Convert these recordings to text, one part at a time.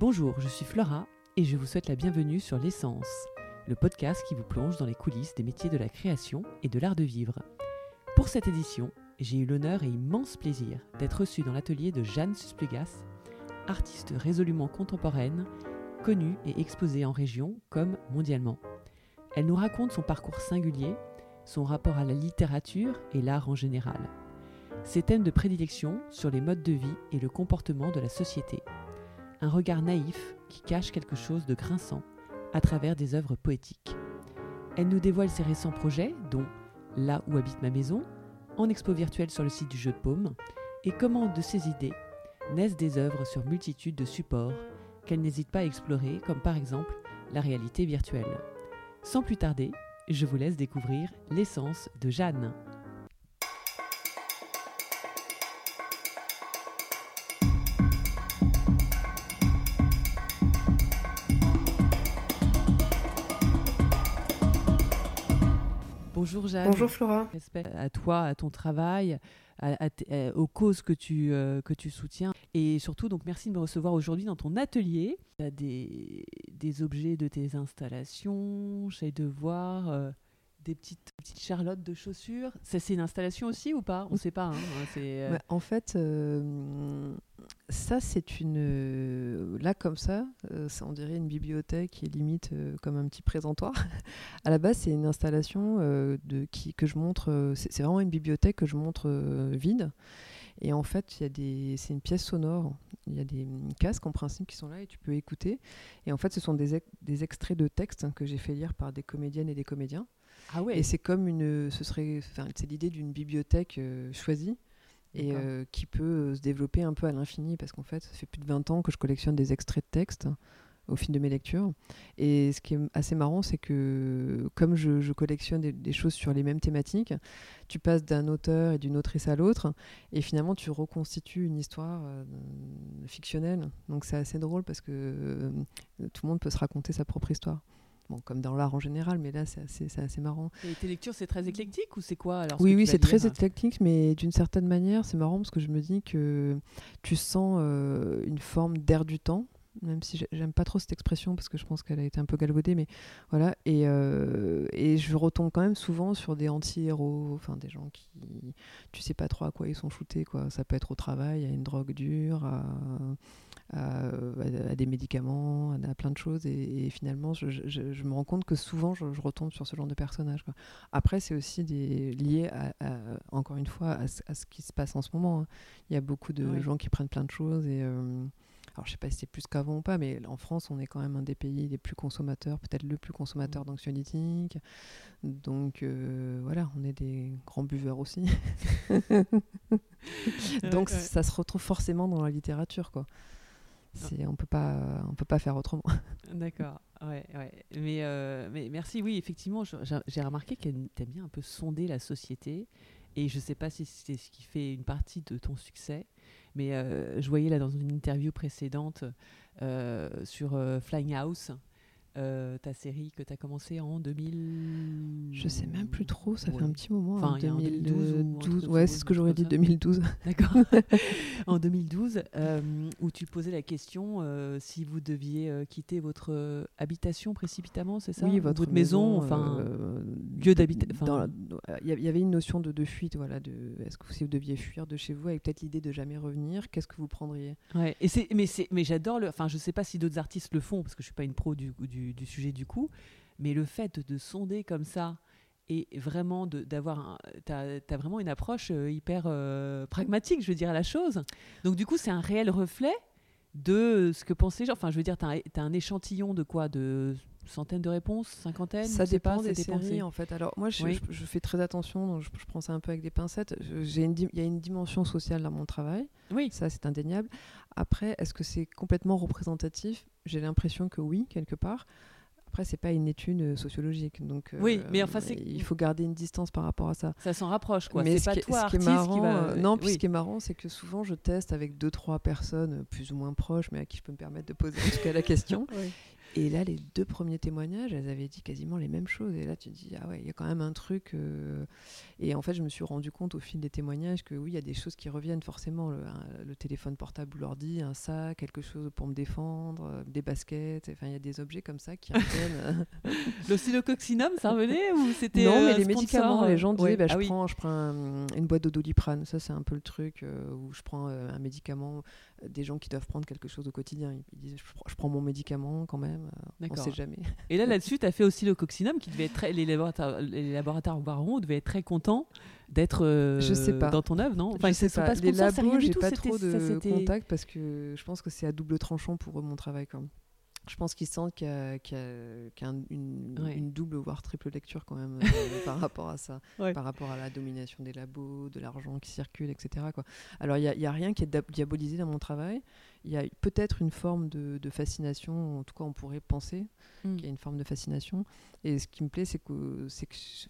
Bonjour, je suis Flora et je vous souhaite la bienvenue sur L'essence, le podcast qui vous plonge dans les coulisses des métiers de la création et de l'art de vivre. Pour cette édition, j'ai eu l'honneur et immense plaisir d'être reçu dans l'atelier de Jeanne Susplugas, artiste résolument contemporaine, connue et exposée en région comme mondialement. Elle nous raconte son parcours singulier, son rapport à la littérature et l'art en général. Ses thèmes de prédilection sur les modes de vie et le comportement de la société. Un regard naïf qui cache quelque chose de grinçant à travers des œuvres poétiques. Elle nous dévoile ses récents projets, dont Là où habite ma maison, en expo virtuelle sur le site du Jeu de Paume, et comment de ces idées naissent des œuvres sur multitude de supports qu'elle n'hésite pas à explorer, comme par exemple la réalité virtuelle. Sans plus tarder, je vous laisse découvrir l'essence de Jeanne. Bonjour Jeanne. Bonjour Flora. Respect à toi, à ton travail, à, à t- euh, aux causes que tu, euh, que tu soutiens. Et surtout, donc, merci de me recevoir aujourd'hui dans ton atelier. Tu as des, des objets de tes installations, j'essaie de voir euh, des petites, petites charlottes de chaussures. C'est une installation aussi ou pas? On ne sait pas. hein, euh, Ouais, en fait, euh, ça c'est une... euh, Là comme ça, on dirait une bibliothèque qui est limite comme un petit présentoir. à la base, c'est une installation de, qui, que je montre... c'est vraiment une bibliothèque que je montre vide. Et en fait, il y a des, c'est une pièce sonore. Il y a des mm, casques en principe qui sont là et tu peux écouter. Et en fait, ce sont des, des extraits de textes que j'ai fait lire par des comédiennes et des comédiens. Ah ouais Et c'est comme une, ce serait, c'est l'idée d'une bibliothèque euh, choisie et euh, qui peut euh, se développer un peu à l'infini parce qu'en fait, ça fait plus de 20 ans que je collectionne des extraits de textes au fil de mes lectures. Et ce qui est assez marrant, c'est que comme je, je collectionne des, des choses sur les mêmes thématiques, tu passes d'un auteur et d'une autrice à l'autre, et finalement tu reconstitues une histoire euh, fictionnelle. Donc c'est assez drôle parce que euh, tout le monde peut se raconter sa propre histoire. Bon, comme dans l'art en général, mais là c'est assez, marrant. Et tes lectures, c'est très éclectique ou c'est quoi alors ce Oui, oui, c'est très éclectique, mais d'une certaine manière, c'est marrant parce que je me dis que tu sens euh, une forme d'air du temps, même si j'ai- j'aime pas trop cette expression parce que je pense qu'elle a été un peu galvaudée, mais voilà. Et, euh, et je retombe quand même souvent sur des anti-héros, enfin des gens qui, tu sais pas trop à quoi ils sont shootés, quoi. Ça peut être au travail, à une drogue dure, à, à, à des médicaments, à, à plein de choses. Et, et finalement, je, je- je me rends compte que souvent, je, je retombe sur ce genre de personnage. quoi. Après, c'est aussi des, lié, encore une fois, à, ce- à ce qui se passe en ce moment. hein. Il y a beaucoup de Oui. gens qui prennent plein de choses. Et, euh, alors, je sais pas si c'est plus qu'avant ou pas, mais en France, on est quand même un des pays les plus consommateurs, peut-être le plus consommateur d'anxiolytiques. Donc, euh, voilà, on est des grands buveurs aussi. Donc, Ouais, ouais. ça se retrouve forcément dans la littérature, quoi. C'est, on peut pas, on peut pas faire autrement. D'accord, ouais, ouais. Mais, euh, mais merci, oui, effectivement, j'ai j'ai remarqué que tu aimes bien un peu sonder la société. Et je ne sais pas si c'est ce qui fait une partie de ton succès, mais euh, je voyais là dans une interview précédente euh, sur euh, Flying House, euh, ta série que tu as commencé en 2000. Je sais même plus trop, ça fait un petit moment. Enfin, hein, a un 2012 ou un truc 2012. comme Ouais, c'est ce que j'aurais dit, comme ça. 2012. D'accord. en 2012, euh, où tu posais la question euh, si vous deviez quitter votre habitation précipitamment, c'est ça? Oui, Ou votre, maison, enfin. lieu d'habita- dans enfin- la- Il y avait une notion de, de fuite, voilà. De, est-ce que si vous deviez fuir de chez vous avec peut-être l'idée de jamais revenir, qu'est-ce que vous prendriez? Ouais, et c'est, mais, c'est, mais j'adore le. Enfin, je sais pas si d'autres artistes le font parce que je suis pas une pro du, du, du sujet du coup, mais le fait de, sonder comme ça et vraiment d'avoir. T'as, as vraiment une approche euh, hyper euh, pragmatique, je veux dire, à la chose. Donc, du coup, c'est un réel reflet de ce que pensaient les gens. Enfin, je veux dire, t'as, un- t'as un échantillon de quoi? De centaines de réponses Cinquantaines Ça dépend pas, des séries en fait. Alors moi je, Oui. je- je fais très attention, donc je, je prends ça un peu avec des pincettes. Il y a une dimension sociale dans mon travail, Oui, ça c'est indéniable. Après, est-ce que c'est complètement représentatif? J'ai l'impression que oui, quelque part. Après, c'est pas une étude euh, sociologique, donc Oui, euh, mais enfin, il faut garder une distance par rapport à ça. ça s'en rapproche, quoi. Mais c'est ce pas qui, est- toi, ce qui est artiste, marrant, qui va. euh, non, puis oui. ce qui est marrant, c'est que souvent je teste avec deux trois personnes euh, plus ou moins proches, mais à qui je peux me permettre de poser en tout cas la question. Oui. Et là, les deux premiers témoignages, elles avaient dit quasiment les mêmes choses. Et là, tu te dis, ah ouais, il y a quand même un truc. euh. Et en fait, je me suis rendu compte au fil des témoignages que oui, il y a des choses qui reviennent forcément. Le, un- le téléphone portable ou l'ordi, un sac, quelque chose pour me défendre, euh, des baskets. Enfin, il y a des objets comme ça qui reviennent. L'oscillococcinum, ça revenait ou c'était non, euh, mais un les médicaments, euh, les gens disaient, ouais. bah, je, Ah oui. prends, je prends un- une boîte de doliprane. Ça, c'est un peu le truc euh, où je prends euh, un médicament. Des gens qui doivent prendre quelque chose au quotidien. Ils, disent, je prends, je mon médicament quand même. euh, on D'accord. sait jamais. Et là, là-dessus, tu as fait aussi le coccinum qui devait être très. Les laboratoires, les laboratoires Baron devaient être très contents d'être euh, Je sais pas. dans ton œuvre, non? Je ils sais sont pas. Les labos, j'ai tout, pas trop de c'était- contact parce que je pense que c'est à double tranchant pour mon travail. Quand même. Je pense qu'ils sentent qu'il y a, y une, Ouais. une double voire triple lecture quand même euh, par rapport à ça, Ouais. par rapport à la domination des labos, de l'argent qui circule, etc. Quoi. Alors il n'y a, rien qui est diabolisé dans mon travail. Il y a peut-être une forme de, de fascination, en tout cas on pourrait penser Mm. qu'il y a une forme de fascination. Et ce qui me plaît, c'est que,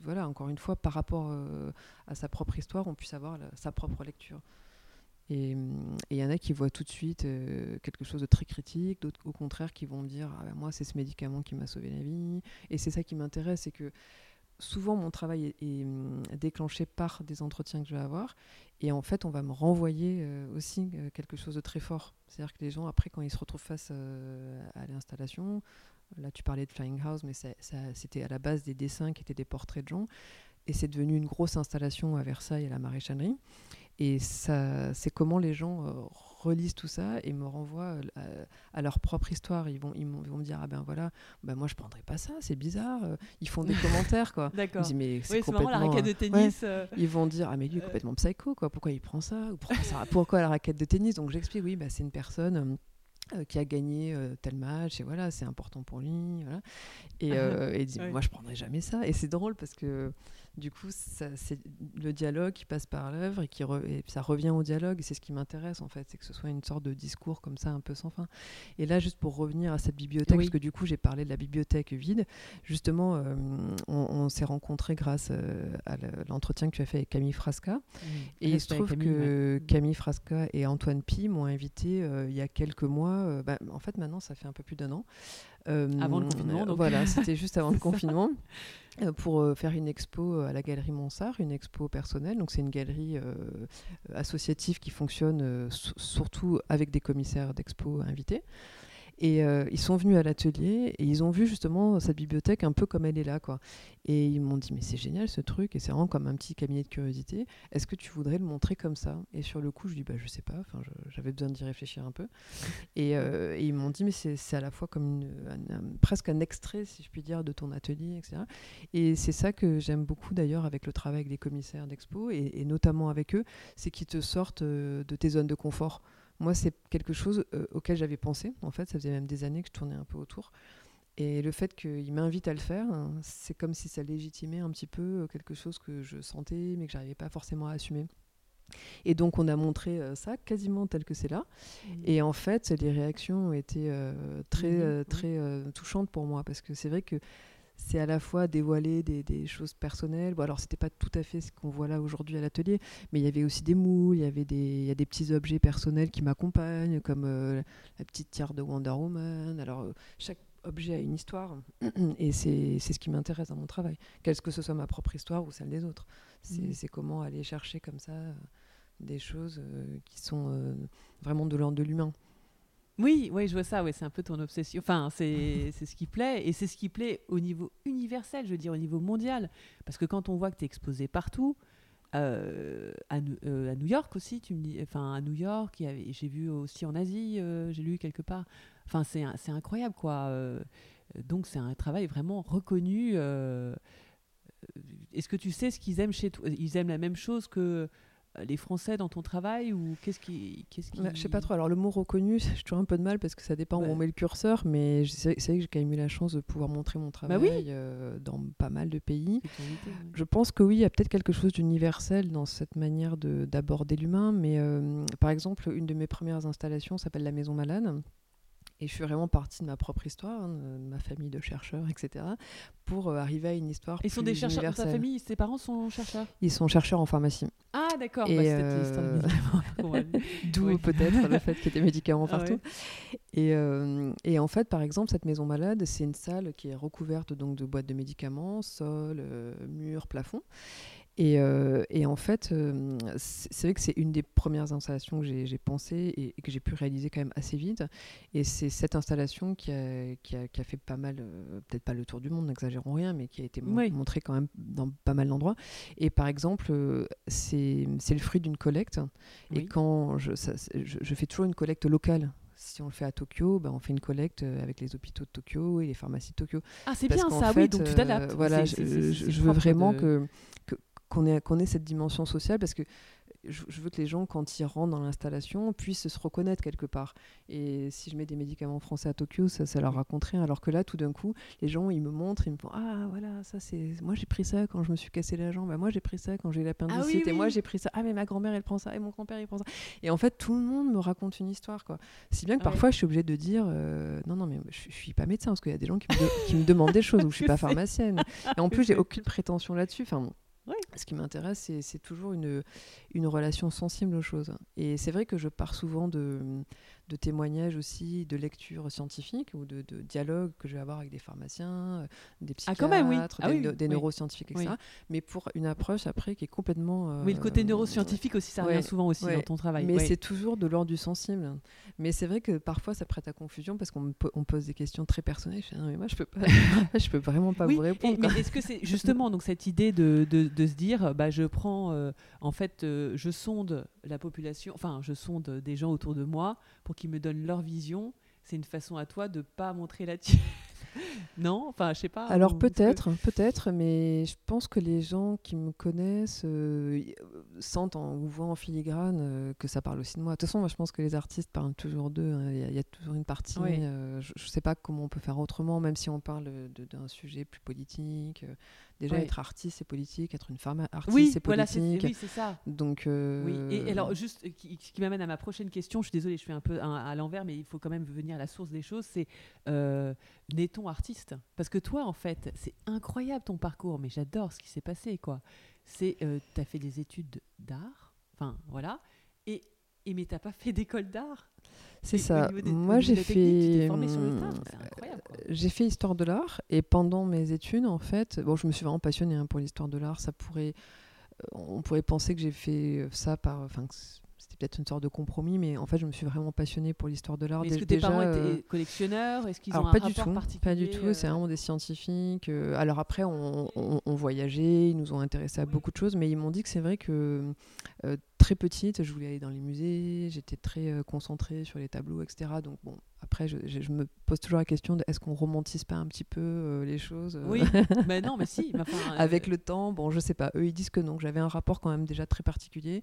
voilà, encore une fois, par rapport euh, à sa propre histoire, on puisse avoir la- sa propre lecture. Et hum, et il y en a qui voient tout de suite euh, quelque chose de très critique, d'autres au contraire qui vont me dire ah ben, moi c'est ce médicament qui m'a sauvé la vie. Et c'est ça qui m'intéresse, c'est que souvent mon travail est, hum, déclenché par des entretiens que je vais avoir. Et en fait, on va me renvoyer euh, aussi euh, quelque chose de très fort. C'est-à-dire que les gens, après, quand ils se retrouvent face à l'installation, là tu parlais de Flying House, mais c'était à la base des dessins qui étaient des portraits de gens. Et c'est devenu une grosse installation à Versailles, à la maréchalerie. Et ça, c'est comment les gens euh, relisent tout ça et me renvoient euh, à, à leur propre histoire. Ils vont, ils ils vont me dire ah ben voilà, ben moi je prendrais pas ça, c'est bizarre. Euh, Ils font des commentaires quoi. D'accord. dis mais Oui, c'est marrant, la complètement. raquette de ouais. tennis. euh, Ils vont dire ah mais lui est complètement psycho quoi. Pourquoi il prend ça ou pourquoi, ça- pourquoi la raquette de tennis? Donc j'explique oui bah c'est une personne. euh, qui a gagné euh, tel match et voilà c'est important pour lui voilà. et, euh, et il dit moi je prendrais jamais ça et c'est drôle parce que du coup c'est le dialogue qui passe par l'œuvre et qui re- et ça revient au dialogue et c'est ce qui m'intéresse en fait c'est que ce soit une sorte de discours comme ça un peu sans fin et là juste pour revenir à cette bibliothèque Oui. parce que du coup j'ai parlé de la bibliothèque vide justement euh, on, on s'est rencontrés grâce euh, à le- l'entretien que tu as fait avec Camille Frasca et il se trouve Camille, que ouais. Camille Frasca et Antoine Pi m'ont invité euh, il y a quelques mois. bah, en fait, maintenant, ça fait un peu plus d'un an. Euh, Avant le confinement, donc. Voilà, c'était juste avant le confinement. euh, Pour euh, faire une expo euh, à la galerie Monsart, une expo personnelle. Donc, c'est une galerie euh, associative qui fonctionne euh, surtout avec des commissaires d'expo invités. Et euh, ils sont venus à l'atelier et ils ont vu justement cette bibliothèque un peu comme elle est là. Quoi. Et ils m'ont dit, mais c'est génial ce truc, et c'est vraiment comme un petit cabinet de curiosité. Est-ce que tu voudrais le montrer comme ça? Et sur le coup, je dis, bah, je sais pas, j'avais besoin d'y réfléchir un peu. Et, euh, et ils m'ont dit, mais c'est à la fois comme une- un- un- presque un extrait, si je puis dire, de ton atelier, etc. Et c'est ça que j'aime beaucoup d'ailleurs avec le travail avec des commissaires d'expo, et, et notamment avec eux, c'est qu'ils te sortent euh, de tes zones de confort. Moi, c'est quelque chose euh, auquel j'avais pensé. En fait, ça faisait même des années que je tournais un peu autour. Et le fait qu'ils m'invitent à le faire, hein, c'est comme si ça légitimait un petit peu euh, quelque chose que je sentais, mais que j'arrivais pas forcément à assumer. Et donc, on a montré euh, ça quasiment tel que c'est là. Et en fait, les réactions ont été euh, très, euh, oui. très touchantes pour moi parce que c'est vrai que c'est à la fois dévoiler des, des choses personnelles. Bon, alors, c'était pas tout à fait ce qu'on voit là aujourd'hui à l'atelier, mais il y avait aussi des moules, il y avait des, il y a des petits objets personnels qui m'accompagnent, comme euh, la petite tiare de Wonder Woman. Alors, euh, chaque objet a une histoire, et c'est ce qui m'intéresse dans mon travail, qu'est-ce que ce soit ma propre histoire ou celle des autres. C'est c'est comment aller chercher comme ça euh, des choses qui sont vraiment de l'ordre de l'humain. Oui, oui, je vois ça. Ouais, c'est un peu ton obsession. Enfin, c'est ce qui plaît et c'est ce qui plaît au niveau universel, je veux dire au niveau mondial, parce que quand on voit que tu es exposé partout. euh, à, euh, à New York aussi, tu me dis, enfin à New York, j'ai vu aussi en Asie, euh, j'ai lu quelque part. Enfin, c'est incroyable quoi. donc c'est un travail vraiment reconnu. Est-ce que tu sais ce qu'ils aiment chez toi? Ils aiment la même chose que les Français dans ton travail ou qu'est-ce qui, qu'est-ce qui... Ouais, je sais pas trop. Alors le mot reconnu, j'ai toujours un peu de mal parce que ça dépend Ouais. où on met le curseur, mais c'est vrai que j'ai quand même eu la chance de pouvoir montrer mon travail Bah oui. euh, dans pas mal de pays. Ouais. Je pense que oui, il y a peut-être quelque chose d'universel dans cette manière de- d'aborder l'humain, mais euh, par exemple, une de mes premières installations s'appelle La Maison Malade. Et je suis vraiment partie de ma propre histoire, hein, de ma famille de chercheurs, etc., pour euh, arriver à une histoire Ils sont des chercheurs dans ta universelle. famille, tes parents sont chercheurs? Ils sont chercheurs en pharmacie. Ah d'accord. Bah, euh, ouais. D'où Oui. peut-être le fait qu'il y ait des médicaments Ah partout. ouais. Et, euh, et en fait, par exemple, cette maison malade, c'est une salle qui est recouverte donc de boîtes de médicaments, sol, euh, mur, plafond. Et, euh, et en fait, euh, c'est vrai que c'est une des premières installations que j'ai j'ai pensé et, et que j'ai pu réaliser quand même assez vite. Et c'est cette installation qui a, qui a- qui a fait pas mal, euh, peut-être pas le tour du monde, n'exagérons rien, mais qui a été mon- Oui. montrée quand même dans pas mal d'endroits. Et par exemple, c'est le fruit d'une collecte. Et quand je, ça- c'est- je, je fais toujours une collecte locale. Si on le fait à Tokyo, ben on fait une collecte avec les hôpitaux de Tokyo et les pharmacies de Tokyo. Ah, c'est bien ça, fait, oui, donc tu euh, t'adaptes. voilà, je, veux vraiment de- que que- qu'on ait, cette dimension sociale parce que je, je veux que les gens, quand ils rentrent dans l'installation, puissent se reconnaître quelque part. Et si je mets des médicaments français à Tokyo, ça, ça leur raconte rien. Alors que là, tout d'un coup, les gens, ils me montrent, ils me font Ah, voilà, ça c'est. Moi, j'ai pris ça quand je me suis cassé la jambe. Ah, moi, j'ai pris ça quand j'ai eu l'appendicite. Ah oui, Et moi, oui. j'ai pris ça. Ah, mais ma grand-mère, elle prend ça. Et mon grand-père, il prend ça. Et en fait, tout le monde me raconte une histoire. Quoi. Si bien que Ouais. parfois, je suis obligée de dire euh, Non, non, mais je, je suis pas médecin parce qu'il y a des gens qui me, de- qui me demandent des choses ou je suis pas pharmacienne. Et en plus, j'ai aucune prétention là-dessus. Enfin, Ce qui m'intéresse, c'est toujours une, une relation sensible aux choses. Et c'est vrai que je pars souvent de, de témoignages aussi, de lectures scientifiques ou de, de dialogues que je vais avoir avec des pharmaciens, euh, des Ah, psychiatres, quand même, oui. Ah des, oui, no- des oui. neuroscientifiques, etc. Mais pour une approche après qui est complètement... Oui, le côté euh, neuroscientifique aussi, ça revient ouais, souvent aussi ouais. dans ton travail. mais ouais. c'est toujours de l'ordre du sensible. Mais c'est vrai que parfois ça prête à confusion parce qu'on on pose des questions très personnelles. Je fais, non, mais moi je peux pas, je peux vraiment pas vous et- répondre. mais est-ce que c'est justement donc cette idée de, de, de se dire, bah, je prends, euh, en fait, euh, je sonde la population, enfin, je sonde des gens autour de moi pour qu'ils me donnent leur vision. C'est une façon à toi de pas montrer la tienne. non, enfin, je sais pas. Alors est-ce que- peut-être, peut-être, mais je pense que les gens qui me connaissent euh, euh, sentent en, ou voient en filigrane euh, que ça parle aussi de moi. De toute façon, moi je pense que les artistes parlent toujours d'eux. hein. Il y, a- il y a toujours une partie. Oui. euh, je ne sais pas comment on peut faire autrement, même si on parle d'un sujet plus politique. Euh, déjà, Oui. être artiste, c'est politique. Être une femme artiste, Oui, c'est voilà, politique. oui, c'est ça. Donc, euh, Oui, et, et alors juste, euh, qui, qui m'amène à ma prochaine question, je suis désolée, je fais un peu à l'envers, mais il faut quand même venir à la source des choses, c'est euh, naît-on artiste? Parce que toi, en fait, c'est incroyable ton parcours, mais j'adore ce qui s'est passé, quoi. C'est, euh, tu as fait des études d'art, enfin, voilà, et, et mais t'as pas fait d'école d'art? C'est ça. des- Moi, j'ai fait. hum, c'est quoi. J'ai fait histoire de l'art et pendant mes études, en fait, bon, je me suis vraiment passionnée hein, pour l'histoire de l'art. Ça pourrait, euh, on pourrait penser que j'ai fait ça par, enfin, c'était peut-être une sorte de compromis, mais en fait, je me suis vraiment passionnée pour l'histoire de l'art. Est-ce que tes déjà, parents euh, étaient collectionneurs? Est-ce qu'ils ont un pas du rapport tout, particulier pas du tout. C'est euh, vraiment des scientifiques. euh, alors après, on, on- on voyageait, ils nous ont intéressés à Oui. beaucoup de choses, mais ils m'ont dit que c'est vrai que euh, très petite, je voulais aller dans les musées, j'étais très euh, concentrée sur les tableaux, etc. Donc bon, après, je, je- je me pose toujours la question de est-ce qu'on romantise pas un petit peu euh, les choses euh, Oui, mais non, mais si. enfin, avec le temps, bon, je sais pas. Eux, ils disent que non. J'avais un rapport quand même déjà très particulier.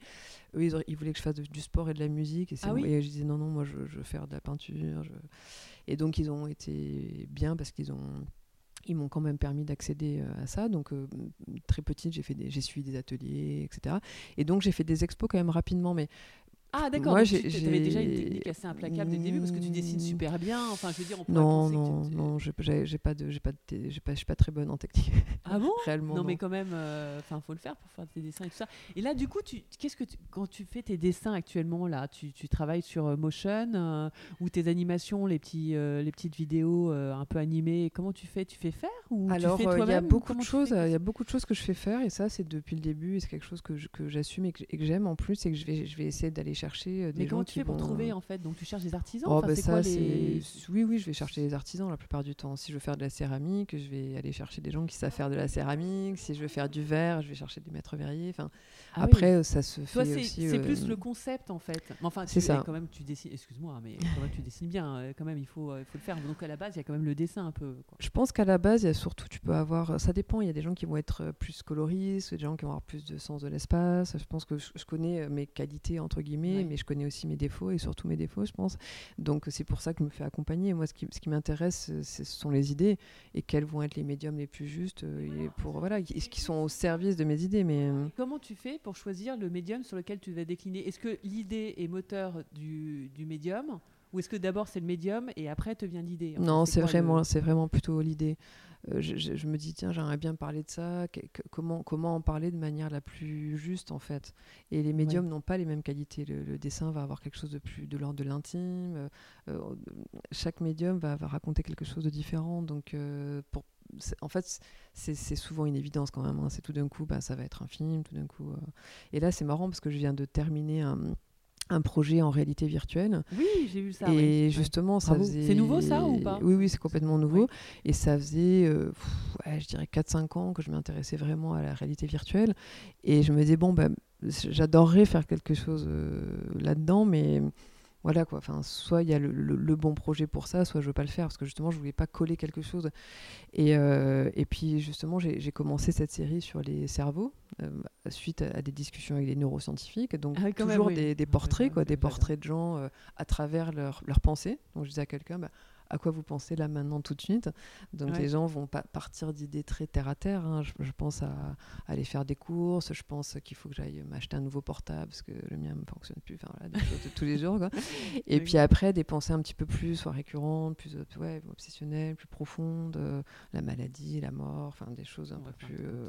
Eux, ils, voulaient que je fasse de- du sport et de la musique. Et, Ah oui et je disais non, non, moi, je, je veux faire de la peinture. Et donc, ils ont été bien parce qu'ils ont. Ils m'ont quand même permis d'accéder euh, à ça. Donc, euh, très petite, j'ai suivi des ateliers, etc. Et donc, j'ai fait des expos quand même rapidement. Mais Ah d'accord, Moi, j'ai- tu avais déjà une technique assez implacable dès le début parce que tu dessines Mm. super bien. Enfin, je veux dire, on non, non, que tu- non, je- j'ai j'ai pas de, j'ai pas de, j'ai pas, je suis pas très bonne en technique. Ah bon? Réellement. Non, non. mais quand même, euh, enfin, faut le faire pour faire tes dessins et tout ça. Et là, du coup, tu, qu'est-ce que tu- quand tu fais tes dessins actuellement là, tu, tu travailles sur euh, Motion euh, ou tes animations, les petits, euh, les petites vidéos un peu animées. Comment tu fais? Tu fais faire ou Alors, il y a beaucoup de choses, il y a beaucoup de choses que je fais faire et ça, c'est depuis le début et c'est quelque chose que je- que j'assume et que, et que j'aime en plus, c'est que je vais, je vais essayer d'aller chercher euh, des Mais gens comment tu qui fais pour trouver en fait? Donc tu cherches des artisans. Oh, Enfin, bah ça, quoi les oui, oui, je vais chercher les artisans la plupart du temps. Si je veux faire de la céramque, je vais aller chercher des gens qui savent faire de la céramique. Si je veux faire du verre, je vais chercher des maîtres verriers. Enfin, Ah après, euh, ça se Toi, fait aussi. c'est euh, plus le concept en fait. Enfin, C'est ça. Quand même, tu dessines. Excuse-moi, mais quand même, tu dessines bien. euh, Quand même, il faut, euh, il faut le faire. Donc à la base, il y a quand même le dessin un peu. quoi. Je pense qu'à la base, il y a surtout, tu peux avoir, ça dépend, il y a des gens qui vont être euh, plus coloristes, des gens qui vont avoir plus de sens de l'espace. Je pense que je, connais euh, mes qualités, entre guillemets, Ouais. mais je connais aussi mes défauts et surtout mes défauts, je pense. Donc c'est pour ça que je me fais accompagner. Moi, ce qui, ce qui m'intéresse, ce sont les idées et quels vont être les médiums les plus justes euh, et pour, voilà, qui qui sont au service de mes idées. Mais euh, Comment tu fais pour choisir le médium sur lequel tu vas décliner? Est-ce que l'idée est moteur du, du médium? Ou est-ce que d'abord c'est le médium et après te vient l'idée Non, c'est vraiment, c'est vraiment plutôt l'idée. Euh, je, me dis tiens j'aimerais bien parler de ça comment comment en parler de manière la plus juste en fait? Et les médiums n'ont pas les mêmes qualités le, dessin va avoir quelque chose de plus de l'ordre de l'intime euh, euh, chaque médium va, va, raconter quelque chose de différent donc pour en fait, c'est souvent une évidence quand même. Hein. C'est tout d'un coup, bah, ça va être un film, tout d'un coup. Et là, c'est marrant parce que je viens de terminer un, un projet en réalité virtuelle. Oui, j'ai vu ça. Et justement, ça faisait... C'est nouveau ça ou pas? Oui, oui, c'est complètement nouveau. Et ça faisait, euh, je dirais 4-5 ans que je m'intéressais vraiment à la réalité virtuelle. Et je me disais, bon, bah, j'adorerais faire quelque chose euh, là-dedans, mais voilà quoi. Enfin, soit il y a le, bon projet pour ça, soit je veux pas le faire parce que justement je voulais pas coller quelque chose. Et, euh, et puis justement j'ai commencé cette série sur les cerveaux euh, suite à, des discussions avec des neuroscientifiques. Donc ah toujours des, portraits quoi, des portraits de gens euh, à travers leurs leur pensées. Donc je disais à quelqu'un, bah, à quoi vous pensez là maintenant tout de suite. Donc les gens vont pas partir d'idées très terre à terre. Hein. Je, pense à, aller faire des courses, je pense qu'il faut que j'aille m'acheter un nouveau portable parce que le mien ne fonctionne plus. Enfin voilà, des choses de tous les jours. Et puis après des pensées un petit peu plus soit récurrentes, plus ouais, obsessionnelles, plus profondes, euh, la maladie, la mort, enfin des choses un peu plus. Euh,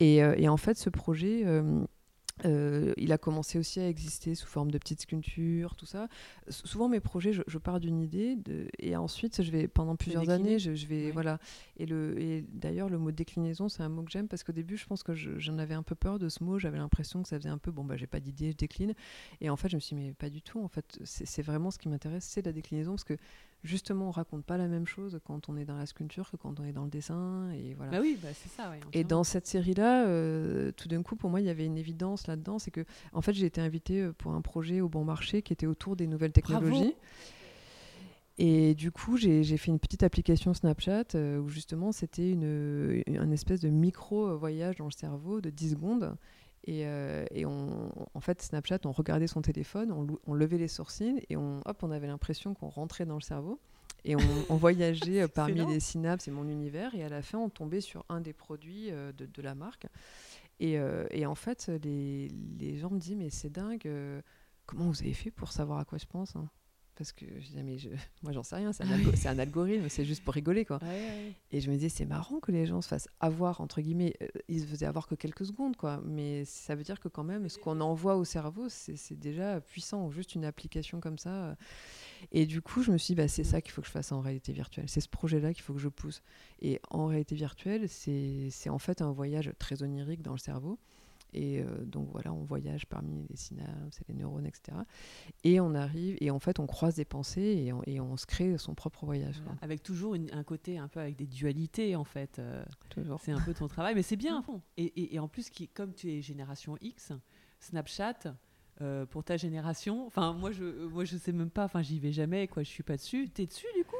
et, euh, et, en fait ce projet euh, il a commencé aussi à exister sous forme de petites sculptures, tout ça. souvent, mes projets, je, pars d'une idée de, et ensuite, je vais pendant plusieurs années, je, vais voilà. Et, le, et d'ailleurs, le mot déclinaison, c'est un mot que j'aime parce qu'au début, je pense que j'en avais un peu peur de ce mot. J'avais l'impression que ça faisait un peu bon, bah, j'ai pas d'idée, je décline. Et en fait, je me suis dit, mais pas du tout. En fait, c'est vraiment ce qui m'intéresse, c'est la déclinaison parce que justement, on raconte pas la même chose quand on est dans la sculpture que quand on est dans le dessin. Et voilà. Bah oui, bah c'est ça. et dans cette série-là, euh, tout d'un coup, pour moi, il y avait une évidence là-dedans, c'est que, en fait, j'ai été invitée euh, pour un projet au Bon Marché qui était autour des nouvelles technologies. Et du coup, j'ai fait une petite application Snapchat euh, où justement c'était une, une, espèce de micro-voyage dans le cerveau de 10 secondes. Et, et on, en fait, Snapchat, on regardait son téléphone, on, on levait les sourcils et on, hop, on avait l'impression qu'on rentrait dans le cerveau. Et on, voyageait euh, parmi les synapses et mon univers. Et à la fin, on tombait sur un des produits euh, de, de, la marque. Et, euh, et en fait, les, les, gens me disent Mais c'est dingue, comment vous avez fait pour savoir à quoi je pense hein? Parce que je disais, mais je... moi j'en sais rien, c'est un, algorithme, c'est juste pour rigoler quoi. Et je me disais, c'est marrant que les gens se fassent avoir, entre guillemets, ils se faisaient avoir que quelques secondes quoi, mais ça veut dire que quand même, ce qu'on envoie au cerveau, c'est déjà puissant, juste une application comme ça. Et du coup, je me suis dit, bah, c'est ça qu'il faut que je fasse en réalité virtuelle. C'est ce projet-là qu'il faut que je pousse. Et en réalité virtuelle, c'est en fait un voyage très onirique dans le cerveau. Et euh, donc voilà, on voyage parmi les synapses et les neurones, etc. Et on arrive, et en fait, on croise des pensées et on, et on se crée son propre voyage. Avec toujours un côté un peu avec des dualités, en fait. Euh, c'est un peu ton travail, mais c'est bien. Et, et, et, en plus, qui, comme tu es génération X, Snapchat, euh, pour ta génération. Enfin, moi, je, moi, je sais même pas. Enfin, j'y vais jamais. Quoi, je suis pas dessus. T'es dessus du coup?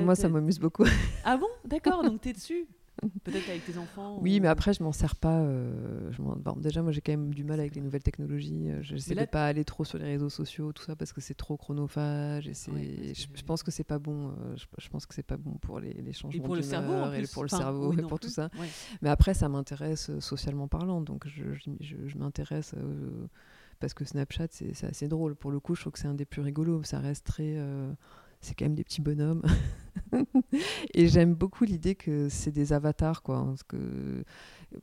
Moi, ça m'amuse beaucoup. ah bon? D'accord. donc t'es dessus? Peut-être avec tes enfants. Oui, mais après, je m'en sers pas. Euh, je bon, déjà, moi, j'ai quand même du mal avec les nouvelles technologies. Euh, je sais de pas aller trop sur les réseaux sociaux, tout ça, parce que c'est trop chronophage. Et je, pense que c'est pas bon. je, pense que c'est pas bon pour les, les changements et pour le cerveau, et pour le cerveau, et pour tout ça. Mais après, ça m'intéresse socialement parlant. Donc, je, je m'intéresse parce que Snapchat, c'est assez drôle. Pour le coup, je trouve que c'est un des plus rigolos. Ça reste très. C'est quand même des petits bonhommes. et j'aime beaucoup l'idée que c'est des avatars, quoi. Parce que,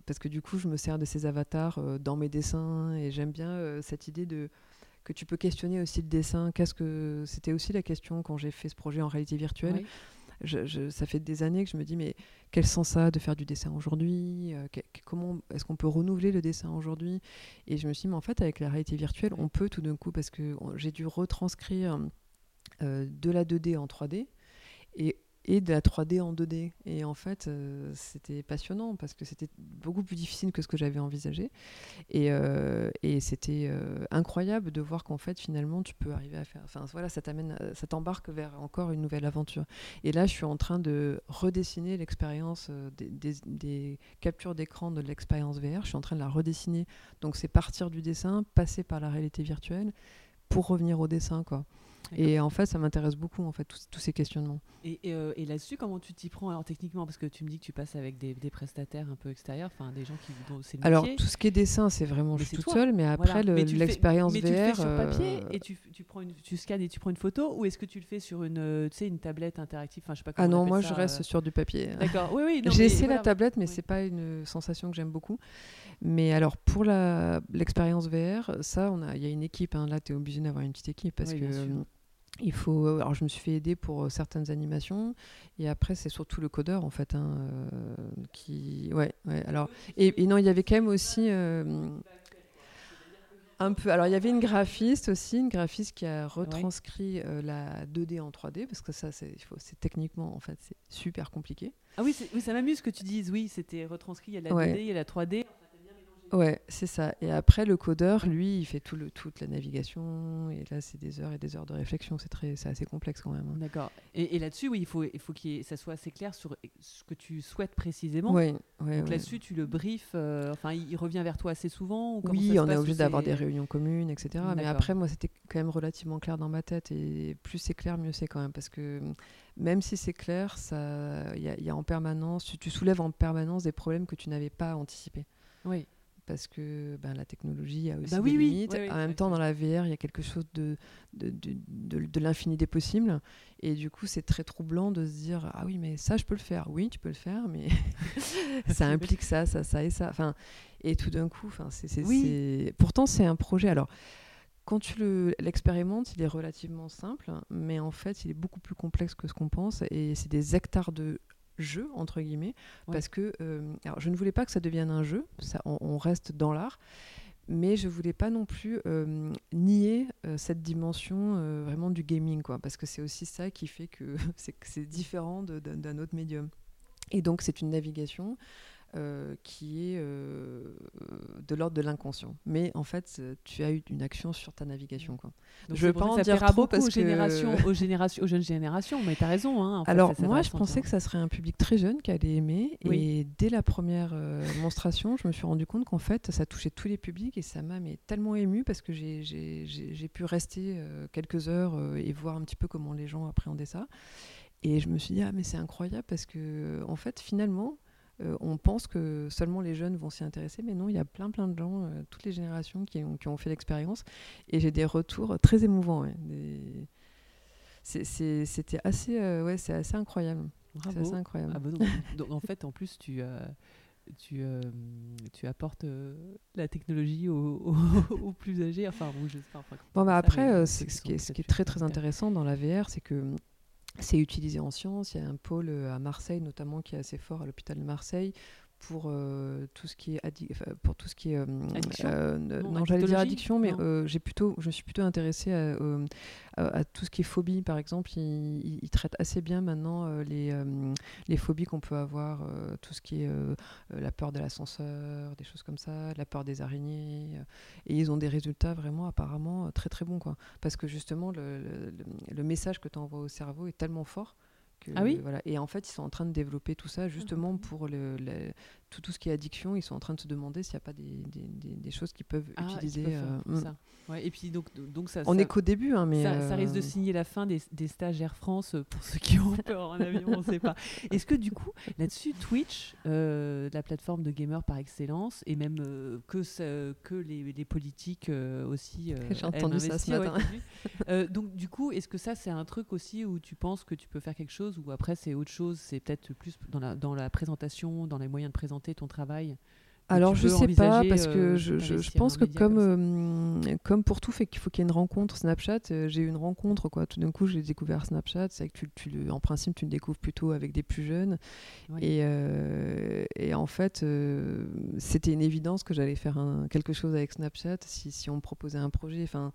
parce que du coup, je me sers de ces avatars euh, dans mes dessins. Et j'aime bien euh, cette idée de que tu peux questionner aussi le dessin. Qu'est-ce que c'était aussi la question quand j'ai fait ce projet en réalité virtuelle ça fait des années que je me dis, mais quel sens ça a de faire du dessin aujourd'hui euh, Comment est-ce qu'on peut renouveler le dessin aujourd'hui? Et je me suis dit, mais en fait, avec la réalité virtuelle, on peut tout d'un coup, parce que j'ai dû retranscrire de la 2D en 3D. Et et de la 3D en 2D. Et en fait, euh, c'était passionnant parce que c'était beaucoup plus difficile que ce que j'avais envisagé. Et, euh, et c'était euh, incroyable de voir qu'en fait, finalement, tu peux arriver à faire. Enfin, voilà, ça t'amène, t'embarque vers encore une nouvelle aventure. Et là, je suis en train de redessiner l'expérience des, des, des, captures d'écran de l'expérience VR. Je suis en train de la redessiner. Donc, c'est partir du dessin, passer par la réalité virtuelle pour revenir au dessin, quoi. Et en fait, ça m'intéresse beaucoup, en fait, tous, ces questionnements. Et, euh, et, là-dessus, comment tu t'y prends alors techniquement? Parce que tu me dis que tu passes avec des, des prestataires un peu extérieurs, enfin des gens qui c'est le Alors tout ce qui est dessin, c'est vraiment je suis toute seule, mais après l'expérience VR. Mais tu le fais sur papier et tu, tu, prends une, tu scannes et tu prends une photo, ou est-ce que tu le fais sur une, euh, tu sais, une tablette interactive? Enfin, je sais pas. Ah non, moi je reste sur du papier. D'accord. Oui, oui. J'ai essayé la tablette, mais c'est pas une sensation que j'aime beaucoup. Mais alors pour l'expérience VR, ça, il y a une équipe. Hein. Là, tu es obligé d'avoir une petite équipe parce que il faut. Alors, je me suis fait aider pour certaines animations, et après, c'est surtout le codeur en fait, hein, euh, qui. Ouais, ouais. Alors, et, non, il y avait quand même aussi. Euh, un peu. Alors, il y avait une graphiste aussi, une graphiste qui a retranscrit euh, la 2D en 3D, parce que ça, c'est techniquement, en fait, c'est super compliqué. Ah oui, oui ça m'amuse que tu dises, oui, c'était retranscrit, il y a la 2D, il y a la 3D. Ouais, c'est ça. Et après, le codeur, lui, il fait tout le, toute la navigation. Et là, c'est des heures et des heures de réflexion. C'est très, c'est assez complexe quand même. Hein. D'accord. Et, là-dessus, oui, il faut, il faut que ça soit assez clair sur ce que tu souhaites précisément. Oui. Ouais, Donc là-dessus, tu le briefes. Euh, enfin, il, revient vers toi assez souvent. oui, on est obligé d'avoir des réunions communes, etc. Mais après, moi, c'était quand même relativement clair dans ma tête. Et plus c'est clair, mieux c'est quand même, parce que même si c'est clair, ça, il y, y, a en permanence, tu, tu soulèves en permanence des problèmes que tu n'avais pas anticipés. Oui parce que ben, la technologie a aussi bah des limites. en même temps, dans la VR, il y a quelque chose de, de, de, de, l'infini des possibles. Et du coup, c'est très troublant de se dire Ah oui, mais ça, je peux le faire. Oui, tu peux le faire, mais ça implique ça, ça, ça et ça. Enfin, et tout d'un coup, enfin, c'est, oui. pourtant, c'est un projet. Alors, quand tu l'expérimentes, il est relativement simple, mais en fait, il est beaucoup plus complexe que ce qu'on pense. Et c'est des hectares de jeu, entre guillemets, parce que euh, alors, je ne voulais pas que ça devienne un jeu, ça, on, reste dans l'art, mais je voulais pas non plus euh, nier euh, cette dimension vraiment du gaming, quoi, parce que c'est aussi ça qui fait que c'est différent d'un autre médium. Et donc c'est une navigation euh, qui est euh, de l'ordre de l'inconscient. Mais en fait, tu as eu une action sur ta navigation. Quoi. Donc je ne veux pas en dire trop parce aux, générations, aux, générations, aux jeunes générations, mais tu as raison. Hein, Alors moi, je pensais que ça serait un public très jeune qui allait aimer. Et dès la première euh, monstration, je me suis rendu compte qu'en fait, ça touchait tous les publics et ça m'a tellement ému parce que j'ai pu rester quelques heures et voir un petit peu comment les gens appréhendaient ça. Et je me suis dit, ah mais c'est incroyable parce que en fait, finalement, euh, on pense que seulement les jeunes vont s'y intéresser, mais non, il y a plein plein de gens, euh, toutes les générations qui ont, qui ont fait l'expérience, et j'ai des retours très émouvants. C'était assez, euh, ouais, c'est assez incroyable. C'est assez incroyable. Ah bah donc, en fait, en plus, tu, tu, tu apportes la technologie aux, plus âgés. Enfin, je sais pas, bon, bah après, ce, qui est, ce qui est très très intéressant dans la VR, c'est que c'est utilisé en sciences. Il y a un pôle euh, à Marseille, notamment, qui est assez fort à l'hôpital de Marseille, pour euh, tout ce qui est pour tout ce qui est euh, addiction non, j'allais dire addiction mais j'ai plutôt je suis plutôt intéressée à, à, tout ce qui est phobie par exemple. Il, il, traite assez bien maintenant les, les phobies qu'on peut avoir tout ce qui est la peur de l'ascenseur des choses comme ça la peur des araignées et ils ont des résultats vraiment apparemment très très bons quoi. Parce que justement le, le, le message que tu envoies au cerveau est tellement fort ah oui? voilà. Et en fait, ils sont en train de développer tout ça justement ah, pour le, tout, tout, ce qui est addiction. Ils sont en train de se demander s'il n'y a pas des, des, des, choses qu'ils peuvent ah, utiliser. Euh, mm. ça. Ouais, et puis donc, donc ça, on est qu'au début, hein, mais ça, ça, risque de euh, signer la fin des, des stages Air France pour ceux qui ont peur en avion, on ne sait pas. Est-ce que du coup, là-dessus, Twitch, euh, la plateforme de gamers par excellence, et même que, que les, les politiques aussi. J'ai entendu ça ce matin. donc du coup, est-ce que ça, c'est un truc aussi où tu penses que tu peux faire quelque chose ou après c'est autre chose C'est peut-être plus dans la, dans la présentation, dans les moyens de présenter ton travail alors je sais pas parce que euh, je, je, pense que comme euh, comme pour tout fait qu'il faut qu'il y ait une rencontre Snapchat euh, j'ai eu une rencontre quoi. Tout d'un coup j'ai découvert Snapchat c'est que tu, tu le, en principe tu le découvres plutôt avec des plus jeunes. Et, et, en fait c'était une évidence que j'allais faire un, quelque chose avec Snapchat si, si on me proposait un projet. Enfin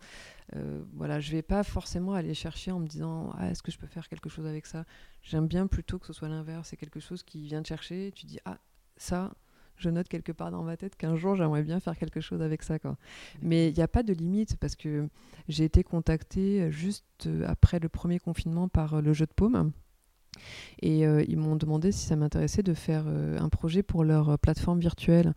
voilà je vais pas forcément aller chercher en me disant ah, est-ce que je peux faire quelque chose avec ça? J'aime bien plutôt que ce soit l'inverse c'est quelque chose qui vient te chercher tu dis ah ça je note quelque part dans ma tête qu'un jour j'aimerais bien faire quelque chose avec ça. Quoi. Mais il n'y a pas de limite parce que j'ai été contactée juste euh, après le premier confinement par euh, le jeu de paume. Et euh, ils m'ont demandé si ça m'intéressait de faire un projet pour leur plateforme virtuelle.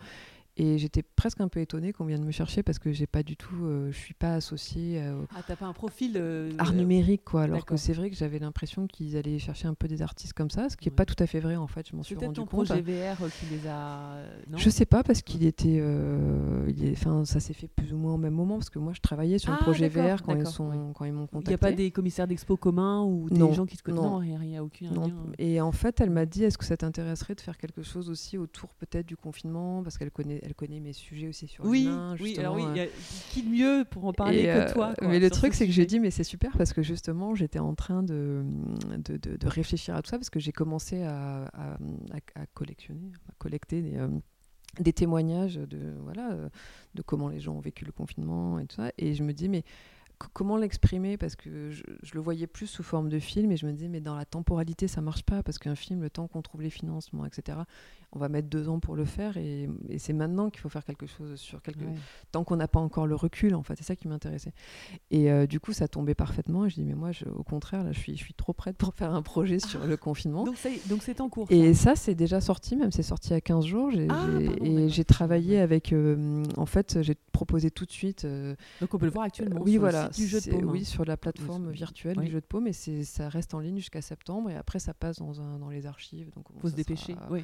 Et j'étais presque un peu étonnée qu'on vienne me chercher parce que j'ai pas du tout, euh, je suis pas associée euh, Ah, t'as pas un profil. euh, art numérique quoi. Alors que c'est vrai que j'avais l'impression qu'ils allaient chercher un peu des artistes comme ça, ce qui est Ouais. pas tout à fait vrai en fait. Je m'en suis rendu ton compte. projet VR qui les a. Non Je sais pas parce qu'il était, euh, il est- ça s'est fait plus ou moins au même moment parce que moi je travaillais sur Ah, le projet VR quand ils sont, oui. quand ils m'ont Il contacté. n'y a pas des commissaires d'expo communs ou des Non, gens qui se connaissent? non. Non, il n'y a, aucun Non. lien. Et en fait, elle m'a dit est-ce que ça t'intéresserait de faire quelque chose aussi autour peut-être du confinement? Parce qu'elle connaît, elle connaît mes sujets aussi sur Oui, l'humain, oui, alors oui, euh, y a qui de mieux pour en parler Et, que euh, toi quoi, mais le truc, ce c'est que j'ai dit, mais c'est super parce que justement, j'étais en train de, de, de- de réfléchir à tout ça parce que j'ai commencé à, à, collectionner, à collecter des, euh, des témoignages de, voilà, euh, de comment les gens ont vécu le confinement et tout ça. Et je me dis, mais comment l'exprimer? Parce que je, je le voyais plus sous forme de film et je me disais, mais dans la temporalité, ça marche pas parce qu'un film, le temps qu'on trouve les financements, etc., on va mettre deux ans pour le faire et, et c'est maintenant qu'il faut faire quelque chose sur quelque, Ouais. tant qu'on n'a pas encore le recul, en fait, c'est ça qui m'intéressait. Et euh, du coup, ça tombait parfaitement. Et je dis, mais moi, je- au contraire, là, je suis, je suis trop prête pour faire un projet sur le confinement. Donc ça y est- donc c'est en cours. Et ça. ça, c'est déjà sorti, même c'est sorti il y a 15 jours. J'ai- Ah, pardon, et j'ai travaillé avec. euh, en fait, j'ai proposé tout de suite. euh, Donc on peut le voir actuellement. oui, sur voilà. Le site du jeu de c'est- paume. hein. Oui, sur la plateforme virtuelle oui. du jeu de paume. Et c'est- ça reste en ligne jusqu'à septembre. Et après, ça passe dans, un, dans les archives. Donc, faut se dépêcher. sera- Oui.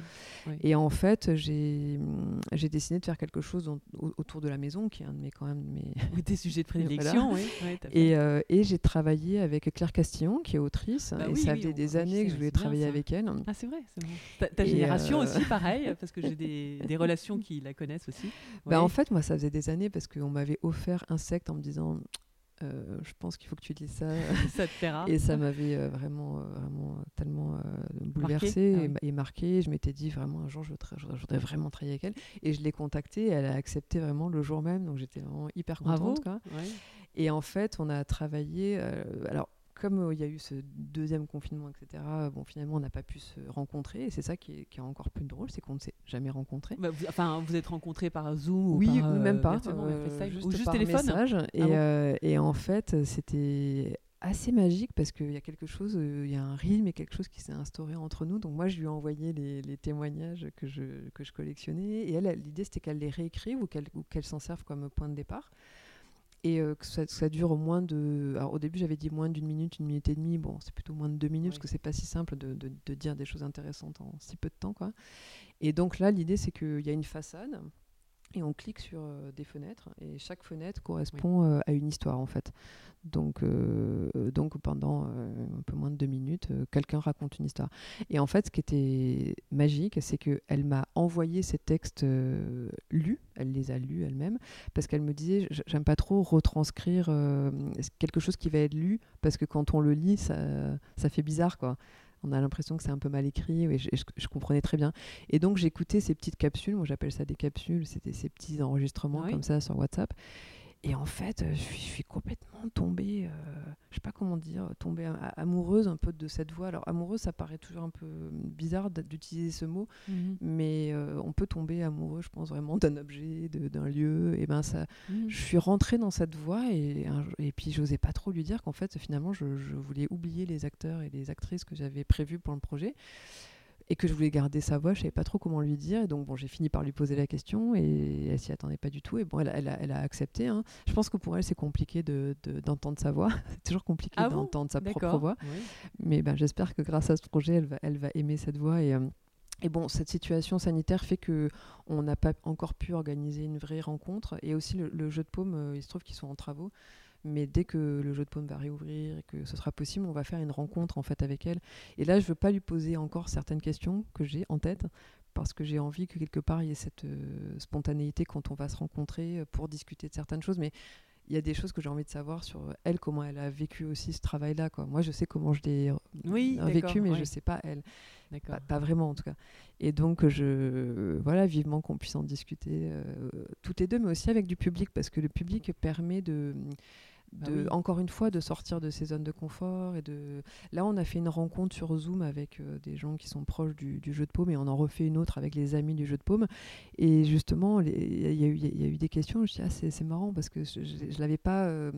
Et en fait, j'ai j'ai décidé de faire quelque chose au- au- autour de la maison, qui est un de mes quand même de mes. Oui, Tes sujets de Voilà. prédilection. oui. Ouais. Et, euh, et j'ai travaillé avec Claire Castillon, qui est autrice, Bah et oui, ça faisait des années que je voulais travailler ça. avec elle. Ah, c'est vrai, c'est bon. Ta, ta génération euh, aussi, pareil, parce que j'ai des, des relations qui la connaissent aussi. Bah, en fait, moi, ça faisait des années parce qu'on m'avait offert Insecte en me disant euh, Je pense qu'il faut que tu lises ça. ça te plaira. Et ça m'avait euh, vraiment, euh, vraiment tellement euh, bouleversée Ah et, et marquée. Je m'étais dit vraiment un jour, je voudrais, je vraiment travailler avec elle. Et je l'ai contactée, elle a accepté vraiment le jour même, donc j'étais vraiment hyper Bravo. contente. Quoi. Ouais. Et en fait, on a travaillé. alors, comme euh, il y a eu ce deuxième confinement, etc., bon, finalement, on n'a pas pu se rencontrer. Et c'est ça qui est, qui est encore plus drôle, c'est qu'on ne s'est jamais rencontrés. Bah, vous, enfin, vous êtes rencontrés par Zoom Oui, ou par, euh, même pas. euh, FaceTime, juste ou juste par téléphone message. Et, Ah bon euh, et en fait, c'était assez magique parce qu'il y a quelque chose, il y a un rythme et quelque chose qui s'est instauré entre nous. Donc moi, je lui ai envoyé les, les témoignages que je, que je collectionnais. Et elle, l'idée, c'était qu'elle les réécrive ou qu'elle ou qu'elle s'en serve comme point de départ. Et euh, que ça, ça dure moins de. Alors au début, j'avais dit moins d'une minute, une minute et demie. Bon, c'est plutôt moins de deux minutes Oui. parce que c'est pas si simple de, de- de dire des choses intéressantes en si peu de temps, quoi. Et donc là, l'idée, c'est qu'il y a une façade et on clique sur euh, des fenêtres et chaque fenêtre correspond euh, à une histoire en fait. Donc, euh, donc pendant un peu moins de deux minutes, quelqu'un raconte une histoire. Et en fait, ce qui était magique, c'est qu'elle m'a envoyé ces textes lus, elle les a lus elle-même, parce qu'elle me disait, j'aime pas trop retranscrire quelque chose qui va être lu, parce que quand on le lit, ça, ça fait bizarre quoi. On a l'impression que c'est un peu mal écrit, et je, je- je comprenais très bien. Et donc j'écoutais ces petites capsules, moi j'appelle ça des capsules, c'était ces petits enregistrements oui. comme ça sur WhatsApp. Et en fait, euh, je suis, je suis complètement tombée, euh, je sais pas comment dire, tombée amoureuse un peu de cette voix. Alors amoureuse, ça paraît toujours un peu bizarre d- d'utiliser ce mot, Mhm. mais euh, on peut tomber amoureux, je pense vraiment d'un objet, d'un lieu. Et ben ça, Mhm. je suis rentrée dans cette voie et, et puis j'osais pas trop lui dire qu'en fait finalement je, je voulais oublier les acteurs et les actrices que j'avais prévus pour le projet et que je voulais garder sa voix, je savais pas trop comment lui dire et donc bon j'ai fini par lui poser la question et elle s'y attendait pas du tout et bon elle, a- elle a, elle a accepté. hein. Je pense que pour elle c'est compliqué de- de- d'entendre sa voix, c'est toujours compliqué Ah bon? d'entendre sa propre voix, Oui. mais ben, j'espère que grâce à ce projet elle va, elle va aimer cette voix et euh, et bon, cette situation sanitaire fait que on n'a pas encore pu organiser une vraie rencontre. Et aussi, le, le jeu de paume, euh, il se trouve qu'ils sont en travaux. Mais dès que le jeu de paume va réouvrir et que ce sera possible, on va faire une rencontre en fait avec elle. Et là, je veux pas lui poser encore certaines questions que j'ai en tête parce que j'ai envie que quelque part il y ait cette euh, spontanéité quand on va se rencontrer euh, pour discuter de certaines choses. Mais il y a des choses que j'ai envie de savoir sur elle, comment elle a vécu aussi ce travail-là. quoi. Moi, je sais comment je l'ai euh, Oui, vécu, mais ouais. je sais pas elle. Pas, pas vraiment en tout cas. Et donc, je, voilà, vivement qu'on puisse en discuter euh, toutes les deux, mais aussi avec du public, parce que le public permet de, de oui. encore une fois, de sortir de ses zones de confort. Et de... Là, on a fait une rencontre sur Zoom avec euh, des gens qui sont proches du, du jeu de paume, et on en refait une autre avec les amis du jeu de paume. Et justement, il y, a eu- il y a eu des questions, je me suis dit, ah, c'est c'est marrant, parce que je ne l'avais pas... euh,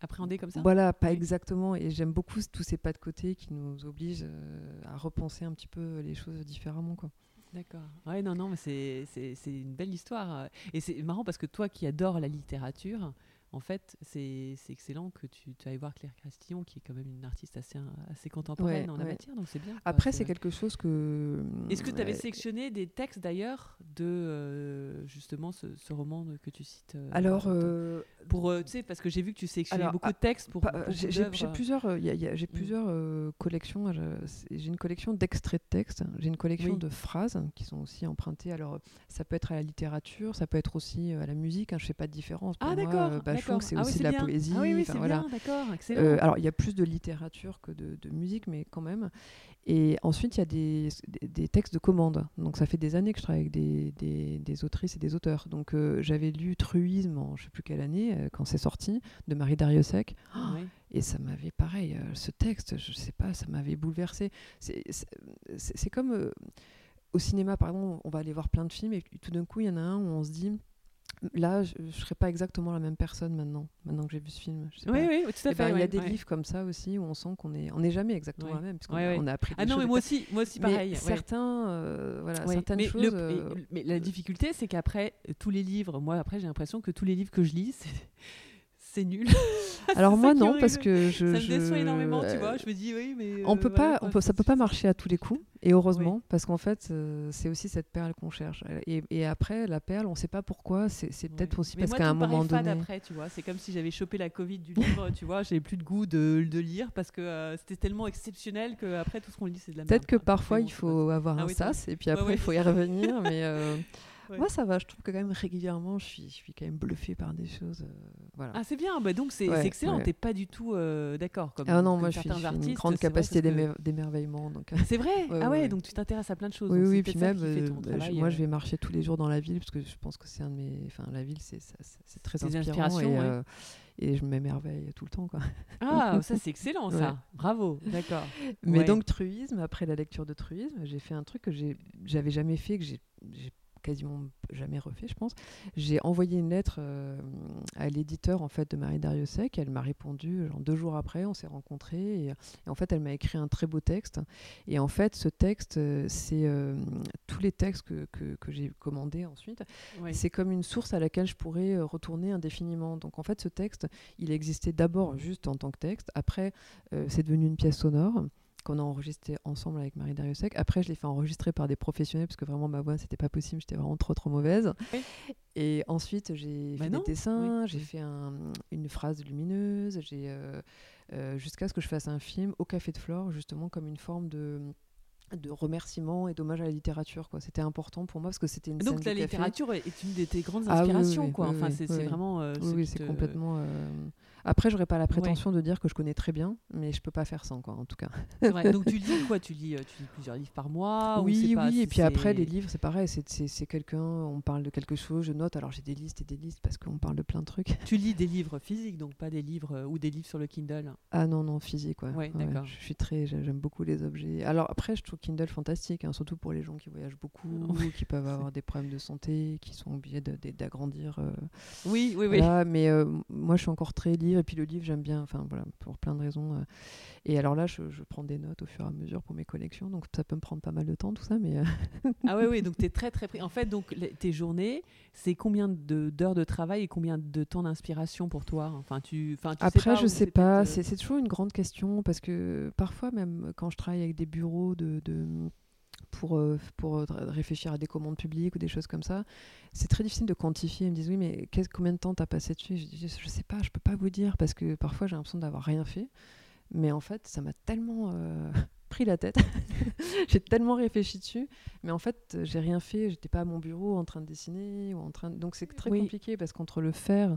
Appréhendé comme ça voilà, pas Oui. exactement. Et j'aime beaucoup tous ces pas de côté qui nous obligent euh, à repenser un petit peu les choses différemment. Quoi. D'accord. Ouais, non, non, mais c'est une belle histoire. Et c'est marrant parce que toi qui adores la littérature, en fait, c'est excellent que tu, tu, ailles voir Claire Castillon, qui est quand même une artiste assez, assez contemporaine en la matière, donc c'est bien. Après, c'est quelque chose que. Est-ce que tu avais sélectionné des textes d'ailleurs de euh, justement ce, roman que tu cites euh, Alors. Euh, pour, tu sais, parce que j'ai vu que tu sélectionnais beaucoup de textes pour. j'ai plusieurs, j'ai mm. plusieurs collections. J'ai une collection d'extraits de textes, j'ai une collection de phrases qui sont aussi empruntées. Alors, ça peut être à la littérature, ça peut être aussi à la musique, hein, je ne fais pas de différence. ah, d'accord. Bah, c'est ah aussi de la poésie. Ah oui, oui voilà. bien, euh, alors, il y a plus de littérature que de, musique, mais quand même. Et ensuite, il y a des, des, textes de commande. Donc, ça fait des années que je travaille avec des, des, autrices et des auteurs. Donc, euh, j'avais lu Truisme en je sais plus quelle année, euh, quand c'est sorti, de Marie Dariussec. Et ça m'avait, pareil, ce texte, je sais pas, ça m'avait bouleversé. C'est comme au cinéma, par exemple, on va aller voir plein de films et tout d'un coup, il y en a un où on se dit là, je ne serais pas exactement la même personne maintenant, maintenant que j'ai vu ce film. oui, oui, tout à eh fait. Ben, il y a des livres comme ça aussi où on sent qu'on est, on n'est jamais exactement la même, parce on, a appris. ah non, mais moi aussi, moi aussi pareil. certains, euh, voilà, certaines mais choses. Euh, mais la difficulté, c'est qu'après tous les livres, moi après j'ai l'impression que tous les livres que je lis, c'est nul. Alors moi non, parce que je. Ça me déçoit énormément, tu vois. Je me dis oui, mais. On peut euh, pas, on peut, ça peut pas marcher à tous les coups, et heureusement, parce qu'en fait, euh, c'est aussi cette perle qu'on cherche. Et, et, après, la perle, on sait pas pourquoi. C'est peut-être aussi parce qu'à un moment donné. après, tu vois. C'est comme si j'avais chopé la Covid du livre, tu vois. J'avais plus de goût de, de lire parce que euh, c'était tellement exceptionnel que après tout ce qu'on lit, c'est de la merde. Peut-être que parfois, il faut avoir ah un sas, et puis après, il faut y revenir, mais. Moi, ça va. Je trouve que quand même régulièrement, je suis, je suis quand même bluffée par des choses. Euh, voilà. Ah, c'est bien. Bah, donc, c'est excellent. T'es pas du tout euh, d'accord. Comme, ah non, moi, je suis, une grande capacité d'émerveillement. Donc... Euh. C'est vrai? ah ouais, donc tu t'intéresses à plein de choses. Oui, oui. Puis même, bah, moi, je vais marcher tous les jours dans la ville parce que je pense que c'est un de mes. Enfin, la ville, c'est très inspirant et, et je m'émerveille tout le temps. Quoi. Ah, ça c'est excellent ça. Bravo, d'accord. Mais donc truisme, après la lecture de truisme, j'ai fait un truc que j'avais jamais fait, que j'ai quasiment jamais refait, je pense. J'ai envoyé une lettre euh, à l'éditeur en fait de Marie Dariussec. Elle m'a répondu genre deux jours après. On s'est rencontrés et, en fait elle m'a écrit un très beau texte. Et en fait ce texte, euh, c'est euh, tous les textes que, que, j'ai commandés ensuite. C'est comme une source à laquelle je pourrais retourner indéfiniment. Donc en fait ce texte, il existait d'abord juste en tant que texte. Après c'est devenu une pièce sonore qu'on a enregistré ensemble avec Marie Dariussec. Après, je l'ai fait enregistrer par des professionnels parce que vraiment ma voix, c'était pas possible, j'étais vraiment trop trop mauvaise. Et ensuite, j'ai bah fait des dessins, j'ai fait une phrase lumineuse, j'ai euh, euh, jusqu'à ce que je fasse un film au Café de Flore, justement comme une forme de de remerciements et d'hommage à la littérature quoi. C'était important pour moi parce que c'était une donc la littérature est une de tes grandes ah inspirations quoi. enfin c'est vraiment euh, oui, c'est complètement après, j'aurais pas la prétention de dire que je connais très bien, mais je peux pas faire sans, quoi, en tout cas. Donc tu lis quoi? Tu lis, euh, tu lis plusieurs livres par mois Oui, oui. et puis après, les livres, c'est pareil. C'est quelqu'un, on parle de quelque chose, je note. Alors j'ai des listes et des listes parce qu'on parle de plein de trucs. Tu lis des livres physiques, donc pas des livres euh, ou des livres sur le Kindle? Ah non, non, physique, ouais. d'accord. je suis très, j'aime beaucoup les objets. Alors après, je trouve Kindle fantastique, hein, surtout pour les gens qui voyagent beaucoup, qui peuvent avoir des problèmes de santé, qui sont obligés d'agrandir. Euh, oui, oui, oui. mais moi, je suis encore très libre et puis le livre, j'aime bien, enfin voilà, pour plein de raisons. Euh. Et alors là, je, prends des notes au fur et à mesure pour mes collections, donc ça peut me prendre pas mal de temps, tout ça, mais. Euh. ah oui, oui, donc tu es très très pris. En fait, donc tes journées, c'est combien d'heures de, travail et combien de temps d'inspiration pour toi? Enfin, tu, enfin, tu Après, sais pas, je sais pas. Euh c'est toujours une grande question parce que parfois, même quand je travaille avec des bureaux de, de pour, euh, pour euh, réfléchir à des commandes publiques ou des choses comme ça. C'est très difficile de quantifier. Ils me disent oui, mais combien de temps tu as passé dessus? Je dis je sais pas, je peux pas vous dire parce que parfois j'ai l'impression d'avoir rien fait. Mais en fait, ça m'a tellement euh, pris la tête. j'ai tellement réfléchi dessus. Mais en fait, j'ai rien fait. J'étais pas à mon bureau en train de dessiner. ou en train Donc c'est très compliqué parce qu'entre le faire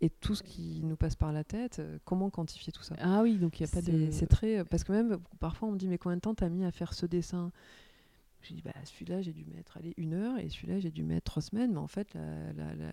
et tout ce qui nous passe par la tête, comment quantifier tout ça? Ah oui, donc il n'y a pas de. C'est très. Parce que même parfois on me dit, mais combien de temps t'as mis à faire ce dessin? J'ai dit, bah, celui-là, j'ai dû mettre allez, une heure, et celui-là, j'ai dû mettre trois semaines. Mais en fait, la,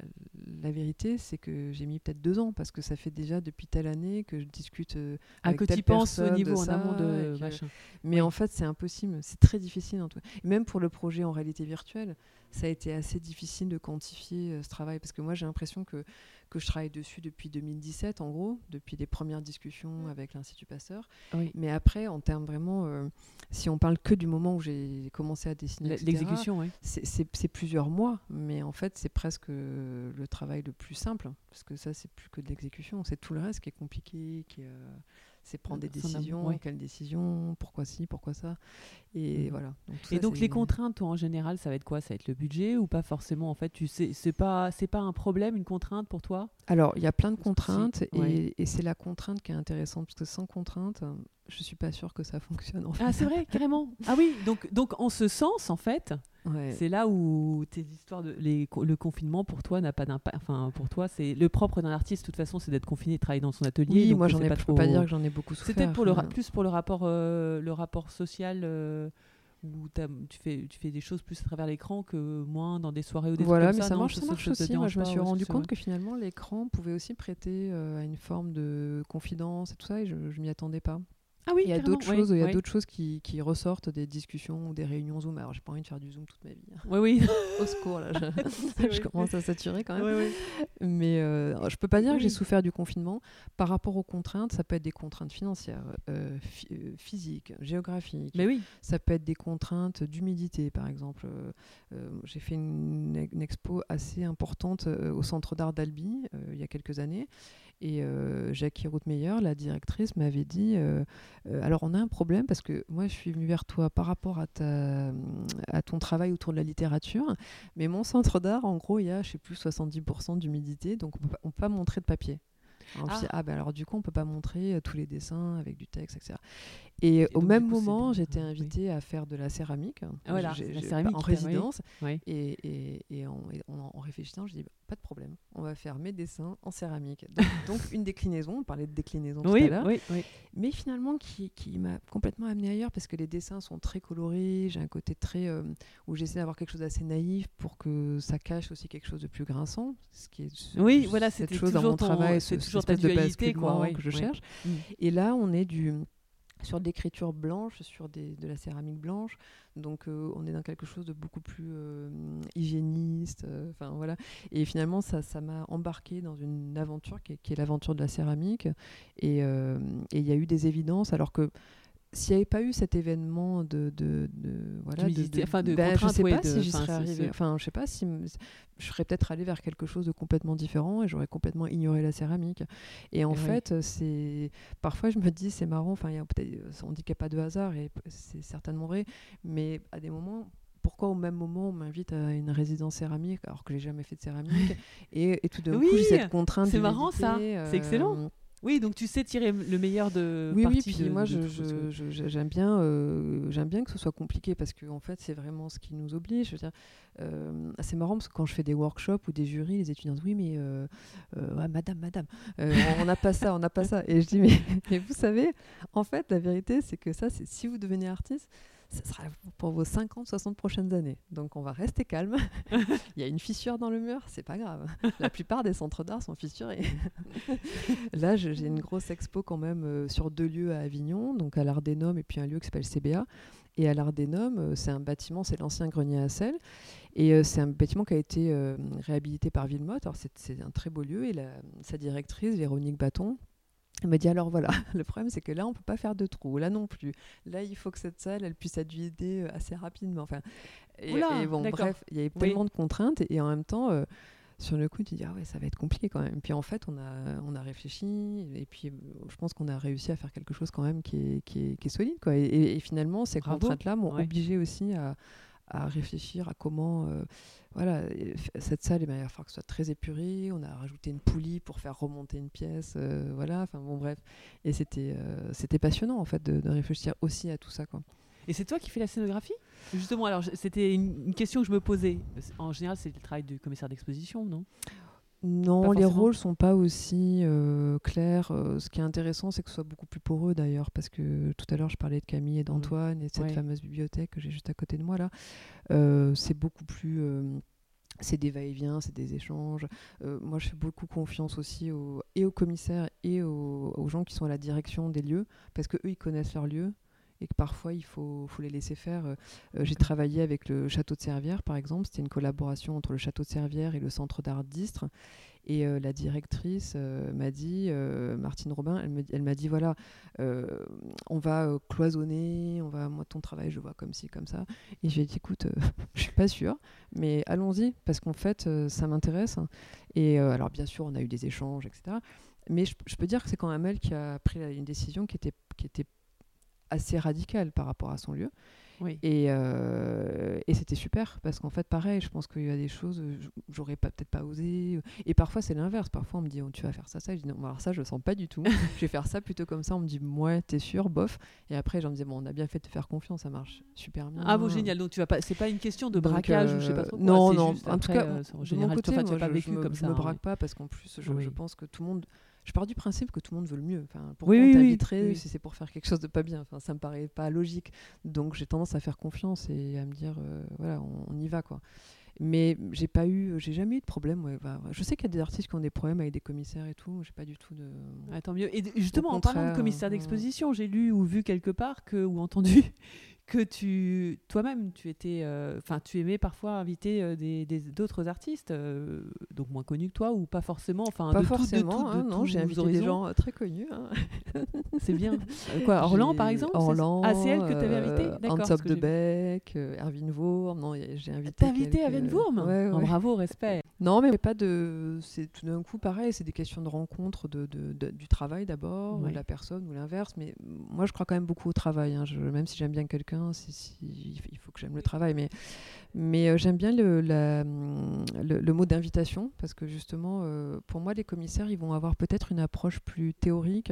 la vérité, c'est que j'ai mis peut-être deux ans parce que ça fait déjà depuis telle année que je discute. Euh, ah, avec que telle tu penses au niveau de en amont de machin. Mais en fait, c'est impossible. C'est très difficile. En tout... et Même pour le projet en réalité virtuelle, ça a été assez difficile de quantifier euh, ce travail parce que moi, j'ai l'impression que, que je travaille dessus depuis 2017, en gros, depuis les premières discussions avec l'Institut Pasteur. Oui. Mais après, en termes vraiment, euh, si on parle que du moment où j'ai commencé à dessiner, L'exécution, oui. c'est- plusieurs mois, mais en fait, c'est presque le travail le plus simple, parce que ça, c'est plus que de l'exécution, c'est tout le reste qui est compliqué, qui est, euh, c'est prendre des décisions, ouais. quelles décisions, pourquoi ci, pourquoi ça, et Mhm. voilà. Donc, Et ça, donc les contraintes, toi, en général, ça va être quoi? Ça va être le budget ou pas forcément? En fait, tu sais, c'est pas, c'est pas un problème, une contrainte pour toi? Alors, il y a plein de contraintes, et, ouais. et c'est la contrainte qui est intéressante, parce que sans contrainte, je suis pas sûre que ça fonctionne en fait. Ah, c'est vrai, carrément. Ah oui, donc, donc en ce sens, en fait, Ouais. c'est là où tes histoires de les, le confinement pour toi n'a pas d'impact. Enfin, pour toi, c'est le propre d'un artiste. De toute façon, c'est d'être confiné, et de travailler dans son atelier. Oui, donc moi, j'en ai, pas je trop... pas dire que j'en ai beaucoup souffert. Peut-être pour le plus pour le rapport, euh, le rapport social euh, où tu fais, tu fais des choses plus à travers l'écran que moins dans des soirées ou des voilà, trucs mais ça, non, marche, ça marche aussi. Moi, je me suis rendu compte que finalement, l'écran pouvait aussi prêter euh, à une forme de confidence et tout ça, et je, je m'y attendais pas. Ah oui, Il y a d'autres ouais, choses, il y a ouais. d'autres choses qui, qui ressortent des discussions ou des réunions Zoom. Alors, j'ai pas envie de faire du Zoom toute ma vie. Ouais, oui. Au secours, là, je, je commence à saturer quand même. Ouais. Mais euh, je peux pas dire que j'ai Oui. souffert du confinement. Par rapport aux contraintes, ça peut être des contraintes financières, euh, euh, physiques, géographiques. Mais oui. Ça peut être des contraintes d'humidité, par exemple. Euh, J'ai fait une, une expo assez importante au Centre d'art d'Albi il y a quelques années. Et euh, Jackie Routmeyer, la directrice, m'avait dit euh, euh, Alors, on a un problème parce que moi, je suis venue vers toi par rapport à, ta, à ton travail autour de la littérature. Mais mon centre d'art, en gros, il y a, je sais plus, 70% d'humidité. Donc, on peut on peut pas montrer de papier. Alors, je Ah. dis, ah ben alors du coup on peut pas montrer tous les dessins avec du texte etc et, Et au donc, même coup, moment j'étais oui. invitée à faire de la céramique Ah, voilà, la céramique, en oui. résidence et, et, et en, et en- en réfléchissant je dis bah, pas de problème on va faire mes dessins en céramique donc, donc, une déclinaison on parlait de déclinaison tout Oui, à l'heure oui, oui. mais finalement qui, qui m'a complètement amené ailleurs parce que les dessins sont très colorés, j'ai un côté très euh, où j'essaie d'avoir quelque chose d'assez naïf pour que ça cache aussi quelque chose de plus grinçant, ce qui est Oui, voilà, cette chose dans mon ton- travail, c'est ce- toujours cette ta dualité, quoi, ouais, que je cherche. Mm. Et là, on est du sur de l'écriture blanche, sur de la céramique blanche. Donc, euh, on est dans quelque chose de beaucoup plus euh, hygiéniste. euh, voilà. Et finalement, ça m'a embarqué dans une aventure qui est, qui est l'aventure de la céramique. Et il y a eu des évidences, alors que s'il n'y avait pas eu cet événement de, de, de- voilà de, D'humidité, enfin, de ben, je sais pas si j'y serais arrivée enfin je sais pas si je serais peut-être allée vers quelque chose de complètement différent et j'aurais complètement ignoré la céramique et en Et fait euh, c'est parfois je me dis c'est marrant enfin il y a peut-être on dit qu'il n'y a pas de hasard et c'est certainement vrai mais à des moments pourquoi au même moment on m'invite à une résidence céramique alors que j'ai jamais fait de céramique et, et tout d'un Oui, coup j'ai cette contrainte c'est marrant, ça. C'est excellent. Oui, donc tu sais tirer le meilleur de oui, oui, puis de- moi, je- je- je- j'aime bien, euh, j'aime bien que ce soit compliqué parce que en fait, c'est vraiment ce qui nous oblige. Je veux dire, euh, c'est marrant parce que quand je fais des workshops ou des jurys, les étudiants disent oui, mais euh, ouais, madame, madame, on n'a pas ça, on n'a pas ça. Et je dis mais, mais vous savez, en fait, la vérité, c'est que ça, c'est si vous devenez artiste. Ça sera pour vos 50, 60 prochaines années. Donc on va rester calme. Il y a une fissure dans le mur, c'est pas grave. La plupart des centres d'art sont fissurés. Là, j'ai une grosse expo quand même euh, sur deux lieux à Avignon, donc à l'Ardénum et puis un lieu qui s'appelle CBA. Et à l'Ardénum, euh, c'est un bâtiment, c'est l'ancien grenier à sel. Et euh, c'est un bâtiment qui a été euh, réhabilité par Villemotte. Alors c'est- c'est un très beau lieu. Et la- sa directrice, Véronique Bâton, elle me dit alors voilà, le problème c'est que là on peut pas faire de trous, là non plus. Là il faut que cette salle elle puisse être vidée euh, assez rapidement. Enfin, et, Oula, et bon bref, il y avait Oui. tellement de contraintes et, et en même temps euh, sur le coup tu te dis ah ouais ça va être compliqué quand même. Puis en fait on a on a réfléchi et puis euh, je pense qu'on a réussi à faire quelque chose quand même qui est qui est, qui est solide quoi. Et, finalement ces contraintes là m'ont Ouais. obligé aussi à à réfléchir à comment euh, voilà cette salle eh ben, il va falloir que ce soit très épuré on a rajouté une poulie pour faire remonter une pièce euh, voilà enfin bon bref. Et c'était euh, c'était passionnant en fait de, réfléchir aussi à tout ça quoi. Et c'est toi qui fais la scénographie? Justement, alors c'était une, une question que je me posais. En général, c'est le travail du commissaire d'exposition, non? Non les rôles sont pas aussi euh, clairs Euh, ce qui est intéressant c'est que ce soit beaucoup plus poreux d'ailleurs parce que tout à l'heure je parlais de Camille et d'Antoine et de cette Ouais. fameuse bibliothèque que j'ai juste à côté de moi là Euh, c'est beaucoup plus euh, c'est des va-et-vient, c'est des échanges. Moi, je fais beaucoup confiance aussi aux, et aux commissaires et aux, aux, gens qui sont à la direction des lieux, parce qu'eux, ils connaissent leurs lieux et que parfois, il faut, les laisser faire. Euh, j'ai travaillé avec le Château de Servières, par exemple. C'était une collaboration entre le Château de Servières et le Centre d'art d'Istre. Et euh, la directrice euh, m'a dit, Martine Robin, elle m'a dit voilà, on va cloisonner, on va, moi ton travail je vois comme ci, comme ça. Et j'ai dit écoute, je suis pas sûre, mais allons-y, parce qu'en fait ça m'intéresse. Et alors bien sûr, on a eu des échanges, etc. Mais je, peux dire que c'est quand même elle qui a pris une décision qui était assez radicale par rapport à son lieu. Et, euh, et c'était super parce qu'en fait, pareil, je pense qu'il y a des choses, j'aurais peut-être pas osé. Et parfois, c'est l'inverse. Parfois, on me dit, oh, tu vas faire ça, ça. Je dis, non, alors ça, je le sens pas du tout. je vais faire ça plutôt comme ça. On me dit, ouais, t'es sûr, bof. Et après, j'en disais, bon, on a bien fait de te faire confiance, ça marche super bien. Ah bon, génial. Donc, tu vas pas, c'est pas une question de braquage ou je sais pas trop. Non, quoi, non. Juste, en après, tout cas, euh, en de mon côté, toi, tu moi, as pas je, vécu je me, comme je ça. me hein, braque pas parce qu'en plus, je, Oui. je pense que tout le monde. Je pars du principe que tout le monde veut le mieux. Enfin, pourquoi Oui, on oui, oui, t'inviterait oui. si c'est pour faire quelque chose de pas bien Enfin, ça me paraît pas logique. Donc j'ai tendance à faire confiance et à me dire, euh, voilà, on, on y va quoi. Mais j'ai pas eu, j'ai jamais eu de problème. ouais, bah. Je sais qu'il y a des artistes qui ont des problèmes avec des commissaires et tout. J'ai pas du tout de. Ah, tant mieux. Et justement, en parlant de commissaire euh, d'exposition, j'ai lu ou vu quelque part que, ou entendu que tu, toi-même, tu étais, euh, enfin, tu aimais parfois inviter euh, des d'autres artistes, euh, donc moins connus que toi ou pas forcément, enfin, Pas de tout- de forcément, tout- de hein, non. J'ai invité des gens très connus. hein. C'est bien. Quoi, Orlan par exemple Orlan, Ah, c'est elle que tu avais invité D'accord. Hans de Beck, Erwin Wurm. Non, j'ai invité. T'as invité quelques- Aven Wurm Ouais, Oh. Bravo, respect. Non, mais pas de. C'est tout d'un coup pareil. C'est des questions de rencontre de, de- de- du travail d'abord, Ouais. de la personne ou l'inverse. Mais moi, je crois quand même beaucoup au travail. hein. Je- même si j'aime bien quelqu'un, il faut que j'aime le travail. Mais, mais euh, j'aime bien le, le mot d'invitation parce que justement, euh, pour moi, les commissaires, ils vont avoir peut-être une approche plus théorique.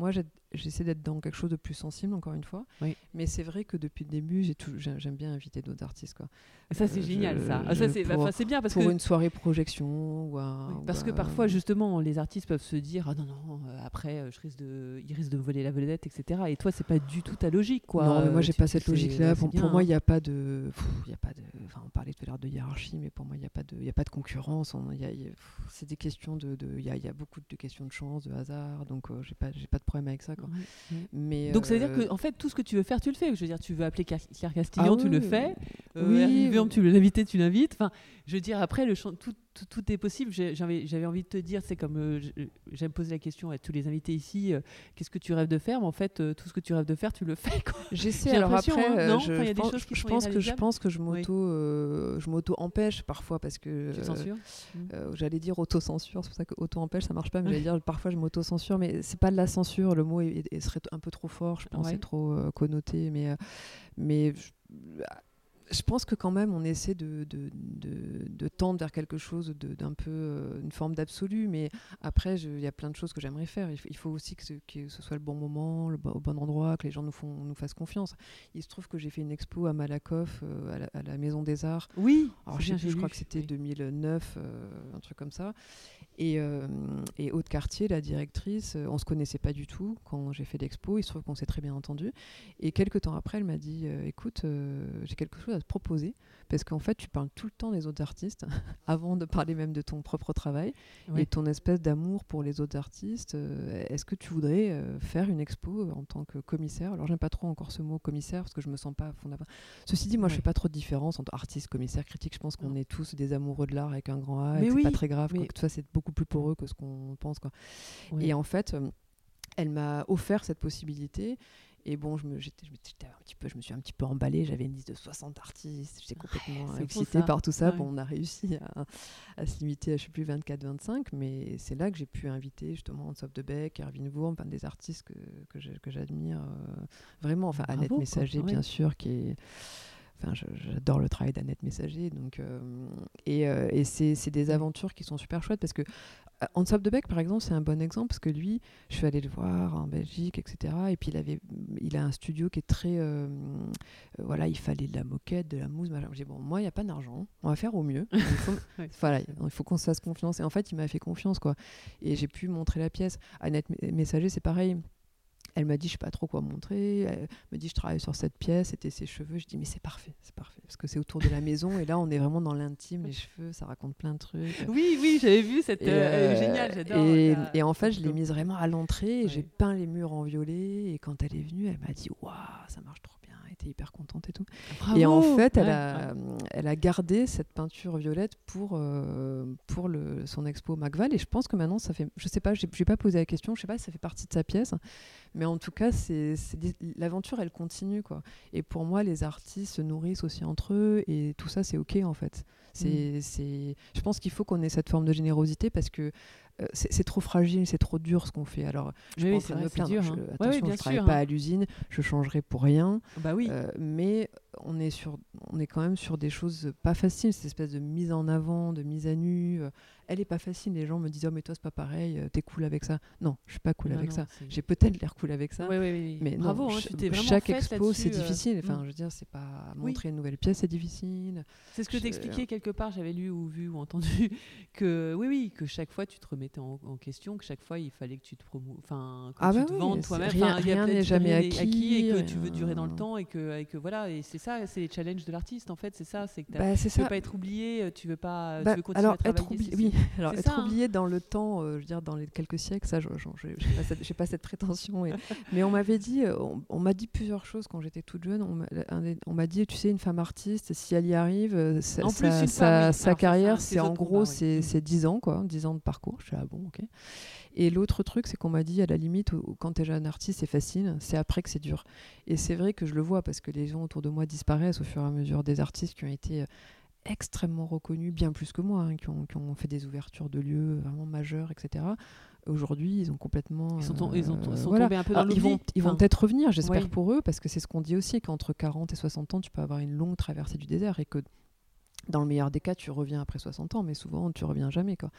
Moi, j'essaie d'être dans quelque chose de plus sensible, encore une fois. Oui. Mais c'est vrai que depuis le début, j'aime bien inviter d'autres artistes. Quoi. Ça, c'est Euh, génial, je- ça. Ah, ça, c'est bah, c'est bien parce pour que. une soirée projection ou un- Oui, ou parce que parfois, justement, les artistes peuvent se dire Ah non, non, euh, après, euh, je risque de... ils risquent de voler la vedette, etc. Et toi, c'est pas du tout ta logique, quoi. non, mais moi j'ai pas cette logique-là. Pour, moi, il n'y a pas de, pff, y a pas de. Enfin, on parlait tout à l'heure de hiérarchie, mais pour moi, il n'y a pas de, y a pas de concurrence. On- il y a- il y a- pff, c'est des questions de, de- il y a, il y a beaucoup de questions de chance, de hasard. Donc, euh, j'ai pas, pas de problème avec ça. Quoi. Ouais, ouais. Mais Donc ça veut dire euh, que en fait tout ce que tu veux faire tu le fais. Je veux dire tu veux appeler Claire Claire Castillon Ah tu le fais. oui. Euh, Oui, oui. tu veux l'inviter tu l'invites. Enfin je veux dire après le tout, tout, tout est possible. J'avais envie de te dire c'est comme euh, je- j'aime poser la question à tous les invités ici euh, qu'est-ce que tu rêves de faire? Mais en fait euh, tout ce que tu rêves de faire tu le fais. J'essaie. Alors après, hein, euh, non je, Enfin, y a des pense, choses qui je sont pense que je pense que je m'auto, euh, je m'auto empêche parfois parce que Tu te euh, censures Euh, j'allais dire auto-censure, c'est pour ça que auto-empêche, ça marche pas, mais j'allais dire parfois je m'auto-censure, mais c'est pas de la censure, le mot est- est- serait un peu trop fort, je pense, Ouais. c'est trop euh, connoté, mais, euh, mais je, je pense que quand même on essaie de, de, de- de tendre vers quelque chose d'un peu, euh, une forme d'absolu, mais après il y a plein de choses que j'aimerais faire, il faut, il faut aussi que ce, que ce soit le bon moment, le au bon endroit, que les gens nous, font, nous fassent confiance. Il se trouve que j'ai fait une expo à Malakoff, euh, à, la, à la Maison des Arts, Oui. alors, je, je crois que c'était oui. 2009, euh, un truc comme ça. Et, et Haute Cartier, la directrice, on se connaissait pas du tout quand j'ai fait l'expo. Il se trouve qu'on s'est très bien entendu. Et quelques temps après, elle m'a dit Écoute, j'ai quelque chose à te proposer. Parce qu'en fait, tu parles tout le temps des autres artistes, avant de parler même de ton propre travail et ton espèce d'amour pour les autres artistes. euh, Est-ce que tu voudrais euh, faire une expo euh, en tant que commissaire? Alors, j'aime pas trop encore ce mot commissaire parce que je me sens pas fondamental. Ceci dit, moi, je fais pas trop de différence entre artiste, commissaire, critique. Je pense qu'on est tous des amoureux de l'art avec un grand A. Et que oui, c'est pas très grave. mais- Quoi, que tout ça, c'est beaucoup plus pour eux que ce qu'on pense. Quoi. Et en fait, euh, elle m'a offert cette possibilité. Et bon, je me, j'étais, je, m'étais un petit peu, je me suis un petit peu emballée. J'avais une liste de 60 artistes. J'étais complètement excitée par tout ça. Ouais. Bon, on a réussi à, à se limiter à, je sais plus, 24-25. Mais c'est là que j'ai pu inviter justement Hans de Beck, Erwin Wurm, enfin, des artistes que, j'admire euh, vraiment. Enfin, Bravo, Annette quoi. Messager, Ouais. bien sûr, qui est. Enfin, j'adore le travail d'Annette Messager. Donc, euh, et euh, et c'est, des aventures qui sont super chouettes parce que euh, Hans de Beck, par exemple, c'est un bon exemple parce que lui, je suis allée le voir en Belgique, etc. Et puis il avait, il a un studio qui est très, euh, voilà, il fallait de la moquette, de la mousse. J'ai dit bon, moi il y a pas d'argent, on va faire au mieux. Il faut, voilà, il faut qu'on se fasse confiance. Et en fait, il m'a fait confiance quoi. Et j'ai pu montrer la pièce. Annette Me- Messager, c'est pareil. Elle m'a dit, je sais pas trop quoi montrer. Elle me dit, je travaille sur cette pièce, c'était ses cheveux. Je dis, mais c'est parfait, c'est parfait. Parce que c'est autour de la maison. et là, on est vraiment dans l'intime, les cheveux, ça raconte plein de trucs. Oui, oui, j'avais vu cette. Et, euh, euh, génial, j'adore. Et, la- et en fait, je l'ai mise vraiment à l'entrée. et J'ai peint les murs en violet. Et quand elle est venue, elle m'a dit, waouh, ça marche trop était hyper contente et tout. Et en fait, elle, Ouais, a, elle a gardé cette peinture violette pour, euh, pour le, son expo McVal. Et je pense que maintenant, ça fait. Je sais pas, je n'ai pas posé la question. Je sais pas si ça fait partie de sa pièce. Mais en tout cas, c'est l'aventure, elle continue. Quoi. Et pour moi, les artistes se nourrissent aussi entre eux. Et tout ça, c'est OK, en fait. C'est, Mm. c'est- Je pense qu'il faut qu'on ait cette forme de générosité parce que c'est c'est trop fragile, c'est trop dur ce qu'on fait. Alors, je Oui, suis oui, me plaindre. dur, Je- hein. Oui, attention, bien je travaille sûr, pas hein. à l'usine, je changerai pour rien. Bah oui. Euh, mais on est, sur, on est quand même sur des choses pas faciles, cette espèce de mise en avant, de mise à nu. euh, elle est pas facile. Les gens me disent Oh, mais toi, c'est pas pareil, euh, t'es cool avec ça. Non, je suis pas cool Non, avec non, ça. J'ai peut-être l'air cool avec ça. Mais Bravo, non, hein, tu vraiment chaque expo, c'est euh, difficile. Enfin, mm. je veux dire, c'est pas Oui. montrer une nouvelle pièce, c'est difficile. C'est ce que Je- t'expliquais quelque part, j'avais lu ou vu ou entendu, que oui, oui, que chaque fois tu te remettais en, en question, que chaque fois il fallait que tu te promou... enfin, que Ah tu bah te oui, vendes toi-même. rien- Enfin, n'est jamais n'est acquis, et que tu veux durer dans le rien. temps et que, et que voilà, et c'est ça, c'est les challenges de l'artiste en fait, c'est ça, c'est que Bah, c'est tu veux pas être oublié, tu veux pas, Bah, tu veux continuer alors, à travailler. être oublié, oui. alors être ça, hein. oublié dans le temps, euh, je veux dire dans les quelques siècles, ça, je n'ai pas, j'ai pas cette prétention. et- mais on m'avait dit, euh, on, on m'a dit plusieurs choses quand j'étais toute jeune. On m'a dit, tu sais, une femme artiste, si elle y arrive, euh, sa, En plus, sa- une femme, sa- oui. Alors, sa ça, carrière, c'est en gros, c'est Mm. c'est 10 ans, quoi, 10 ans de parcours. Je suis ah bon, ok. Et l'autre truc, c'est qu'on m'a dit, à la limite, quand tu es jeune artiste, c'est facile, c'est après que c'est dur. Et c'est vrai que je le vois parce que les gens autour de moi disparaissent au fur et à mesure des artistes qui ont été euh, extrêmement reconnus, bien plus que moi, hein, qui, ont, qui ont fait des ouvertures de lieux vraiment majeures, etc. Aujourd'hui, ils ont complètement. Ils sont, euh, ils ont t- sont voilà. tombés un peu dans Alors, ils vont, ils vont Enfin, peut-être revenir, j'espère oui. pour eux, parce que c'est ce qu'on dit aussi, qu'entre 40 et 60 ans, tu peux avoir une longue traversée du désert et que dans le meilleur des cas, tu reviens après 60 ans, mais souvent, tu reviens jamais. Quoi.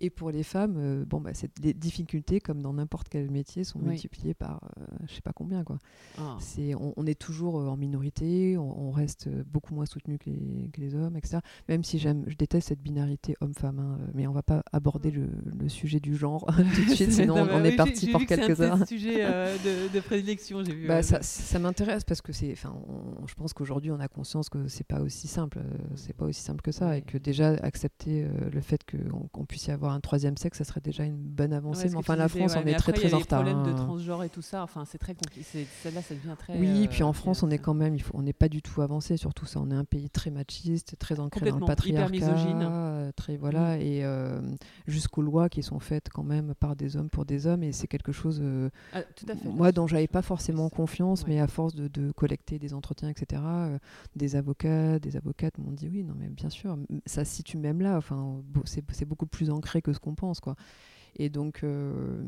Et pour les femmes, euh, bon, bah, les difficultés, comme dans n'importe quel métier, sont Oui. multipliées par euh, je sais pas combien. Quoi. ah. C'est, on, on est toujours euh, en minorité, on, on reste euh, beaucoup moins soutenu que les, que les hommes, etc. Même si j'aime, je déteste cette binarité homme-femme, hein, mais on va pas aborder le, le sujet du genre tout de suite, sinon Non, on, bah est parti pour vu que c'est un quelques heures. sujets euh, de, de prédilection, j'ai vu. Bah, ça, ça m'intéresse parce que c'est, je pense qu'aujourd'hui on a conscience que c'est pas aussi simple, c'est pas aussi simple que ça, Ouais. et que déjà accepter euh, le fait qu'on puisse y avoir un troisième sexe, ça serait déjà une bonne avancée. mais enfin, la France on est très après, très en les retard. problèmes de hein. transgenre et tout ça, enfin c'est très compliqué. Celle-là, ça devient très. Oui, euh, puis en France, on est quand même, il faut, on n'est pas du tout avancé sur tout ça. On est un pays très machiste, très ancré dans le hyper patriarcat, misogyne. euh, très voilà, et euh, jusqu'aux lois qui sont faites quand même par des hommes pour des hommes, et c'est quelque chose, euh, Ah, tout à fait. moi, dont j'avais pas forcément confiance, mais à force de, de collecter des entretiens, etc., euh, des avocats, des avocates m'ont dit oui, non, mais bien sûr, ça se situe même là. Enfin, c'est beaucoup plus ancré que ce qu'on pense, quoi. Et donc, euh,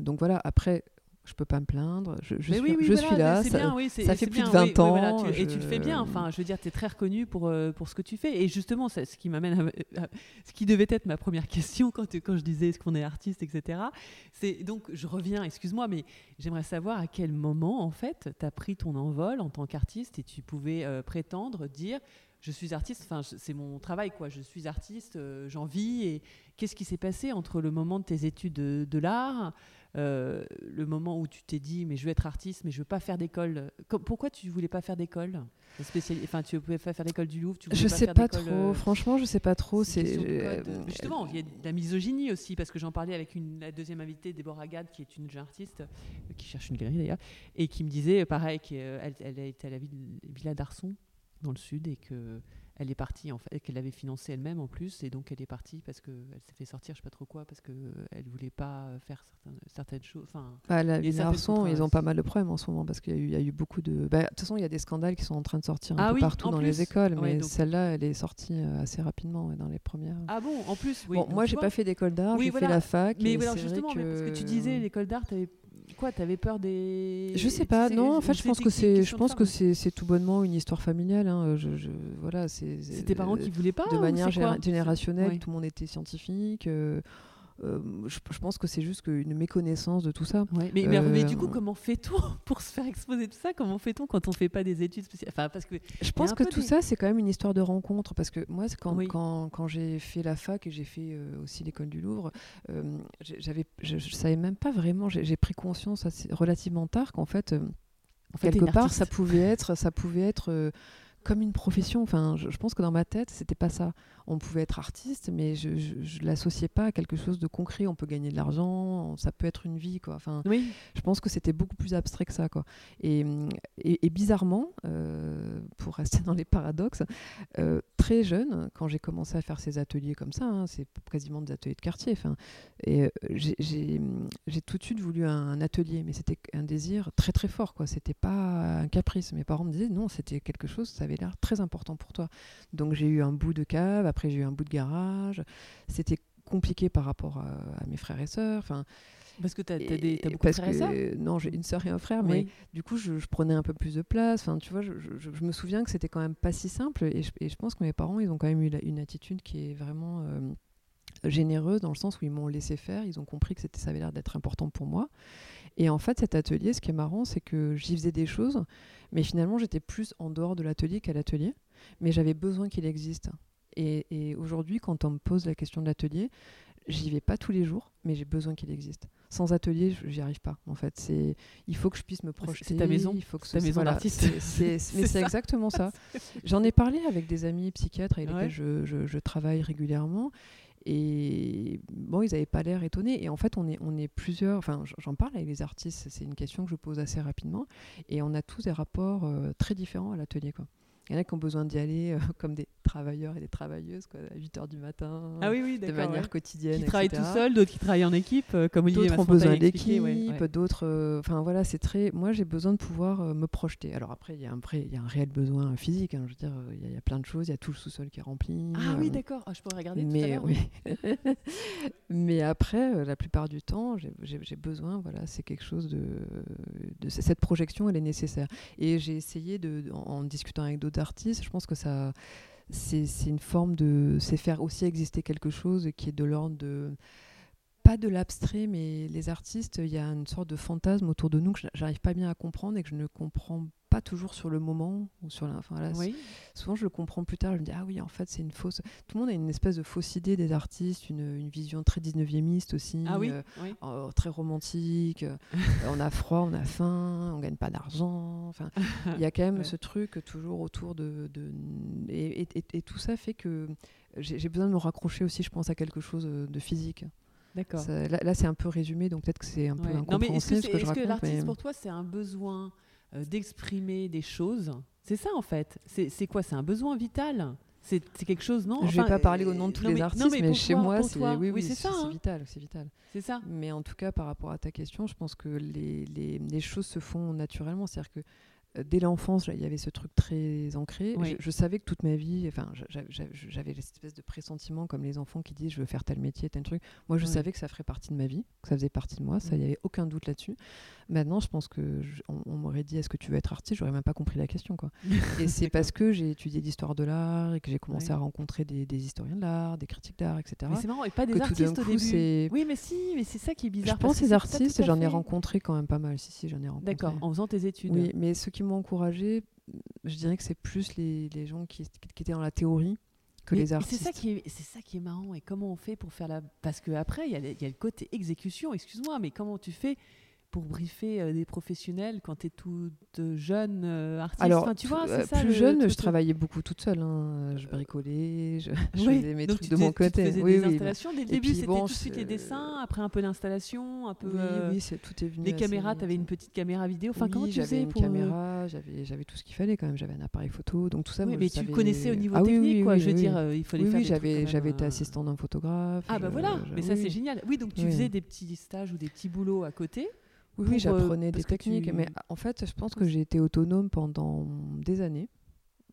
donc voilà. Après. Je peux pas me plaindre. Je, je suis, oui, oui, je voilà, suis là. c'est ça- bien, oui, c'est- ça fait plus bien, de 20 oui, oui, voilà, ans, Et tu le fais bien. Enfin, je veux dire, tu es très reconnu pour, euh, pour ce que tu fais. Et justement, c'est ce qui m'amène à, à- ce qui devait être ma première question quand, quand je disais est-ce qu'on est artiste, etc. C'est donc, je reviens, excuse-moi, mais j'aimerais savoir à quel moment, en fait, tu as pris ton envol en tant qu'artiste et tu pouvais euh, prétendre dire je suis artiste, enfin, c'est mon travail, quoi. Je suis artiste, euh, j'en vis. Et qu'est-ce qui s'est passé entre le moment de tes études de, de l'art, euh, le moment où tu t'es dit, mais je veux être artiste, mais je veux pas faire d'école? Pourquoi tu voulais pas faire d'école? Enfin, tu pouvais pas faire l'école du Louvre. Tu Je pas sais faire pas d'école, trop. euh, Franchement, je sais pas trop. c'est euh, Justement, il y a de la misogynie aussi, parce que j'en parlais avec une, la deuxième invitée, Déborah Gad, qui est une jeune artiste, qui cherche une galerie d'ailleurs, et qui me disait, pareil, qu'elle elle a été à la ville, Villa d'Arson, dans le sud, et que elle est partie, en fait, qu'elle avait financé elle-même en plus, et donc elle est partie parce qu'elle s'est fait sortir, je sais pas trop quoi, parce qu'elle voulait pas faire certaines, certaines choses. Enfin, Bah, Arson, contre- ils ont pas mal de problèmes en ce moment parce qu'il y, a eu- il y a eu beaucoup de. bah, De toute façon, il y a des scandales qui sont en train de sortir un Ah peu oui, partout dans plus. les écoles, Ouais, mais donc- celle-là, elle est sortie euh, assez rapidement ouais, dans les premières. ah bon, en plus, oui. bon, moi, j'ai pas fait d'école d'art, Oui, j'ai voilà. fait la fac. Mais et voilà, justement, mais parce que tu disais l'école d'art, t'avais quoi T'avais peur des Je sais pas, non. En fait, je pense que c'est, je pense que femme c'est, tout bonnement une histoire familiale. hein. Je, je- voilà, c'est. Tes parents qui voulaient pas de manière générationnelle, tout le monde était scientifique. Euh, je, pense que c'est juste une méconnaissance de tout ça. mais, mais, du coup, comment fait-on pour se faire exposer tout ça? Comment fait-on quand on ne fait pas des études spéciales? Enfin, parce que Je pense que tout ça, c'est quand même une histoire de rencontre. Parce que moi, quand, quand, quand j'ai fait la fac et j'ai fait aussi l'école du Louvre, j'avais, je ne savais même pas vraiment, j'ai pris conscience assez, relativement tard qu'en fait, en fait, quelque part, ça pouvait être, ça pouvait être comme une profession. Enfin, je, pense que dans ma tête, c'était pas ça. On pouvait être artiste, mais je, ne l'associais pas à quelque chose de concret. On peut gagner de l'argent, ça peut être une vie, quoi. Enfin, oui. je pense que c'était beaucoup plus abstrait que ça, quoi. Et, et, bizarrement, euh, pour rester dans les paradoxes, euh, très jeune, quand j'ai commencé à faire ces ateliers comme ça, hein, c'est quasiment des ateliers de quartier. Enfin, et euh, j'ai tout de suite voulu un, atelier, mais c'était un désir très très fort, quoi. C'était pas un caprice. Mes parents me disaient non, c'était quelque chose. Ça avait l'air très important pour toi. Donc j'ai eu un bout de cave, après j'ai eu un bout de garage. C'était compliqué par rapport à, mes frères et sœurs. Enfin, parce que tu as, as, beaucoup de frères et sœurs? Non, j'ai une sœur et un frère, mais du coup, je, prenais un peu plus de place. Enfin, tu vois, je, me souviens que c'était quand même pas si simple. Et je, pense que mes parents, ils ont quand même eu une attitude qui est vraiment euh, généreuse, dans le sens où ils m'ont laissé faire. Ils ont compris que ça avait l'air d'être important pour moi. Et en fait, cet atelier, ce qui est marrant, c'est que j'y faisais des choses, mais finalement, j'étais plus en dehors de l'atelier qu'à l'atelier. Mais j'avais besoin qu'il existe. Et, aujourd'hui, quand on me pose la question de l'atelier, j'y vais pas tous les jours, mais j'ai besoin qu'il existe. Sans atelier, j'y arrive pas. En fait, c'est il faut que je puisse me projeter. C'est ta maison. Il faut que ta maison d'artiste. mais c'est exactement ça. J'en ai parlé avec des amis psychiatres avec lesquels je, je, travaille régulièrement, et bon, ils n'avaient pas l'air étonnés. Et en fait, on est, on est plusieurs. Enfin, j'en parle avec les artistes. C'est une question que je pose assez rapidement. Et on a tous des rapports euh, très différents à l'atelier. Il y en a qui ont besoin d'y aller euh, comme des travailleurs et des travailleuses quoi, à 8 h du matin, ah oui, oui, de manière quotidienne. Qui travaillent tout seuls, d'autres qui travaillent en équipe, euh, comme D'autres ont besoin d'équipe, d'autres. Euh, enfin voilà, c'est très. Moi, j'ai besoin de pouvoir me projeter. Alors après, il y, a un vrai, y a un réel besoin physique. Hein, je veux dire, il y, a plein de choses. Il y a tout le sous-sol qui est rempli. Ah oui, d'accord. Ah, je pourrais regarder mais, tout à oui. mais après, la plupart du temps, j'ai besoin. Voilà, c'est quelque chose de, de. Cette projection, elle est nécessaire. Et j'ai essayé de, en discutant avec d'autres je pense que ça, c'est une forme de, c'est faire aussi exister quelque chose qui est de l'ordre de pas de l'abstrait, mais les artistes, il y a une sorte de fantasme autour de nous que j'arrive pas bien à comprendre et que je ne comprends pas toujours sur le moment ou sur la. Enfin, Souvent, je le comprends plus tard. Je me dis ah oui, en fait, c'est une fausse. Tout le monde a une espèce de fausse idée des artistes, une, une vision très 19e aussi, ah oui, euh, très romantique. on a froid, on a faim, on gagne pas d'argent. Enfin, il y a quand même ce truc toujours autour de. de et, et, tout ça fait que j'ai besoin de me raccrocher aussi, je pense, à quelque chose de physique. D'accord. Là, c'est un peu résumé, donc peut-être que c'est un peu incompréhensible ce que, je raconte. Est-ce que l'artiste, pour toi, c'est un besoin euh, d'exprimer des choses. C'est ça en fait. C'est quoi? C'est un besoin vital? C'est quelque chose, non? Je ne vais pas parler au nom de tous les artistes, mais, chez moi, c'est oui, oui, c'est ça. C'est hein. vital, c'est vital. C'est ça. Mais en tout cas, par rapport à ta question, je pense que les, les, les choses se font naturellement. C'est-à-dire que euh, dès l'enfance, il y avait ce truc très ancré. Je, savais que toute ma vie, enfin, j'avais cette espèce de pressentiment comme les enfants qui disent je veux faire tel métier, tel truc. Moi, je savais que ça ferait partie de ma vie, que ça faisait partie de moi. Ça, il n'y avait aucun doute là-dessus. Maintenant, je pense que on, m'aurait dit est-ce que tu veux être artiste? J'aurais même pas compris la question, quoi. et c'est parce que j'ai étudié l'histoire de l'art et que j'ai commencé à rencontrer des, historiens de l'art, des critiques d'art, etc. Mais c'est marrant, et pas des artistes au début. Oui, mais si, mais c'est ça qui est bizarre. Je pense les artistes, j'en ai rencontré quand même pas mal. Si, si, j'en ai rencontré. D'accord, en faisant tes études. Oui, mais ce qui m'ont encouragé, je dirais que c'est plus les, les gens qui, qui, étaient dans la théorie que les artistes. C'est ça qui est, c'est ça qui est marrant. Et comment on fait pour faire la Parce que après, il y, y, a le côté exécution. Excuse-moi, mais comment tu fais pour briefer euh, des professionnels quand tu es toute jeune euh, artiste Alors, tu vois, euh, plus jeune, je travaillais beaucoup toute seule. Hein. Je bricolais, je, faisais mes trucs de mon côté. Tu faisais oui, des installations dès le début, c'était tout de suite les dessins, après un peu d'installation, un peu. Oui, oui, tout est venu. Les caméras, tu avais une petite caméra vidéo. Enfin, comment tu faisais une caméra, j'avais, j'avais tout ce qu'il fallait quand même. J'avais un appareil photo, donc tout ça. mais tu connaissais au niveau ah technique, quoi. Je veux dire, il fallait faire. Oui, j'avais, j'avais été assistant d'un photographe. Ah bah voilà, mais ça c'est génial. Oui, donc tu faisais des petits stages ou des petits boulots à côté. Oui, j'apprenais des techniques, mais en fait, je pense que j'ai été autonome pendant des années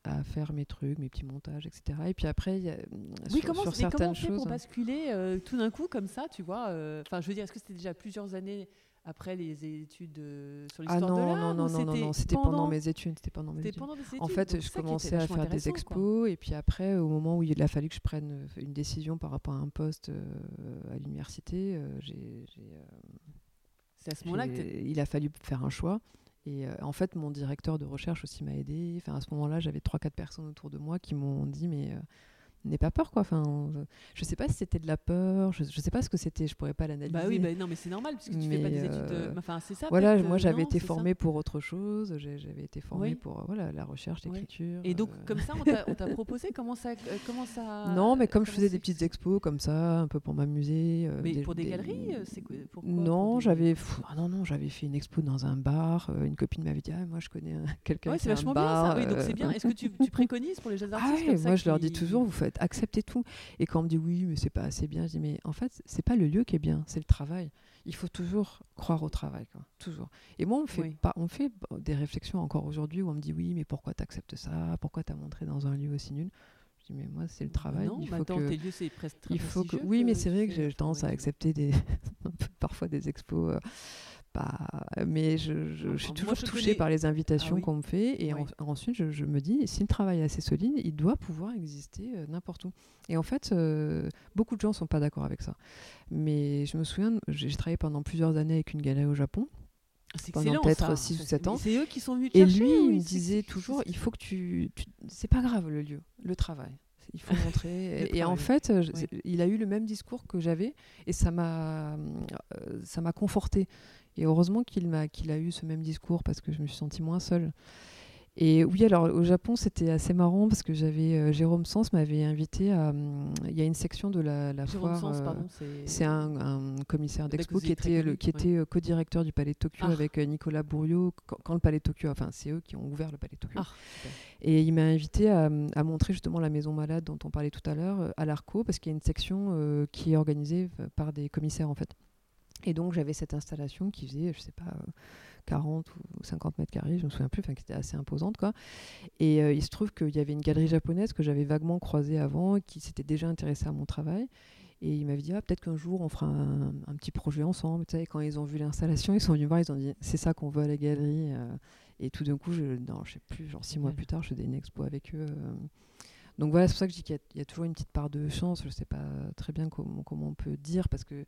à faire mes trucs, mes petits montages, etc. Et puis après, y a, oui, comment, sur certaines comment on fait pour basculer euh, tout d'un coup comme ça, tu vois euh, Enfin, je veux dire, est-ce que c'était déjà plusieurs années après les études euh, sur Ah l'histoire de non, l'art non, non, non, non, non, c'était pendant, pendant mes études. C'était pendant mes études. pendant des études En fait, donc je commençais à faire des quoi. expos, et puis après, au moment où il a fallu que je prenne euh, une décision par rapport à un poste euh, à l'université, euh, j'ai, euh, C'est à ce moment-là que il a fallu faire un choix. Et euh, en fait, mon directeur de recherche aussi m'a aidé. Enfin, à ce moment-là, j'avais trois, quatre personnes autour de moi qui m'ont dit, mais euh, n'aie pas peur, quoi. Enfin, je, sais pas si c'était de la peur, je, je sais pas ce que c'était, je pourrais pas l'analyser. Bah oui, bah non, mais c'est normal puisque tu fais pas des études. euh, Enfin, c'est ça. Voilà, moi j'avais été formée pour autre chose, j'avais été formée Oui. pour voilà, la recherche, Oui. l'écriture. Et donc, euh, comme ça, on t'a- proposé comment ça, euh, comment ça. Non, mais comme je faisais des petites expos comme ça, un peu pour m'amuser. Mais pour des galeries, c'est pour Non, des- j'avais ah non non, j'avais fait une expo dans un bar. une copine m'avait dit ah moi je connais un- quelqu'un. Ouais, c'est vachement bien ça. Oui, donc c'est bien. Est-ce que tu, préconises pour les jeunes Ah artistes moi je leur dis toujours, vous faites accepter tout. Et quand on me dit oui, mais c'est pas assez bien, je dis mais en fait, c'est pas le lieu qui est bien, c'est le travail. Il faut toujours croire au travail, quoi. toujours. Et moi, on me fait Oui. pas, on fait des réflexions encore aujourd'hui où on me dit oui, mais pourquoi tu acceptes ça? Pourquoi tu as montré dans un lieu aussi nul? Je dis mais moi, c'est le travail. Non, il bah faut que tes lieux, c'est presque très il faut que prestigieux oui mais c'est vrai que j'ai tendance à accepter des parfois des expos euh, pas mais je, je- je suis Moi, toujours je touchée connais- par les invitations Ah oui. qu'on me fait et en- ensuite je, me dis si le travail est assez solide il doit pouvoir exister euh, n'importe où. Et en fait euh, beaucoup de gens sont pas d'accord avec ça. Mais je me souviens j'ai travaillé pendant plusieurs années avec une galerie au Japon. C'est pendant peut-être ça. six ou Ça, sept c'est- ans. C'est eux qui sont venus te et chercher lui il me disait toujours il faut que tu, tu- c'est pas grave le lieu le travail. Il faut montrer. Et en fait euh, je- Oui. il a eu le même discours que j'avais et ça m'a euh, ça m'a conforté et heureusement qu'il a eu ce même discours parce que je me suis sentie moins seule et oui alors au Japon c'était assez marrant parce que j'avais euh, Jérôme Sens m'avait invité à hum, il y a une section de la, la Jérôme foire Sens, euh, pardon, c'est. un, un commissaire d'expo qui était, le, connu, qui ouais. était euh, co-directeur du Palais de Tokyo Ah. avec Nicolas Bourriot quand, quand le Palais de Tokyo, enfin c'est eux qui ont ouvert le Palais de Tokyo. Ah. Et il m'a invité à, à montrer justement la maison malade dont on parlait tout à l'heure à l'Arco parce qu'il y a une section qui est organisée par des commissaires en fait. Et donc j'avais cette installation qui faisait, je sais pas, euh, 40 ou 50 mètres carrés, je me souviens plus, enfin qui était assez imposante quoi. Et euh, il se trouve qu'il y avait une galerie japonaise que j'avais vaguement croisée avant, qui s'était déjà intéressée à mon travail. Et il m'avait dit, ah, peut-être qu'un jour on fera un, un petit projet ensemble. Tu sais, quand ils ont vu l'installation, ils sont venus voir, ils ont dit, c'est ça qu'on veut à la galerie. euh. Et tout d'un coup, je, non, je sais plus, genre six mois plus tard, je faisais une expo avec eux. euh. Donc voilà, c'est pour ça que je dis qu'il y y, a toujours une petite part de chance. Je sais pas très bien comment, comment on peut dire, parce que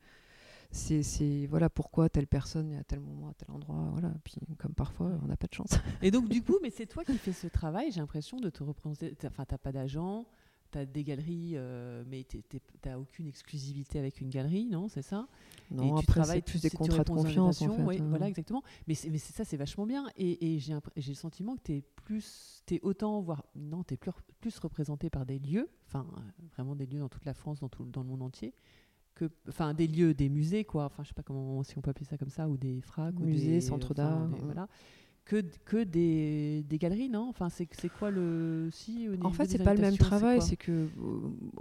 c'est, voilà pourquoi telle personne est à tel moment, à tel endroit. Voilà. Puis comme parfois, on n'a pas de chance. Et donc, du coup, mais c'est toi qui fais ce travail, j'ai l'impression de te représenter. Enfin, t'as pas d'agent, t'as des galeries, euh, mais t'es- t'es- t'as aucune exclusivité avec une galerie, non C'est ça? Non, et tu après, travailles plus des contrats de confiance en fait. oui, hein. Voilà, exactement. Mais c'est mais ça, c'est vachement bien. Et, et j'ai le sentiment que tu es plus, t'es autant, voire non, tu es plus, plus représenté par des lieux, enfin euh, vraiment des lieux dans toute la France, dans, tout, dans le monde entier, que, enfin des lieux, des musées, quoi. Enfin, je sais pas comment, si on peut appeler ça comme ça, ou des fracs, ou Musées, des centres d'art, voilà. Que, que des, des galeries, non? Enfin, c'est quoi le. Si, au En fait, c'est pas le même travail. C'est que euh,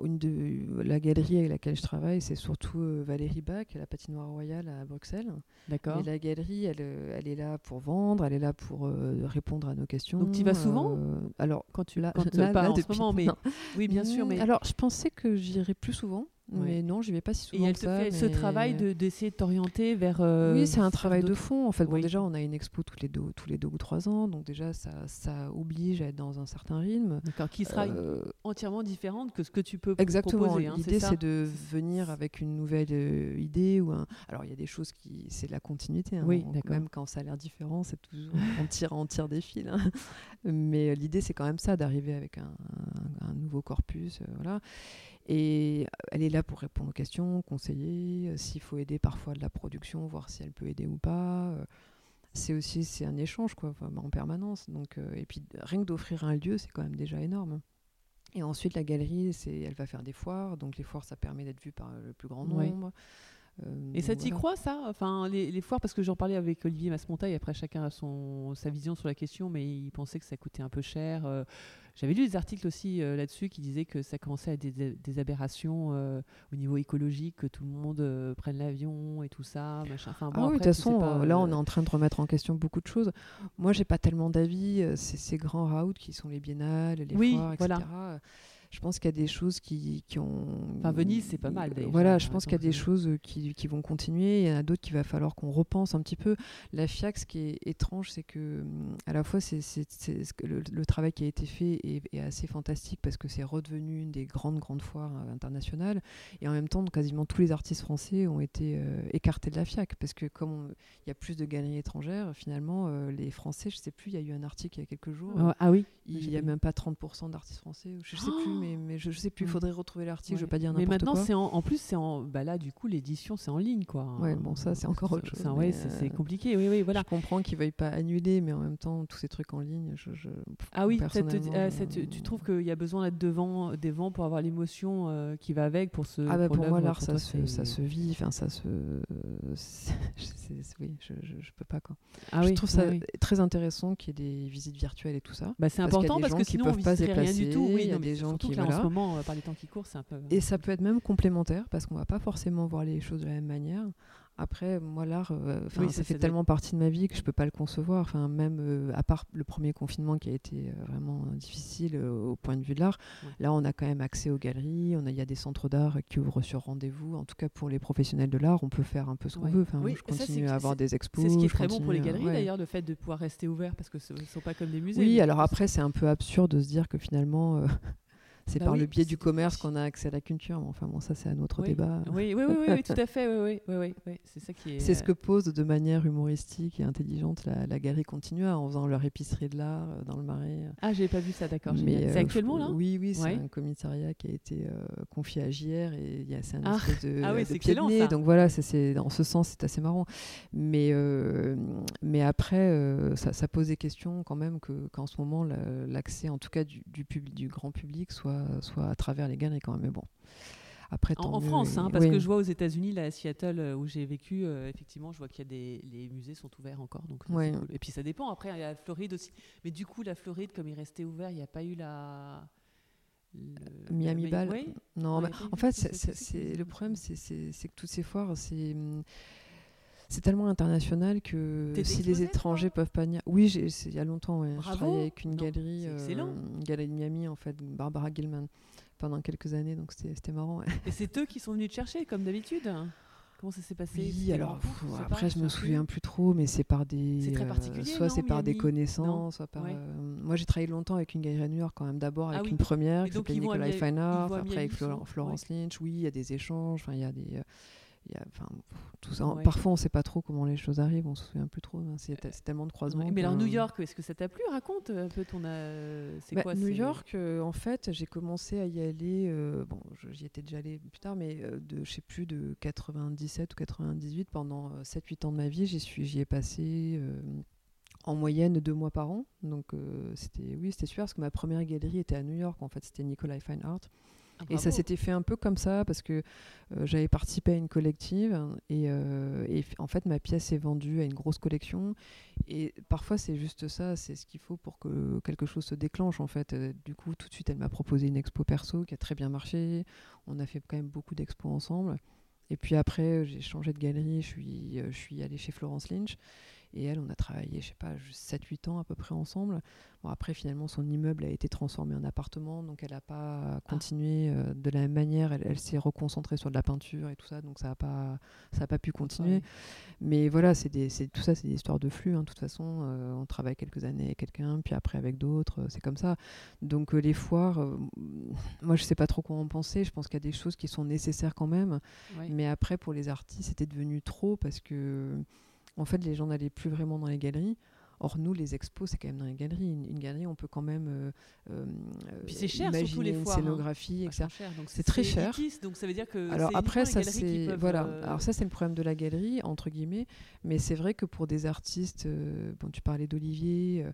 une de, la galerie avec laquelle je travaille, c'est surtout euh, Valérie Bach, la patinoire royale à Bruxelles. D'accord. Et la galerie, elle, euh, elle est là pour vendre, elle est là pour euh, répondre à nos questions. Donc, tu y vas souvent? Euh, Alors, Quand tu là, quand, là, pas là, en ce depuis- moment, mais non. oui, bien sûr, mais Alors, je pensais que j'irais plus souvent, Ouais. mais non, je vais pas si et souvent elle que te ça, fait ce travail de- d'essayer de t'orienter vers. euh, oui, c'est un travail de fond. En fait, bon, déjà, on a une expo tous les deux, tous les deux ou trois ans, donc déjà, ça, ça oblige à être dans un certain rythme. D'accord, qui sera Euh, entièrement différente que ce que tu peux Exactement. proposer. hein, L'idée, c'est de venir avec une nouvelle euh, idée ou un. Alors, il y a des choses qui, c'est la continuité. hein. Oui, On- d'accord. Même quand ça a l'air différent, c'est toujours on tire, on tire des fils. hein. Mais l'idée, c'est quand même ça, d'arriver avec un, un- un nouveau corpus, voilà. Et elle est là pour répondre aux questions, conseiller, euh, s'il faut aider parfois de la production, voir si elle peut aider ou pas. euh, c'est aussi c'est un échange quoi, en permanence. Donc, euh, et puis rien que d'offrir un lieu, c'est quand même déjà énorme. Et ensuite, la galerie, c'est, elle va faire des foires. Donc, les foires, ça permet d'être vu par le plus grand nombre. Euh, Et ça t'y voilà. croit, ça? Enfin, les, les foires, parce que j'en parlais avec Olivier Masmontaille, après chacun a son, sa vision sur la question, mais il pensait que ça coûtait un peu cher. Euh, J'avais lu des articles aussi euh, là-dessus qui disaient que ça commençait à être des, des aberrations au niveau écologique, que tout le monde prenne l'avion et tout ça, machin. Enfin, bon, ah oui, de toute façon, pas, là, on est en train de remettre en question beaucoup de choses. Moi, j'ai pas tellement d'avis. C'est ces grands routes qui sont les biennales, les Oui, foires, etc. voilà. Euh, je pense qu'il y a des choses qui, qui ont. Enfin, Venise, c'est pas mal. Voilà, je par pense qu'il y a des choses qui, qui vont continuer. Il y en a d'autres qu'il va falloir qu'on repense un petit peu. La FIAC, ce qui est étrange, c'est que hum, à la fois, c'est, le, le travail qui a été fait est, est assez fantastique parce que c'est redevenu une des grandes, grandes foires euh, internationales. Et en même temps, quasiment tous les artistes français ont été euh, écartés de la FIAC parce que comme il y a plus de galeries étrangères, finalement, euh, les Français, je sais plus, il y a eu un article il y a quelques jours. Ah, ah oui. Il n'y a pas même pas 30% d'artistes français. Je sais plus, mais, mais je, je sais plus. Il Ouais. faudrait retrouver l'article. Je Ouais. veux pas dire Mais n'importe maintenant, quoi. c'est en, en plus, c'est en. Bah là, du coup, l'édition, c'est en ligne, quoi. Ouais, bon, ça, c'est encore autre chose, ouais, mais, c'est euh, compliqué. Oui, oui, voilà. Je comprends qu'ils veuillent pas annuler, mais en même temps, tous ces trucs en ligne, je, je- Ah oui, ça te dit- personnellement, euh, je- ça te- tu trouves qu'il y a besoin d'être devant, devant pour avoir l'émotion euh, qui va avec pour se. Ah bah pour, moi l'art ça, toi, se, ça se vit, enfin ça se, oui, je, je, je peux pas quoi. Ah je oui, trouve ça très intéressant qu'il y ait des visites virtuelles et tout ça. Bah, c'est important des parce que sinon on peuvent pas se visiterait rien du tout. Oui, il y a mais des gens surtout qui- que là, en ce moment, euh, par les temps qui courent, c'est un peu. Et ça peut être même complémentaire parce qu'on va pas forcément voir les choses de la même manière. Après, moi, l'art, euh, Oui, ça, ça, fait ça tellement partie de ma vie que je peux pas le concevoir. Enfin, même euh, à part le premier confinement qui a été euh, vraiment difficile au point de vue de l'art, Ouais. là, on a quand même accès aux galeries. On il y a des centres d'art qui ouvrent sur rendez-vous. En tout cas, pour les professionnels de l'art, on peut faire un peu ce qu'on Ouais. veut. Enfin, Oui, moi, je ça, continue à avoir des expos. C'est ce qui est très bon pour les galeries ouais. d'ailleurs, le fait de pouvoir rester ouvert parce que ce ne sont pas comme des musées. Oui, alors après, c'est un peu absurde de se dire que finalement, c'est Bah par oui, le biais du commerce qu'on a accès à la culture. Mais enfin, bon, ça, c'est un autre Oui. débat. Oui, oui, oui, oui, tout à fait. Oui, oui, oui, oui, oui. C'est ça qui est. C'est ce que pose de manière humoristique et intelligente la, la galerie Continua en faisant leur épicerie de l'art euh, dans le Marais. Ah, j'ai pas vu ça, d'accord. Mais, génial. C'est euh, actuellement là Oui, oui, c'est Ouais. un commissariat qui a été euh, confié à JR et il y a c'est un Ah. espèce de, Ah oui, de c'est pied de nez. Donc voilà, c'est- dans ce sens, c'est assez marrant. Mais, euh, mais après, euh, ça, ça pose des questions quand même que qu'en ce moment, la- l'accès, en tout cas du, du, public, du grand public, soit, soit à travers les galeries quand même. Mais bon. Après, En, France, hein, parce oui. que je vois aux États-Unis, là, à Seattle, euh, où j'ai vécu, euh, effectivement, je vois qu'il y a des les musées sont ouverts encore, donc ça, cool. Et puis ça dépend. Après, il y a la Floride aussi, mais du coup, la Floride, comme il restait ouvert, il n'y a pas eu la le- Miami le- Ball. oui. Non, Ouais, en fait, c'est- le problème, c'est que toutes ces foires, c'est c'est tellement international que si exposée, les étrangers peuvent pas venir. Oui, il y a longtemps. Ouais. Je travaillais avec une Non, galerie, euh, une galerie de Miami en fait, Barbara Gilman, pendant quelques années, donc c'était marrant. ouais. Et c'est eux qui sont venus te chercher, comme d'habitude? Comment ça s'est passé? Oui, alors pff, après je me me souviens plus trop, mais c'est par des. C'est très euh, particulier, soit c'est par des connaissances, soit par. Ouais. euh, moi j'ai travaillé longtemps avec une galerie à New York quand même, d'abord avec Ah oui. une première qui s'appelait ils vont à Nicolai Mi- Fine ils Art, vont à après avec Florence Lynch, oui, il y a des échanges, enfin il y a des. Euh, il y a, enfin, pff, tout ça. Ouais. Parfois, on ne sait pas trop comment les choses arrivent, on se souvient plus trop. hein, C'est c'est tellement de croisements. Ouais, Mais alors New York, est-ce que ça t'a plu? Raconte un peu ton. euh, C'est Bah, quoi New York, euh, en fait, j'ai commencé à y aller. euh, bon, j'y étais déjà allé plus tard, mais euh, de, je sais plus, de 97 ou 98, pendant 7-8 ans de ma vie, j'y ai passé. euh, en moyenne deux mois par an, donc euh, c'était oui c'était super parce que ma première galerie était à New York en fait c'était Nicolai Fine Art Ah, et ça s'était fait un peu comme ça parce que euh, j'avais participé à une collective et, euh, et en fait ma pièce est vendue à une grosse collection et parfois c'est juste ça, c'est ce qu'il faut pour que quelque chose se déclenche en fait. Euh, du coup tout de suite elle m'a proposé une expo perso qui a très bien marché. On a fait quand même beaucoup d'expos ensemble. Et puis après j'ai changé de galerie, je suis, je suis allée chez Florence Lynch et elle on a travaillé je sais pas 7-8 ans à peu près ensemble. Bon, après, finalement, son immeuble a été transformé en appartement, donc elle n'a pas continué euh, de la même manière. Elle, elle s'est reconcentrée sur de la peinture et tout ça, donc ça n'a pas, ça a pas pu continuer. Mais voilà, c'est tout ça, c'est des histoires de flux. hein. De toute façon, euh, on travaille quelques années avec quelqu'un, puis après avec d'autres, euh, c'est comme ça. Donc les foires, euh, moi, je sais pas trop quoi en penser. Je pense qu'il y a des choses qui sont nécessaires quand même. Mais après, pour les artistes, c'était devenu trop parce que, en fait, les gens n'allaient plus vraiment dans les galeries. Or, nous, les expos, c'est quand même dans les galeries. Une, une galerie, on peut quand même euh, euh, Puis c'est cher, imaginer surtout les une foires, hein. scénographie, etc. C'est très cher. élitiste, donc ça veut dire que Alors après, ça c'est voilà. euh, Alors ça c'est le problème de la galerie entre guillemets, mais c'est vrai que pour des artistes, euh, bon tu parlais d'Olivier,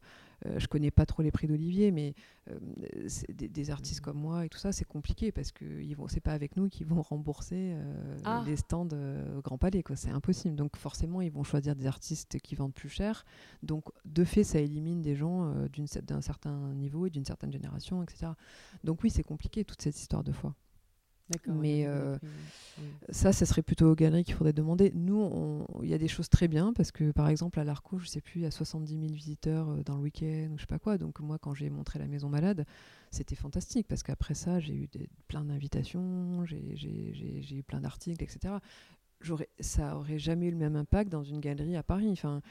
euh, je connais pas trop les prix d'Olivier, mais euh, des, des artistes comme moi et tout ça c'est compliqué parce que ils vont, c'est pas avec nous qu'ils vont rembourser euh, Ah. les stands euh, au Grand Palais quoi, c'est impossible. Donc forcément ils vont choisir des artistes qui vendent plus cher. Donc de fait ça élimine des gens d'un certain niveau et d'une certaine génération, etc. Donc oui c'est compliqué toute cette histoire de foi. Mais euh, ça, ce serait plutôt aux galeries qu'il faudrait demander. Nous, il y a des choses très bien parce que, par exemple, à l'Arco, je sais plus, il y a 70 000 visiteurs euh, dans le week-end ou je sais pas quoi. Donc, moi, quand j'ai montré la Maison Malade, c'était fantastique parce qu'après ça, j'ai eu plein d'invitations, j'ai eu plein d'articles, etc. Ça aurait jamais eu le même impact dans une galerie à Paris. Enfin,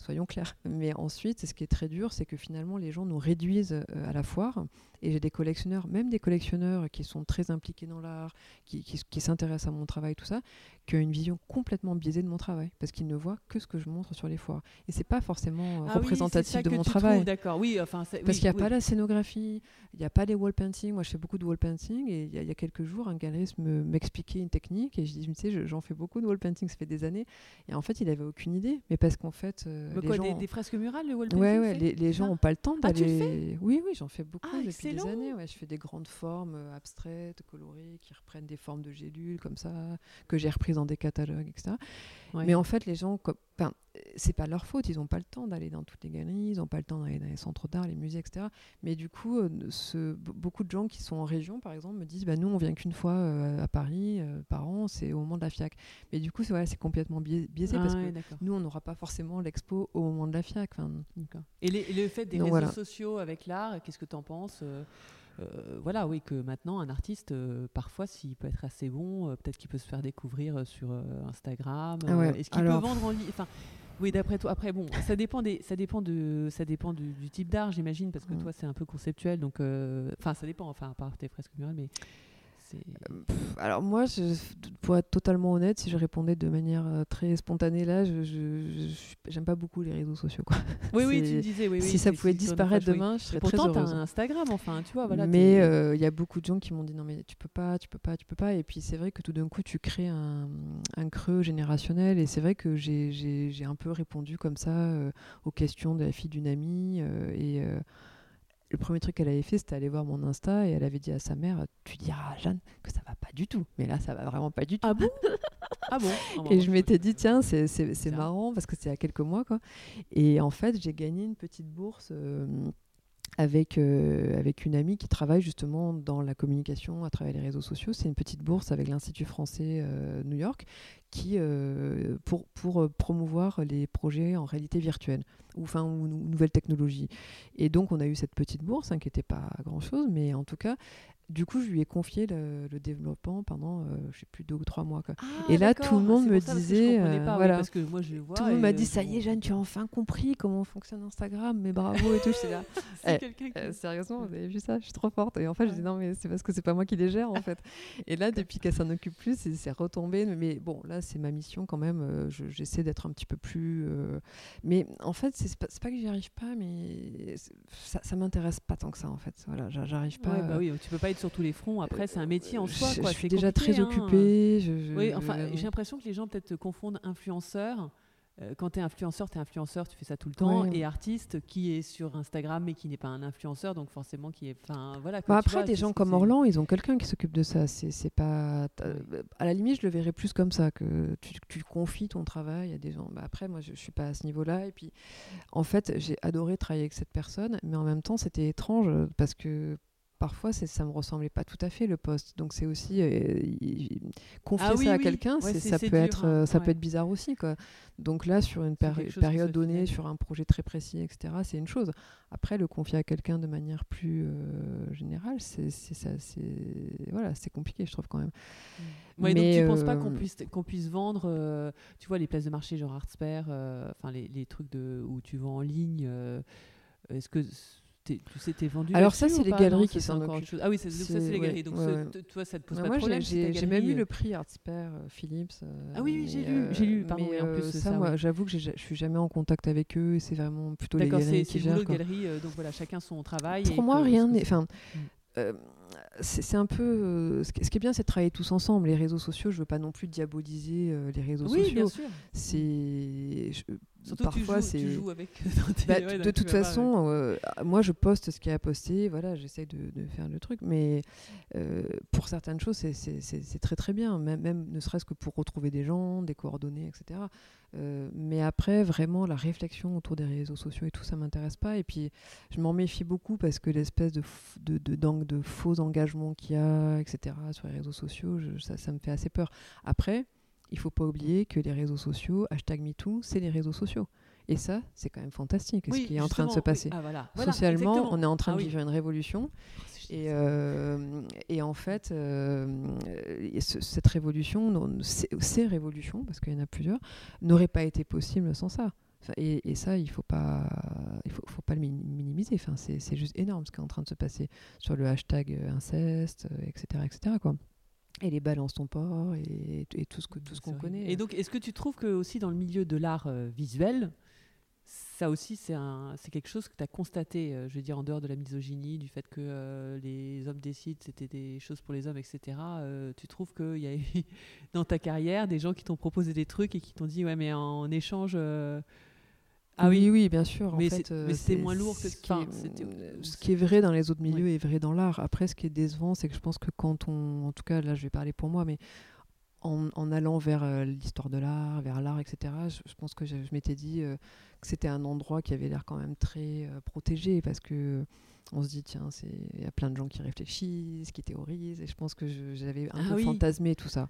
soyons clairs. Mais ensuite, ce qui est très dur, c'est que finalement, les gens nous réduisent euh, à la foire. Et j'ai des collectionneurs, même des collectionneurs qui sont très impliqués dans l'art, qui, qui, s'intéressent à mon travail, tout ça, qui ont une vision complètement biaisée de mon travail, parce qu'ils ne voient que ce que je montre sur les foires. Et c'est pas forcément euh, ah représentatif de mon travail. D'accord, oui, enfin, parce qu'il n'y a pas la scénographie, il n'y a pas les wall painting. Moi, je fais beaucoup de wall painting, et il y, a quelques jours, un galeriste m'expliquait une technique, et je dis, tu sais, j'en fais beaucoup de wall painting, ça fait des années, et en fait, il avait aucune idée, mais parce qu'en fait, euh, les gens... des, fresques murales, le wall. Ouais, ouais, les, gens n'ont pas le temps ah, d'aller. oui, oui, j'en fais beaucoup ah, depuis des années. Ouais, je fais des grandes formes euh, abstraites, colorées, qui reprennent des formes de gélules comme ça, que j'ai reprises dans des catalogues, etc. Mais en fait, les gens, c'est pas leur faute, ils n'ont pas le temps d'aller dans toutes les galeries, ils n'ont pas le temps d'aller dans les centres d'art, les musées, etc. Mais du coup, euh, ce, beaucoup de gens qui sont en région, par exemple, me disent bah, nous, on vient qu'une fois euh, à Paris par an, c'est au moment de la FIAC. Mais du coup, c'est voilà, complètement biaisé parce ah que nous, on n'aura pas forcément l'expo au moment de la FIAC. Et, le fait des réseaux sociaux avec l'art, qu'est-ce que tu en penses euh, voilà, oui, que maintenant, un artiste, euh, parfois, s'il peut être assez bon, euh, peut-être qu'il peut se faire découvrir sur Instagram. Ah est-ce qu'il peut vendre en ligne? Enfin, oui, d'après toi. Après, bon, ça dépend des, ça dépend de, ça dépend du, type d'art, j'imagine, parce que mm. toi, c'est un peu conceptuel, donc, enfin, ça dépend. Enfin, à part tes fresques murales, mais alors moi, je, pour être totalement honnête, si je répondais de manière euh, très spontanée là, je j'aime pas beaucoup les réseaux sociaux. Quoi. Oui, oui, tu disais. Oui, si ça pouvait disparaître demain, je serais très heureuse. Pourtant, Instagram, enfin, tu vois, voilà. Mais euh, il y a beaucoup de gens qui m'ont dit non mais tu peux pas, tu peux pas, tu peux pas. Et puis c'est vrai que tout d'un coup, tu crées un, un creux générationnel. Et c'est vrai que j'ai un peu répondu comme ça aux questions de la fille d'une amie et le premier truc qu'elle avait fait, c'était aller voir mon Insta et elle avait dit à sa mère Tu diras à Jeanne que ça va pas du tout. Mais là, ça va vraiment pas du tout. Ah bon? Ah bon? Et je m'étais dit Tiens, c'est marrant parce que c'est il y a quelques mois. quoi. Et en fait, j'ai gagné une petite bourse. Euh, avec, euh, avec une amie qui travaille justement dans la communication à travers les réseaux sociaux. C'est une petite bourse avec l'Institut français euh, New York qui, euh, pour, pour promouvoir les projets en réalité virtuelle ou, enfin, ou, nouvelles technologies. Et donc, on a eu cette petite bourse hein, qui n'était pas grand-chose, mais en tout cas, du coup, je lui ai confié le, développement pendant, je euh, je sais plus, deux ou trois mois. Quoi. Ah, et là, tout le monde me disait. Euh, voilà. parce que moi, je vois tout le monde m'a dit Ça y est, Jeanne, tu as enfin compris comment fonctionne Instagram, mais bravo et tout. Je là. Eh, eh, sérieusement, vous avez vu ça Je suis trop forte. Et en fait, je dis Non, mais c'est parce que c'est pas moi qui les gère, en fait. et là, depuis qu'elle s'en occupe plus, c'est retombé. Mais bon, là, c'est ma mission quand même. Euh, j'essaie d'être un petit peu plus. Mais en fait, c'est pas, pas que j'y arrive pas, mais ça, ça m'intéresse pas tant que ça, en fait. Voilà, j'arrive pas. bah oui, tu peux pas être sur tous les fronts. Après, c'est un métier en soi. Je, je suis déjà très hein. occupée. oui, enfin, j'ai l'impression que les gens peut-être confondent influenceur. Euh, quand tu es influenceur, tu es influenceur, tu fais ça tout le temps. Et artiste qui est sur Instagram mais qui n'est pas un influenceur, donc forcément qui est. Enfin, voilà. Bah après, des gens comme Orlan, ils ont quelqu'un qui s'occupe de ça. C'est pas. À la limite, je le verrais plus comme ça, que tu, tu confies ton travail à des gens. Bah après, moi, je, je suis pas à ce niveau-là. Et puis, en fait, j'ai adoré travailler avec cette personne, mais en même temps, c'était étrange parce que parfois ça me ressemblait pas tout à fait le poste. Donc c'est aussi euh, confier ah ça à quelqu'un ça peut être hein. euh, ça peut être bizarre aussi quoi. Donc là sur une période donnée sur un projet très précis etc c'est une chose. Après le confier à quelqu'un de manière plus euh, générale c'est ça c'est voilà c'est compliqué je trouve quand même. Mais donc tu penses pas qu'on puisse qu'on puisse vendre tu vois les places de marché genre Artsper enfin les, les, trucs de où tu vends en ligne est-ce que tu vendu. Alors ça, c'est les galeries qui sont encore chose. Ah oui, c'est, ça, c'est les galeries. Donc toi, ça te pose pas de problème. J'ai, même eu le prix Artsper euh, Philips. Euh, ah oui, oui j'ai lu, j'ai lu. Pardon, mais, en plus ça, moi, j'avoue que je suis jamais en contact avec eux. Et c'est vraiment plutôt les galeries qui gèrent. D'accord, c'est galeries. Donc voilà, chacun son travail. Pour moi, rien n'est. Enfin. Mm. c'est un peu ce qui est bien c'est de travailler tous ensemble les réseaux sociaux je veux pas non plus diaboliser les réseaux oui, sociaux bien sûr. c'est Surtout parfois, avec. Bah, de toute façon, euh, moi, je poste ce qu'il y a à poster. Voilà, j'essaie de, de, faire le truc. Mais euh, pour certaines choses, c'est très très bien. Même, même ne serait-ce que pour retrouver des gens, des coordonnées, etc. Euh, mais après, vraiment, la réflexion autour des réseaux sociaux et tout, ça m'intéresse pas. Et puis, je m'en méfie beaucoup parce que l'espèce de, de, de, de, faux engagement qu'il y a, etc., sur les réseaux sociaux, ça, ça me fait assez peur. Après il faut pas oublier que les réseaux sociaux, hashtag MeToo, c'est les réseaux sociaux. Et ça, c'est quand même fantastique ce qui est en train de se passer. Ah, Socialement, on est en train de ah vivre une révolution. Oh, et, euh, et, en fait, euh, cette révolution, ces révolutions, parce qu'il y en a plusieurs, n'auraient pas été possibles sans ça. et, et, ça, il faut pas, il faut, faut pas le minimiser. Enfin, c'est juste énorme ce qui est en train de se passer sur le hashtag inceste, etc., etc. Quoi et les balances ton port et, et, tout ce que tout ce qu'on connaît. Et donc, est-ce que tu trouves que aussi dans le milieu de l'art euh, visuel, ça aussi c'est c'est quelque chose que tu as constaté, euh, je veux dire en dehors de la misogynie, du fait que euh, les hommes décident, c'était des choses pour les hommes, etc. tu trouves qu'il y a eu dans ta carrière des gens qui t'ont proposé des trucs et qui t'ont dit ouais mais en échange ah oui, oui, bien sûr. Mais euh, c'est moins lourd que ce qui, est, ce qui est vrai dans les autres milieux est vrai dans l'art. Après, ce qui est décevant, c'est que je pense que quand on, en tout cas, là, je vais parler pour moi, mais en, en allant vers euh, l'histoire de l'art, vers l'art, etc., je, pense que je, m'étais dit euh, que c'était un endroit qui avait l'air quand même très protégé parce que on se dit tiens il y a plein de gens qui réfléchissent qui théorisent et je pense que j'avais un ah peu fantasmé tout ça.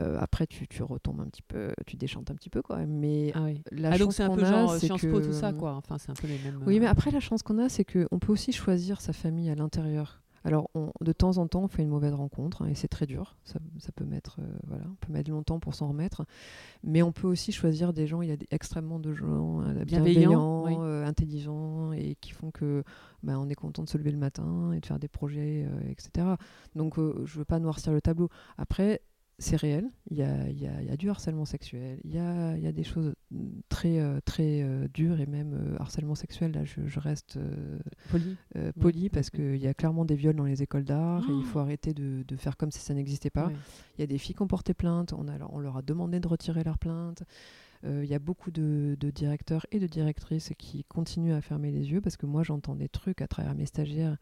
Euh, après tu, tu, retombes un petit peu tu déchantes un petit peu quoi mais ah oui. la ah, donc c'est un peu genre Sciences Po tout ça quoi. Enfin c'est un peu les mêmes oui mais euh, après la chance qu'on a c'est qu'on peut aussi choisir sa famille à l'intérieur alors, de temps en temps, on fait une mauvaise rencontre hein, et c'est très dur. Ça, peut mettre, euh, voilà, on peut mettre longtemps pour s'en remettre. Mais on peut aussi choisir des gens. Il y a extrêmement de gens euh, bienveillants, euh, intelligents et qui font que bah, on est content de se lever le matin et de faire des projets, etc. Donc, je veux pas noircir le tableau. Après, c'est réel, il y a, y, a, y a, du harcèlement sexuel, il y a, y a, des choses très, euh, très euh, dures et même euh, harcèlement sexuel, là je, je reste poli, poli parce qu'il y a clairement des viols dans les écoles d'art et il faut oh arrêter de, de, faire comme si ça n'existait pas. Il y a des filles qui ont porté plainte, on, a, on leur a demandé de retirer leur plainte. Il y a beaucoup de, de, directeurs et de directrices qui continuent à fermer les yeux parce que moi j'entends des trucs à travers mes stagiaires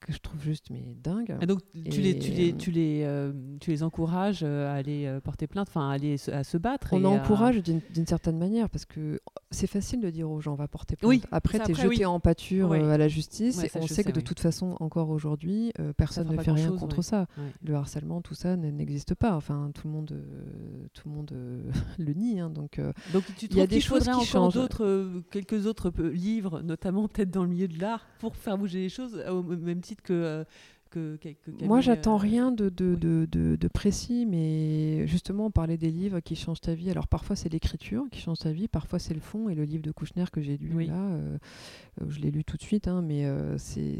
que je trouve juste mais dingue. Et donc tu les tu les tu les euh, tu les encourages euh, à aller euh, porter plainte, enfin à aller à se battre. On encourage d'une certaine manière parce que c'est facile de dire aux gens on va porter plainte. après tu es jeté en pâture à la justice et on sait que de toute façon encore aujourd'hui personne ne fait rien contre ça. Le harcèlement tout ça n'existe pas. Enfin tout le monde tout le monde le nie hein, donc donc tu trouves qu'il faudrait encore d'autres quelques autres livres notamment peut-être dans le milieu de l'art pour faire bouger les choses au même que, euh, que, Moi, j'attends euh, rien de, de, de, de, précis, mais justement, on parlait des livres qui changent ta vie. Alors, parfois, c'est l'écriture qui change ta vie, parfois, c'est le fond. Et le livre de Kouchner que j'ai lu là, euh, je l'ai lu tout de suite, hein, mais c'est.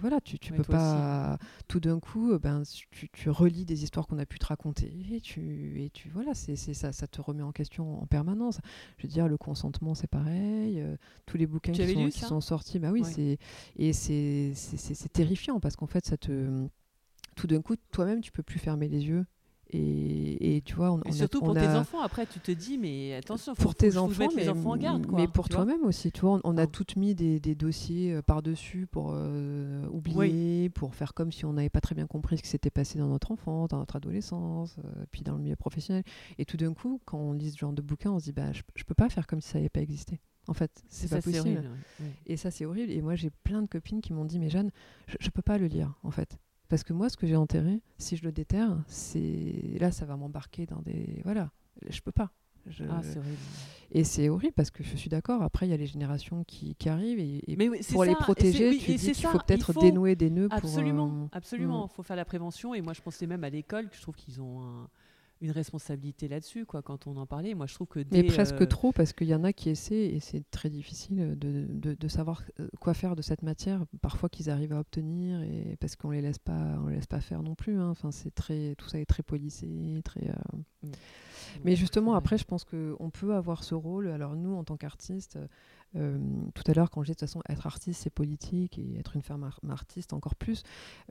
Voilà, tu, tu peux pas. Tout d'un coup, ben, tu, tu, relis des histoires qu'on a pu te raconter, et tu. Et tu voilà, c'est ça, ça te remet en question en permanence. Je veux dire, le consentement, c'est pareil. tous les bouquins qui sont, qui sont, sortis, bah oui, c'est. Et c'est terrifiant parce qu'en fait, ça tout d'un coup, toi-même, tu peux plus fermer les yeux. Et, tu vois, on, surtout pour tes enfants, après, tu te dis, mais attention, faut, pour tes enfants, mais, enfants en garde, mais pour toi-même aussi. Tu vois, on, a toutes mis des, dossiers euh, par-dessus pour euh, oublier, pour faire comme si on n'avait pas très bien compris ce qui s'était passé dans notre enfance, dans notre adolescence, euh, puis dans le milieu professionnel. Et tout d'un coup, quand on lit ce genre de bouquin, on se dit, bah, je, je peux pas faire comme si ça n'avait pas existé. En fait, c'est pas possible. Et ça, c'est horrible. Et moi, j'ai plein de copines qui m'ont dit, mais Jeanne, je, je peux pas le lire, en fait. Parce que moi, ce que j'ai enterré, si je le déterre, c'est là, ça va m'embarquer dans des. Voilà, je peux pas. Ah, c'est horrible. Et c'est horrible parce que je suis d'accord. Après, il y a les générations qui, qui arrivent et, pour les protéger, tu dis qu'il faut peut-être dénouer des nœuds. Absolument, pour, euh, absolument. Il mm. faut faire la prévention. Et moi, je pensais même à l'école, que je trouve qu'ils ont un une responsabilité là-dessus, quoi, quand on en parlait. Moi, je trouve que. Mais presque euh, trop, parce qu'il y en a qui essaient, et c'est très difficile de, de, de, savoir euh, quoi faire de cette matière, parfois qu'ils arrivent à obtenir, et parce qu'on les laisse pas, on les laisse pas faire non plus. Hein. Enfin, c'est très, tout ça est très policé, très. Euh, mm. Mais justement, après, je pense qu'on peut avoir ce rôle. Alors nous, en tant qu'artistes, euh, tout à l'heure, quand j'ai de toute façon être artiste, c'est politique et être une femme artiste encore plus.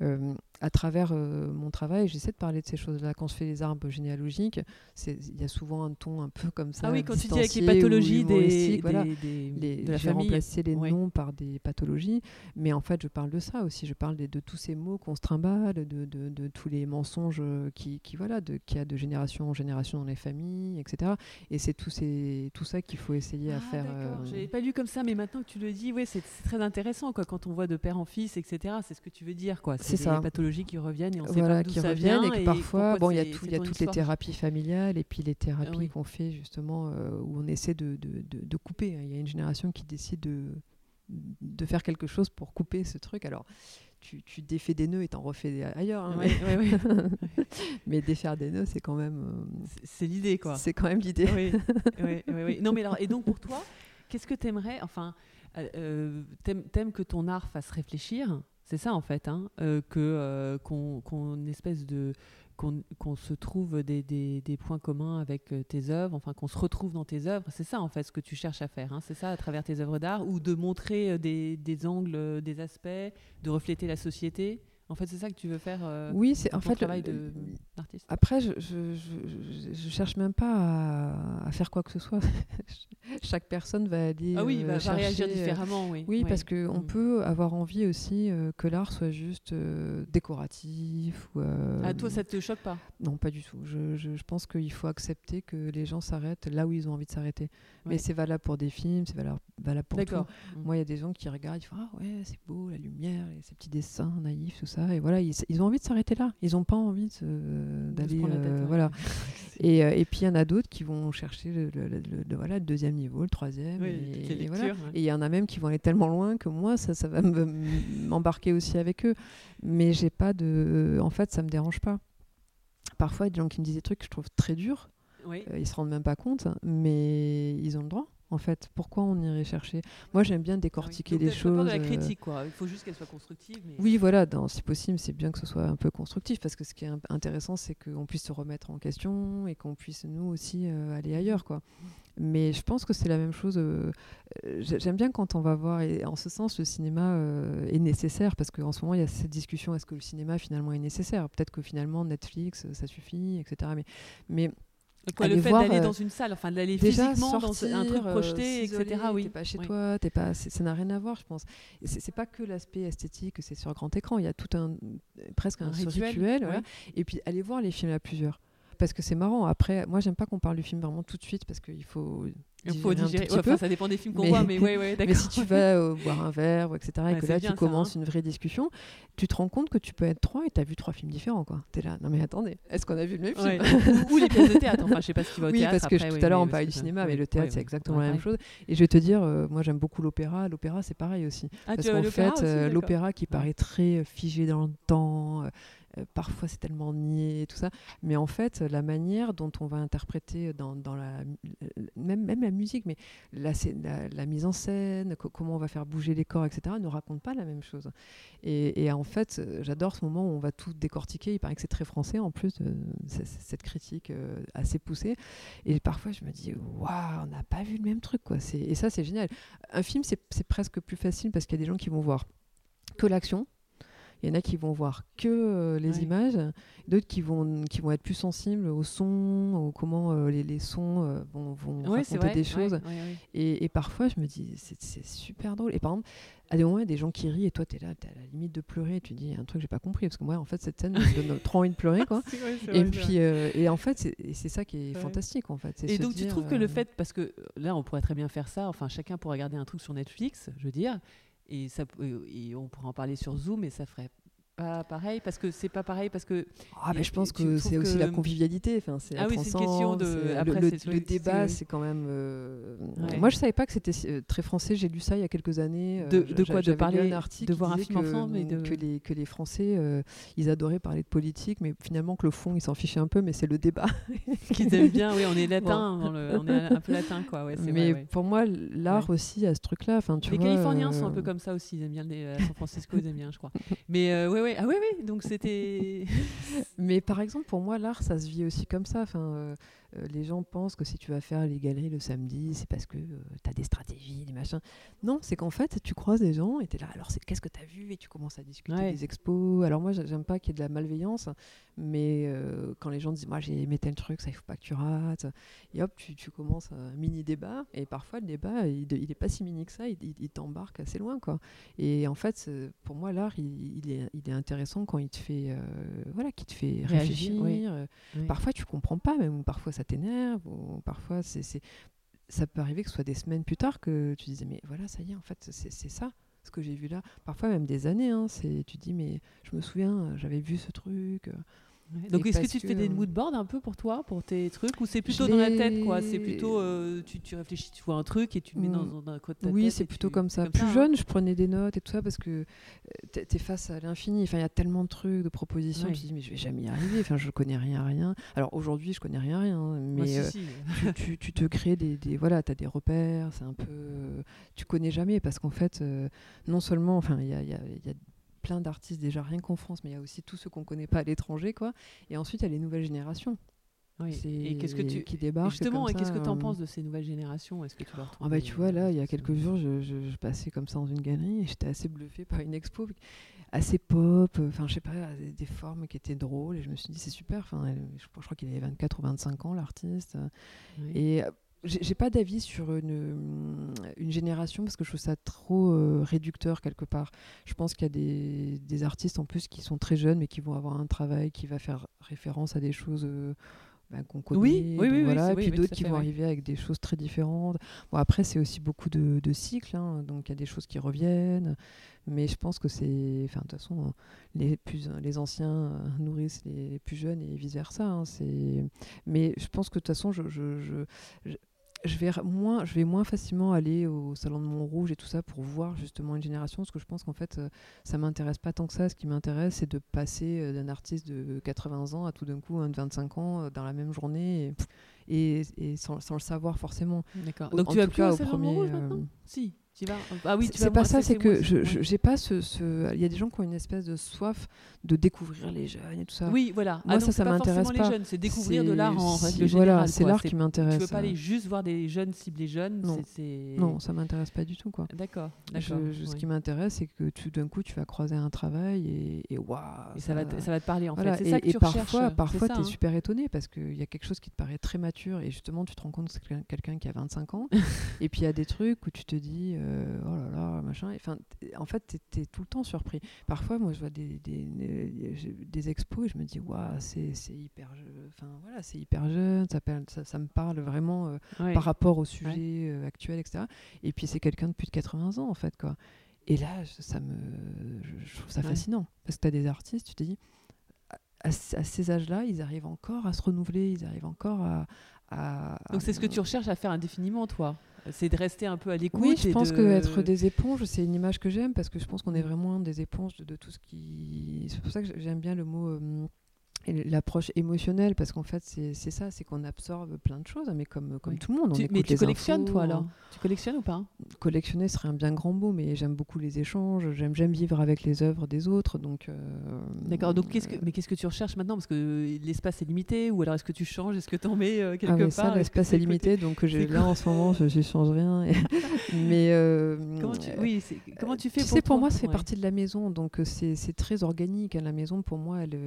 Euh, à travers euh, mon travail, j'essaie de parler de ces choses-là. Quand je fais les arbres généalogiques, il y a souvent un ton un peu comme ça. Ah oui, quand tu dis avec les pathologies des, voilà, des, les, de la j'ai remplacé les noms par des pathologies, mais en fait, je parle de ça aussi. Je parle de, de tous ces mots qu'on se trimballe, de, de, de, tous les mensonges qui, qui voilà, qu'il y a de génération en génération dans les familles, etc. Et c'est tout, ces, tout ça qu'il faut essayer à ah, faire. J'avais pas lu comme ça, mais maintenant que tu le dis, oui, c'est très intéressant quoi, quand on voit de père en fils, etc. C'est ce que tu veux dire. quoi. C'est des pathologies qui reviennent et on sait pas d'où qui ça reviennent vient. Et que parfois, bon, il y a, tout, y a toutes les thérapies familiales et puis les thérapies qu'on fait justement euh, où on essaie de, de, de, couper. Hein. Il y a une génération qui décide de, de faire quelque chose pour couper ce truc. Alors, tu, tu défais des nœuds et t'en refais ailleurs. Hein, mais... mais... défaire des nœuds, c'est quand même. Euh, c'est l'idée, quoi. C'est quand même l'idée. oui, oui, oui, Non, mais alors, et donc pour toi, Qu'est-ce que tu aimerais Enfin, euh, euh t'aimes, que ton art fasse réfléchir C'est ça en fait, hein, euh, qu'on, se trouve des, des, des, points communs avec tes œuvres, enfin qu'on se retrouve dans tes œuvres. C'est ça en fait ce que tu cherches à faire. Hein, c'est ça à travers tes œuvres d'art ou de montrer des, des angles, des aspects, de refléter la société. En fait, c'est ça que tu veux faire euh, Oui, c'est en fait travail d'artiste? Après, je, je, je, cherche même pas à, faire quoi que ce soit. Chaque personne va aller. Ah oui, va, euh, réagir euh, différemment, oui. Oui, parce qu'on on mm. peut avoir envie aussi que l'art soit juste décoratif. Ou, ah, toi, ça te choque pas? Non, pas du tout. Je, pense qu'il faut accepter que les gens s'arrêtent là où ils ont envie de s'arrêter. Mais c'est valable pour des films, c'est valable, valable pour tout. Mm. Moi, il y a des gens qui regardent, ils font Ah ouais, c'est beau, la lumière, ces petits dessins naïfs, tout ça. Et voilà, ils, ils ont envie de s'arrêter là. Ils n'ont pas envie d'aller. Euh, voilà. et, euh, et, puis il y en a d'autres qui vont chercher le, le, voilà, le deuxième niveau, le troisième. et, voilà. et il y en a même qui vont aller tellement loin que moi, ça, ça va m'embarquer aussi avec eux. Mais j'ai pas de. En fait, ça me dérange pas. Parfois, il y a des gens qui me disent des trucs que je trouve très durs. Oui. Euh, ils se rendent même pas compte, mais ils ont le droit en fait Pourquoi on irait chercher? Moi, j'aime bien décortiquer les choses. Pas de la euh, critique, quoi. Il faut juste qu'elle soit constructive. Oui, voilà, si possible, c'est bien que ce soit un peu constructif, parce que ce qui est intéressant, c'est qu'on puisse se remettre en question et qu'on puisse, nous aussi, euh, aller ailleurs, quoi. Mais je pense que c'est la même chose. Euh, j'aime bien quand on va voir, et en ce sens, le cinéma est nécessaire, parce qu'en ce moment, il y a cette discussion est-ce que le cinéma, finalement, est nécessaire? Peut-être que finalement, Netflix, ça suffit, etc. Mais, mais Quoi, le fait d'aller euh, dans une salle, enfin d'aller physiquement dans un truc euh, projeté, etc. Oui. T'es pas chez toi, t'es pas, ça n'a rien à voir, je pense. C'est pas que l'aspect esthétique, c'est sur grand écran. Il y a tout un presque un, rituel, et puis aller voir les films à plusieurs parce que c'est marrant. Après, moi, j'aime pas qu'on parle du film vraiment tout de suite parce qu'il faut. Il faut digérer. ça dépend des films qu'on voit, mais, ouais, ouais, mais si tu vas euh, boire un verre, etc., et que là, tu commences hein. une vraie discussion, tu te rends compte que tu peux être trois et tu as vu trois films différents. Tu es là, non mais attendez, est-ce qu'on a vu le même film? Ou, les pièces de théâtre. Enfin, je sais pas si tu vas au oui, théâtre. Oui, parce que tout à l'heure, on parlait du cinéma, mais le théâtre, c'est exactement la même chose. Et je vais te dire, euh, moi, j'aime beaucoup l'opéra. L'opéra, c'est pareil aussi. Ah, parce qu'en fait, euh, l'opéra qui paraît très figé dans le temps, euh, parfois c'est tellement nié et tout ça. Mais en fait, la manière dont on va interpréter dans, la, même, même la musique, mais la, la, mise en scène, comment on va faire bouger les corps, etc., ne raconte pas la même chose. Et, en fait, j'adore ce moment où on va tout décortiquer. Il paraît que c'est très français en plus, de, cette critique euh, assez poussée. Et parfois, je me dis, waouh, on n'a pas vu le même truc. Quoi. Et ça, c'est génial. Un film, c'est presque plus facile parce qu'il y a des gens qui vont voir que l'action, il y en a qui vont voir que euh, les images, d'autres qui vont, qui vont être plus sensibles au son, au comment euh, les, les, sons euh, vont, vont raconter des choses. Et, et, parfois, je me dis, c'est super drôle. Et par exemple, à des moments, il y a des gens qui rient et toi, tu es là, tu à la limite de pleurer. Et tu dis, un truc que j'ai pas compris. Parce que moi, en fait, cette scène me donne trop envie de pleurer. Quoi. et puis, et en fait, c'est ça qui est fantastique. En fait, et donc, tu trouves que le fait, parce que là, on pourrait très bien faire ça, enfin, chacun pourrait regarder un truc sur Netflix, je veux dire, et, ça, et on pourrait en parler sur Zoom, et ça ferait pas pareil parce que c'est pas pareil parce que ah mais je pense que c'est aussi la convivialité enfin c'est ah oui c'est une question de après, le, le, débat c'est quand même euh, moi je savais pas que c'était euh, très français j'ai lu ça il y a quelques années de, euh, de quoi de parler un article de voir un film que, ensemble de... que les que les français ils adoraient parler de politique mais finalement que le fond ils s'en fichaient un peu mais c'est le débat. Qu'ils aiment bien oui on est latin on est un peu latin quoi ouais, mais pour moi l'art aussi a ce truc là enfin tu les Californiens sont un peu comme ça aussi ils aiment bien les San Francisco ils aiment bien je crois. Mais ouais ouais ah oui, oui, donc c'était. Mais par exemple, pour moi, l'art, ça se vit aussi comme ça. Enfin, euh, euh, les gens pensent que si tu vas faire les galeries le samedi, c'est parce que euh, tu as des stratégies, des machins. Non, c'est qu'en fait, tu croises des gens et tu es là, alors qu'est-ce que tu as vu? Et tu commences à discuter des expos. Alors moi, j'aime pas qu'il y ait de la malveillance, mais quand les gens disent, moi j'ai aimé tel truc, ça il faut pas que tu rates. Et hop, tu, tu commences un mini débat. Et parfois, le débat, il, il est pas si mini que ça, il, il, t'embarque assez loin. quoi. Et en fait, pour moi, l'art, il, est, il est intéressant quand il te fait, voilà, qui te fait réfléchir. Euh, parfois, tu comprends pas, même parfois ça t'énerve, ou parfois c'est, ça peut arriver que ce soit des semaines plus tard que tu disais mais voilà ça y est en fait c'est, ça ce que j'ai vu là. Parfois même des années, hein, c'est tu dis mais je me souviens j'avais vu ce truc. Donc est-ce que tu te fais des euh, mood boards un peu pour toi, pour tes trucs, ou c'est plutôt dans la tête quoi? C'est plutôt euh, tu, tu, réfléchis, tu vois un truc et tu le mets dans, mm. dans un côté de ta oui, tête. Oui, c'est plutôt comme ça. Plus hein. jeune, je prenais des notes et tout ça parce que euh, tu es face à l'infini. Enfin, il y a tellement de trucs, de propositions. Tu te dis mais je vais jamais y arriver. Enfin, je connais rien, rien. Alors aujourd'hui, je connais rien, rien. Mais tu, tu, te crées des, des voilà, as des repères. C'est un peu, tu connais jamais parce qu'en fait, non seulement, enfin, il y a, y a plein d'artistes déjà rien qu'en France, mais il y a aussi tous ceux qu'on connaît pas à l'étranger, quoi. Et ensuite, il y a les nouvelles générations. Oui. Et qu'est-ce que tu qui débarquent justement et qu'est-ce que tu en euh, penses de ces nouvelles générations? Est-ce que tu leur ah bah tu vois là il y a quelques jours je, je, passais comme ça dans une galerie et j'étais assez bluffée par une expo assez pop enfin je sais pas des, formes qui étaient drôles et je me suis dit c'est super enfin je, crois qu'il avait 24 ou 25 ans l'artiste et j'ai pas d'avis sur une, une, génération parce que je trouve ça trop euh, réducteur quelque part. Je pense qu'il y a des, des, artistes en plus qui sont très jeunes mais qui vont avoir un travail qui va faire référence à des choses euh, ben, qu'on connaît. Oui, oui, oui, voilà, et puis d'autres qui vont arriver avec des choses très différentes. Bon, après, c'est aussi beaucoup de, de cycles, hein, donc il y a des choses qui reviennent. Mais je pense que c'est. Enfin, de toute façon, les, plus, les anciens euh, nourrissent les, plus jeunes et vice-versa. Hein, mais je pense que de toute façon, je, je, je je vais moins, je vais moins facilement aller au salon de Montrouge et tout ça pour voir justement une génération, parce que je pense qu'en fait, euh, ça m'intéresse pas tant que ça. Ce qui m'intéresse, c'est de passer euh, d'un artiste de 80 ans à tout d'un coup un de 25 ans euh, dans la même journée et, et, sans, sans, le savoir forcément. D'accord. Donc tu as plus au salon premier, Montrouge maintenant? Si. Ah oui, c'est pas ça, c'est que je j'ai pas ce, Il y a des gens qui ont une espèce de soif de découvrir les jeunes et tout ça. Oui, voilà. Moi, ah, ça, ça m'intéresse pas. les jeunes, c'est découvrir de l'art en règle Voilà, c'est l'art qui m'intéresse. Tu veux pas aller juste voir des jeunes cibler jeunes Non, non ça m'intéresse pas du tout, quoi. D'accord. Ce qui m'intéresse, c'est que tu d'un coup, tu vas croiser un travail et, waouh. Ça, va te, ça va te parler en fait. C'est ça que et tu parfois, parfois, tu es hein. super étonné parce qu'il y a quelque chose qui te paraît très mature et justement, tu te rends compte que c'est quelqu'un qui a 25 ans. et puis il y a des trucs où tu te dis, euh, oh là là machin. Enfin, en fait, tu es, tout le temps surpris. Parfois, moi, je vois des, des, des, expos et je me dis, waouh, c'est hyper, enfin, voilà, c'est hyper jeune, ça, ça, ça, me parle vraiment euh, par rapport au sujet euh, actuel, etc. Et puis, c'est quelqu'un de plus de 80 ans, en fait, quoi. Et là, ça me, je, trouve ça fascinant parce que tu as des artistes, tu te dis, à, ces âges-là, ils arrivent encore à se renouveler, ils arrivent encore à. à Donc, c'est ce que tu recherches à faire indéfiniment, toi c'est de rester un peu à l'écoute. Oui, je pense qu'être des éponges, c'est une image que j'aime parce que je pense qu'on est vraiment des éponges de, tout ce qui. C'est pour ça que j'aime bien le mot. Euh, l'approche émotionnelle parce qu'en fait c'est ça c'est qu'on absorbe plein de choses mais comme comme tout le monde on mais tu collectionnes toi alors tu collectionnes ou pas? Collectionner serait un bien grand mot mais j'aime beaucoup les échanges j'aime vivre avec les œuvres des autres donc euh, d'accord donc qu'est-ce que mais qu'est-ce que tu recherches maintenant? Parce que l'espace est limité ou alors est-ce que tu changes est-ce que tu en mets euh, quelque ah, part? L'espace est, limité donc là en ce moment je ne change rien mais euh, comment tu oui comment tu fais tu sais pour moi ça fait partie de la maison donc c'est très organique hein, la maison pour moi elle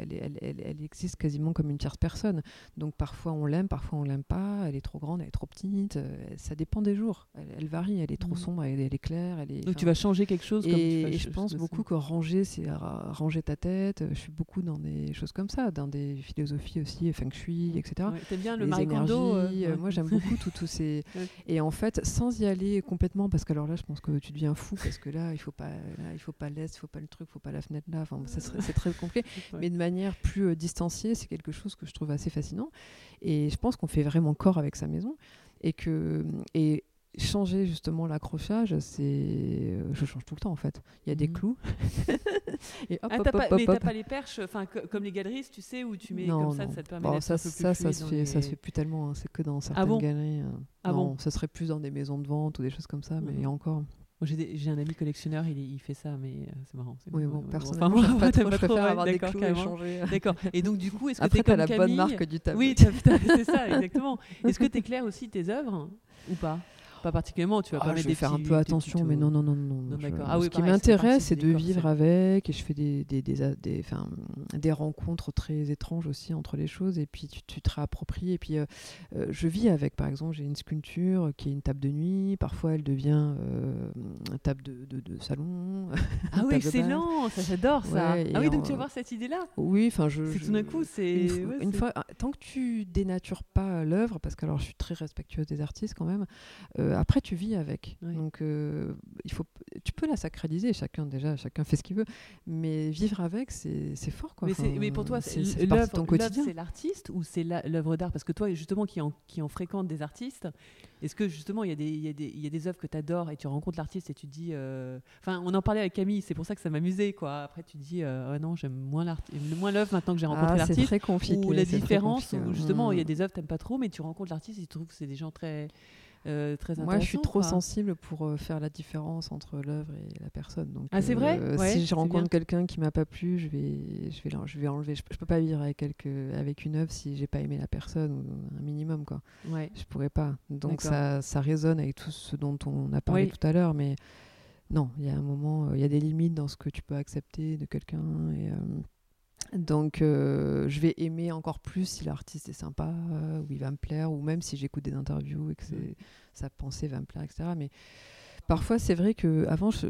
elle, elle elle, existe quasiment comme une tierce personne. Donc parfois on l'aime, parfois on l'aime pas. Elle est trop grande, elle est trop petite. Euh, ça dépend des jours. Elle, varie. Elle est trop mmh. sombre, elle, est claire. Elle est, Donc tu vas changer quelque chose. Et, je pense beaucoup que ranger, c'est ranger ta tête. Je suis beaucoup dans des choses comme ça, dans des philosophies aussi, feng shui, etc. Ouais, bien le Marie Kondo euh, euh, Moi j'aime beaucoup tous ces. Et en fait, sans y aller complètement, parce que alors là, je pense que tu deviens fou, parce que là, il faut pas, il faut pas l'est, il faut pas le truc, il faut pas la fenêtre là. Enfin, c'est très compliqué. Mais de manière plus distancié, c'est quelque chose que je trouve assez fascinant. Et je pense qu'on fait vraiment corps avec sa maison. Et que et changer justement l'accrochage, c'est. Je change tout le temps en fait. Il y a des mhm. clous. et hop, ah, hop, pas, mais t'as pas les perches, enfin comme les galeries, tu sais, où tu mets comme ça, ça te permet bon, ça, un peu ça, ça, se fait, ça se fait plus tellement. Hein. C'est que dans ah certaines galeries. Hein. Ah non, ça serait plus dans des maisons de vente ou des choses comme ça, mais mhm. encore. J'ai un ami collectionneur, il, il, fait ça, mais euh, c'est marrant. Oui, bon, personnellement, enfin, moi, pas trop, je préfère avoir des clous échangés. D'accord. Et donc, du coup, est-ce que tu es comme la Camille... bonne marque du tableau Oui, c'est ça, exactement. Est-ce que tu éclaires aussi tes œuvres ou pas pas particulièrement, tu vas pas ah, mettre je vais faire un peu attention, mais non, non, non, non. non je... ah, oui, ce qui m'intéresse, c'est de vivre avec, et je fais des, des, des, des, des, rencontres très étranges aussi entre les choses, et puis tu, tu te réappropries, et puis euh, euh, je vis avec. Par exemple, j'ai une sculpture qui est une table de nuit, parfois elle devient euh, une table de, de, de salon. Ah oui, excellent, ça j'adore ça. Ouais, ah oui, donc tu vas voir cette idée-là Oui, enfin, je. tout d'un coup, c'est. Une, ouais, une fois, tant que tu dénatures pas l'œuvre, parce que alors je suis très respectueuse des artistes quand même, après tu vis avec. Oui. Donc, euh, il faut, tu peux la sacraliser, chacun déjà, chacun fait ce qu'il veut, mais vivre avec, c'est fort. Quoi. Mais, enfin, mais pour toi, c'est c'est ton quotidien. C'est l'artiste ou c'est l'œuvre d'art? Parce que toi, justement, qui en, qui en fréquente des artistes, est-ce que justement, il y, a des, y y a œuvres que tu adores et tu rencontres l'artiste et tu dis. euh, Enfin, on en parlait avec Camille, c'est pour ça que ça m'amusait. Quoi. Après, tu dis, euh, non, j'aime moins l'œuvre maintenant que j'ai rencontré Ah, c'est l'artiste. très compliqué. Ou la c'est différence, où justement, il y a mm. des œuvres que t'aimes pas trop, mais tu rencontres l'artiste et tu trouves que c'est des gens très. Euh, très Moi, je suis trop quoi. sensible pour euh, faire la différence entre l'œuvre et la personne. Donc, Ah, c'est vrai? euh, Ouais, Si je rencontre quelqu'un qui m'a pas plu, je vais, je vais, je vais enlever. Je, je peux pas vivre avec, quelque, avec une œuvre si j'ai pas aimé la personne ou un minimum, quoi. Ouais. Je pourrais pas. Donc ça, ça résonne avec tout ce dont on a parlé Oui. tout à l'heure, mais non, il y a un moment, il y a des limites dans ce que tu peux accepter de quelqu'un. Et, donc euh, je vais aimer encore plus si l'artiste est sympa, euh, ou il va me plaire, ou même si j'écoute des interviews et que sa pensée va me plaire, etc. Mais Parfois, c'est vrai que avant, je,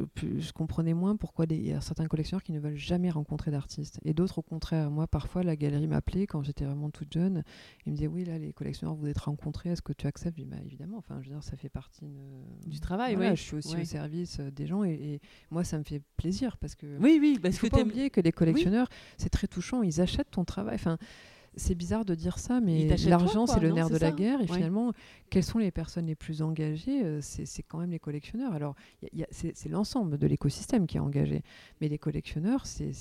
comprenais moins pourquoi des- il y a certains collectionneurs qui ne veulent jamais rencontrer d'artistes. Et d'autres, au contraire. Moi, parfois, la galerie m'appelait quand j'étais vraiment toute jeune. Ils me disaient Oui, là, les collectionneurs voudraient te rencontrer. Est-ce que tu acceptes? Je dis bah, Évidemment. Enfin, je veux dire, ça fait partie de- Du travail, Voilà. Je suis aussi Ouais. au service euh, des gens. Et, et moi, ça me fait plaisir parce que. Oui, oui, Il parce faut que pas oublier que les collectionneurs, c'est très touchant. Ils achètent ton travail. Enfin, c'est bizarre de dire ça, mais l'argent, c'est le nerf de la guerre. Et Ouais. finalement, quelles sont les personnes les plus engagées Euh, C'est quand même les collectionneurs. Alors, c'est l'ensemble de l'écosystème qui est engagé. Mais les collectionneurs, c'est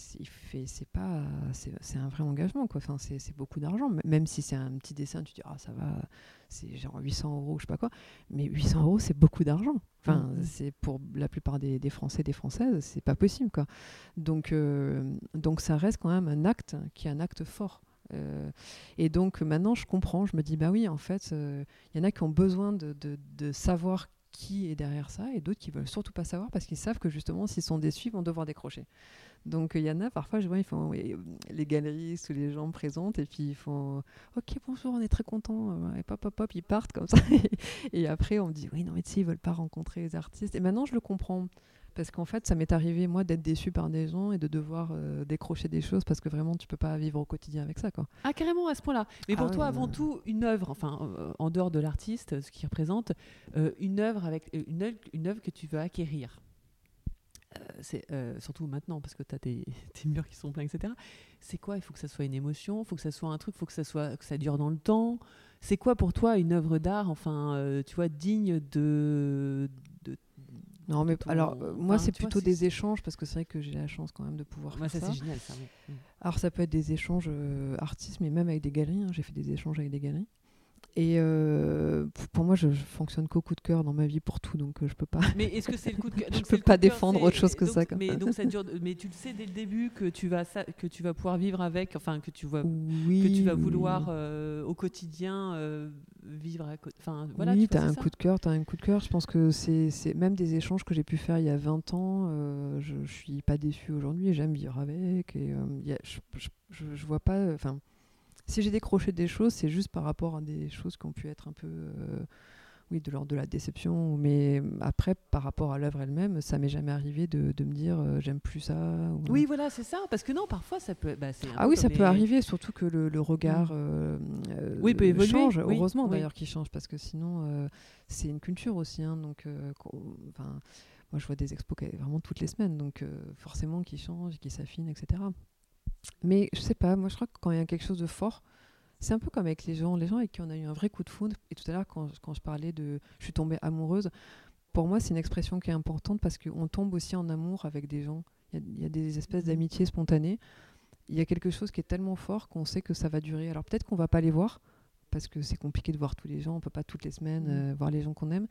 pas, un vrai engagement. Quoi. Enfin, c'est beaucoup d'argent. Même si c'est un petit dessin, tu dis ah ça va, c'est genre 800 euros, je sais pas quoi. Mais 800 euros, c'est beaucoup d'argent. Enfin, Mhm. c'est pour la plupart des, des Français, des Françaises, c'est pas possible quoi. Donc, euh, donc ça reste quand même un acte qui est un acte fort. Euh, et donc maintenant, je comprends, je me dis, bah oui, en fait, euh, il y en a qui ont besoin de, savoir qui est derrière ça, et d'autres qui veulent surtout pas savoir parce qu'ils savent que justement, s'ils sont déçus, ils vont devoir décrocher. Donc il y en a, parfois, je vois, ils font, euh, les galeristes ou les gens présentent, et puis ils font, ok, bonjour, on est très contents, et pop, pop, pop, ils partent comme ça. et après, on me dit, oui, non, mais tu sais, ils veulent pas rencontrer les artistes. Et maintenant, je le comprends. Parce qu'en fait, ça m'est arrivé, moi, d'être déçu par des gens et de devoir euh, décrocher des choses parce que vraiment, tu peux pas vivre au quotidien avec ça. Quoi. Ah, carrément à ce point-là. Mais Ah pour ouais, toi, avant tout, une œuvre, enfin, euh, en dehors de l'artiste, ce qu'il représente, euh, une œuvre avec une œuvre, une œuvre que tu veux acquérir. C'est surtout maintenant parce que tu as tes, tes murs qui sont pleins, etc. C'est quoi? Il faut que ça soit une émotion, il faut que ça soit un truc, il faut que ça soit que ça dure dans le temps. C'est quoi pour toi une œuvre d'art, enfin, tu vois, digne de, de Non, mais ton- alors, euh, moi, enfin, c'est vois, plutôt des échanges parce que c'est vrai que j'ai la chance quand même de pouvoir faire ça, ça. c'est génial, ça. oui. Alors, ça peut être des échanges euh, artistes, mais même avec des galeries. hein. J'ai fait des échanges avec des galeries. Et euh, pour moi, je, je fonctionne qu'au coup de cœur dans ma vie pour tout, donc euh, je peux pas. Mais est-ce que c'est le coup de cœur Je peux pas défendre autre chose que donc- ça, Mais donc ça dure. Mais tu le sais dès le début que tu vas ça, que tu vas pouvoir vivre avec, enfin que tu vas oui, que tu vas vouloir euh, au quotidien euh, vivre à. Enfin voilà. oui, tu as un coup de cœur, tu as un coup de cœur. Je pense que c'est même des échanges que j'ai pu faire il y a 20 ans. je, je suis pas déçue aujourd'hui, j'aime vivre avec. Et, y a- je, je- je vois pas. Enfin, si j'ai décroché des choses, c'est juste par rapport à des choses qui ont pu être un peu. euh, oui, de l'ordre de la déception. Mais après, par rapport à l'œuvre elle-même, ça m'est jamais arrivé de, de me dire euh, j'aime plus ça. ou- Oui, voilà, c'est ça. Parce que non, parfois ça peut. bah, Ah oui, ça peut arriver, surtout que le, le regard euh, euh, Oui, peut évoluer, change. oui, Heureusement oui. d'ailleurs qu'il change, parce que sinon, c'est une culture aussi. hein, donc, moi, je vois des expos vraiment toutes les semaines, donc forcément qui changent, qui s'affinent, etc. Mais je sais pas, moi, je crois que quand il y a quelque chose de fort, c'est un peu comme avec les gens, les gens avec qui on a eu un vrai coup de foudre. Et tout à l'heure, quand, quand je parlais de je suis tombée amoureuse, pour moi, c'est une expression qui est importante parce qu'on tombe aussi en amour avec des gens. Il y a- il y, a des espèces Mhm. d'amitié spontanée. Il y a quelque chose qui est tellement fort qu'on sait que ça va durer. Alors peut-être qu'on va pas les voir parce que c'est compliqué de voir tous les gens, on peut pas toutes les semaines Mm. euh, voir les gens qu'on aime.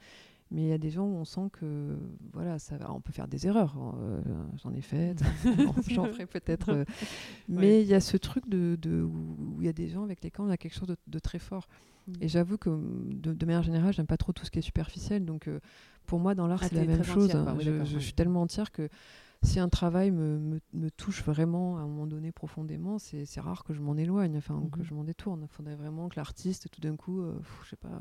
Mais il y a des gens où on sent que voilà, ça, on peut faire des erreurs. euh, J'en ai fait, j'en ferai peut-être. euh, mais il y a ce truc de, de- où il y a des gens avec lesquels on a quelque chose de, de très fort. Mm. Et j'avoue que de, de manière générale, j'aime pas trop tout ce qui est superficiel. Donc euh, pour moi, dans l'art, Ah, c'est la même chose. entière, quoi. Oui, je, je suis tellement entière que si un travail me, me- me touche vraiment à un moment donné profondément, c'est rare que je m'en éloigne, enfin que Mhm. je m'en détourne. Il faudrait vraiment que l'artiste, tout d'un coup, je sais pas,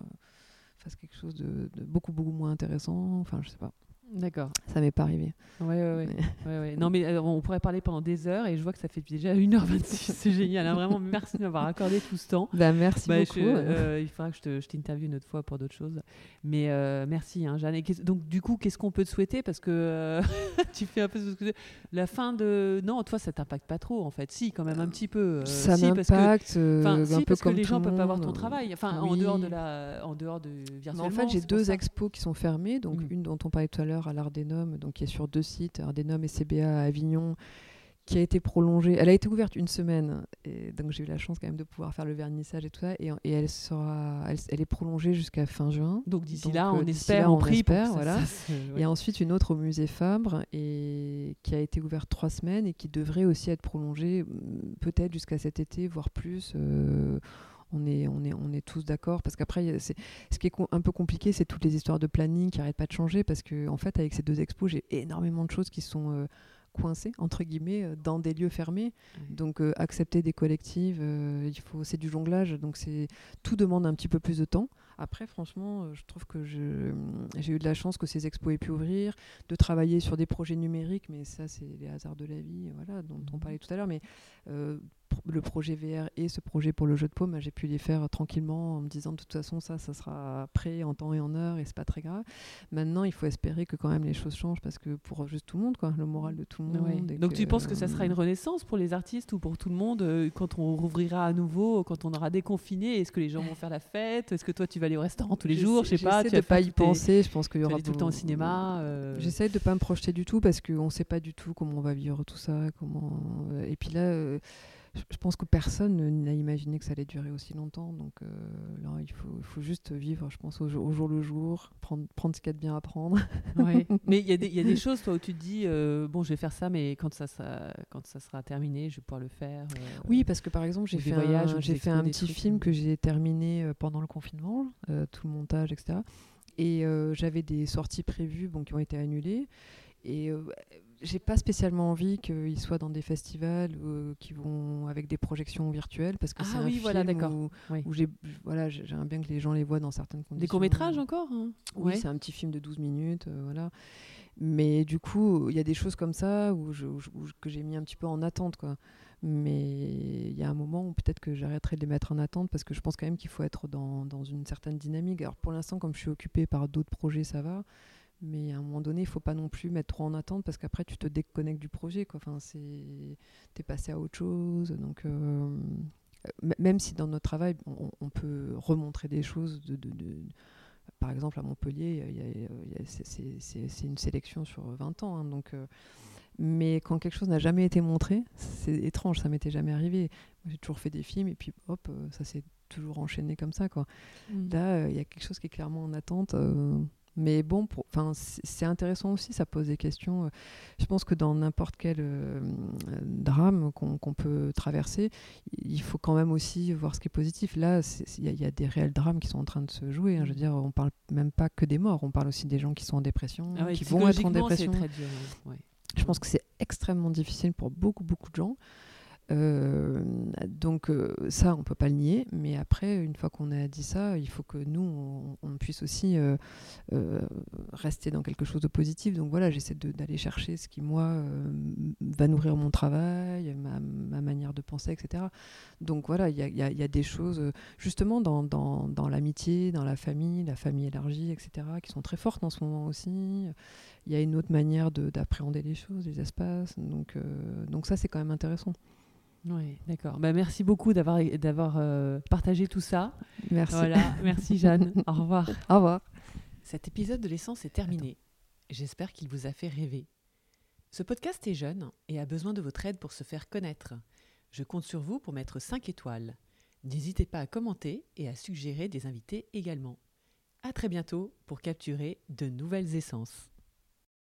fasse quelque chose de, de beaucoup beaucoup moins intéressant. Enfin, je sais pas. D'accord. Ça m'est pas arrivé. Ouais, ouais, ouais. Ouais. Non, mais euh, on pourrait parler pendant des heures et je vois que ça fait déjà 1h26. C'est génial. hein. Vraiment, merci de m'avoir accordé tout ce temps. Bah, merci Bah, beaucoup. je- euh, il faudra que je te- je t'interviewe une autre fois pour d'autres choses. Mais euh, merci, hein, Jeanne. Et donc, du coup, qu'est-ce qu'on peut te souhaiter? Parce que euh, tu fais un peu ce que la fin de. Non, toi, ça t'impacte pas trop, en fait. Si, quand même un petit peu. ça si, que- m'impacte Enfin, un si, peu parce que comme les tout gens le peuvent pas voir ton monde. travail. Enfin, en dehors de la, en dehors de Mais virtuellement. en fait, j'ai deux expos qui sont fermées. Donc, Mhm. une dont on parlait tout à l'heure à l'Ardenum, donc qui est sur deux sites, Ardenum et CBA à Avignon, qui a été prolongée. Elle a été ouverte une semaine, et donc j'ai eu la chance quand même de pouvoir faire le vernissage et tout ça. Et, et elle sera, elle, elle est prolongée jusqu'à fin juin. Donc, d'ici là, euh, on d'ici espère, là, on on prie espère, voilà. ça ouais. Et ensuite une autre au musée Fabre et qui a été ouverte trois semaines et qui devrait aussi être prolongée mm, peut-être jusqu'à cet été, voire plus. euh, on est, on, est, on est tous d'accord parce qu'après, ce qui est un peu compliqué, c'est toutes les histoires de planning qui n'arrêtent pas de changer parce que en fait, avec ces deux expos, j'ai énormément de choses qui sont euh, coincées entre guillemets euh, dans des lieux fermés. Donc euh, accepter des collectives, euh, il faut, c'est du jonglage, donc c'est tout demande un petit peu plus de temps. Après, franchement, je trouve que je- j'ai eu de la chance que ces expos aient pu ouvrir, de travailler sur des projets numériques, mais ça, c'est les hasards de la vie, voilà, dont on Mhm. parlait tout à l'heure. Mais le projet VR et ce projet pour le jeu de paume, bah, j'ai pu les faire tranquillement en me disant de toute façon, ça, ça sera prêt en temps et en heure et c'est pas très grave. Maintenant, il faut espérer que quand même les choses changent parce que pour juste tout le monde, quoi, le moral de tout le Ouais. monde. Donc tu penses que ça euh, sera une renaissance pour les artistes ou pour tout le monde euh, quand on rouvrira à nouveau, quand on aura déconfiné Est-ce que les gens vont faire la fête? Est-ce que toi tu vas aller au restaurant tous les jours? Je sais pas. Tu de pas y penser. Je pense qu'il y aura tout le temps au cinéma. euh, J'essaie de pas me projeter du tout parce qu'on sait pas du tout comment on va vivre tout ça. Comment... Et puis là, euh, je pense que personne ne- n'a imaginé que ça allait durer aussi longtemps. Donc euh, là, il faut, juste vivre, je pense, au, jour- au jour le jour, prendre, prendre ce qu'il y a de bien à prendre. ouais. Mais il y, a des- il y a des choses, toi, où tu te dis, euh, bon, je vais faire ça, mais quand ça, sera, quand ça sera terminé, je vais pouvoir le faire. euh, Oui, parce que par exemple, j'ai fait, un, j'ai fait petit trucs, film que j'ai terminé pendant le confinement, tout le montage, etc. Et j'avais des sorties prévues bon, qui ont été annulées. Et euh, j'ai pas spécialement envie qu'ils soient dans des festivals euh, qui vont avec des projections virtuelles parce que Ah c'est un oui, voilà, film où, Oui. où j'ai voilà, j'ai- j'aimerais bien que les gens les voient dans certaines conditions. Des courts-métrages encore hein Oui, Ouais. c'est un petit film de 12 minutes, euh, voilà. Mais du coup, il y a des choses comme ça où je, où je- où je- que j'ai mis un petit peu en attente, quoi. Mais il y a un moment où peut-être que j'arrêterai de les mettre en attente parce que je pense quand même qu'il faut être dans, dans une certaine dynamique. Alors pour l'instant, comme je suis occupée par d'autres projets, ça va. Mais à un moment donné, il faut pas non plus mettre trop en attente parce qu'après, tu te déconnectes du projet. Quoi. Enfin, c'est... es passé à autre chose. Donc, euh, même si dans notre travail, on, on peut remontrer des choses de, de- de- par exemple, à Montpellier, il y a- il y a- c'est- c'est c'est- c'est une sélection sur 20 ans. hein, donc, euh, mais quand quelque chose n'a jamais été montré, c'est étrange, ça m'était jamais arrivé. J'ai toujours fait des films et puis hop, euh, ça s'est toujours enchaîné comme ça. Quoi. Mm. Là, euh, il y a quelque chose qui est clairement en attente. euh, mais bon, pour- 'fin, c'est intéressant aussi, ça pose des questions. euh, Je pense que dans n'importe quel euh, drame qu'on peut traverser, il faut quand même aussi voir ce qui est positif. Là, il y, a- il y a des réels drames qui sont en train de se jouer. hein. Je veux dire, on parle même pas que des morts, on parle aussi des gens qui sont en dépression, Ah ouais, qui vont être en dépression. très dur. ouais. Ouais. Je pense que c'est extrêmement difficile pour beaucoup, beaucoup de gens. Euh, donc euh, ça, on peut pas le nier. Mais après, une fois qu'on a dit ça, il faut que nous, on, puisse aussi euh, rester dans quelque chose de positif. Donc voilà, j'essaie d'aller chercher ce qui, moi, va nourrir mon travail, ma, ma manière de penser, etc. Donc voilà, il y a, des choses, justement, dans, dans, l'amitié, dans la famille, la famille élargie, etc., qui sont très fortes en ce moment aussi. Il y a une autre manière de- d'appréhender les choses, les espaces. Donc, donc ça, c'est quand même intéressant. Oui, d'accord. Bah, merci beaucoup d'avoir d'avoir euh, partagé tout ça. Merci. Voilà, merci Jeanne. Au revoir. Au revoir. Cet épisode de l'essence est terminé. J'espère qu'il vous a fait rêver. Ce podcast est jeune et a besoin de votre aide pour se faire connaître. Je compte sur vous pour mettre 5 étoiles. N'hésitez pas à commenter et à suggérer des invités également. À très bientôt pour capturer de nouvelles essences.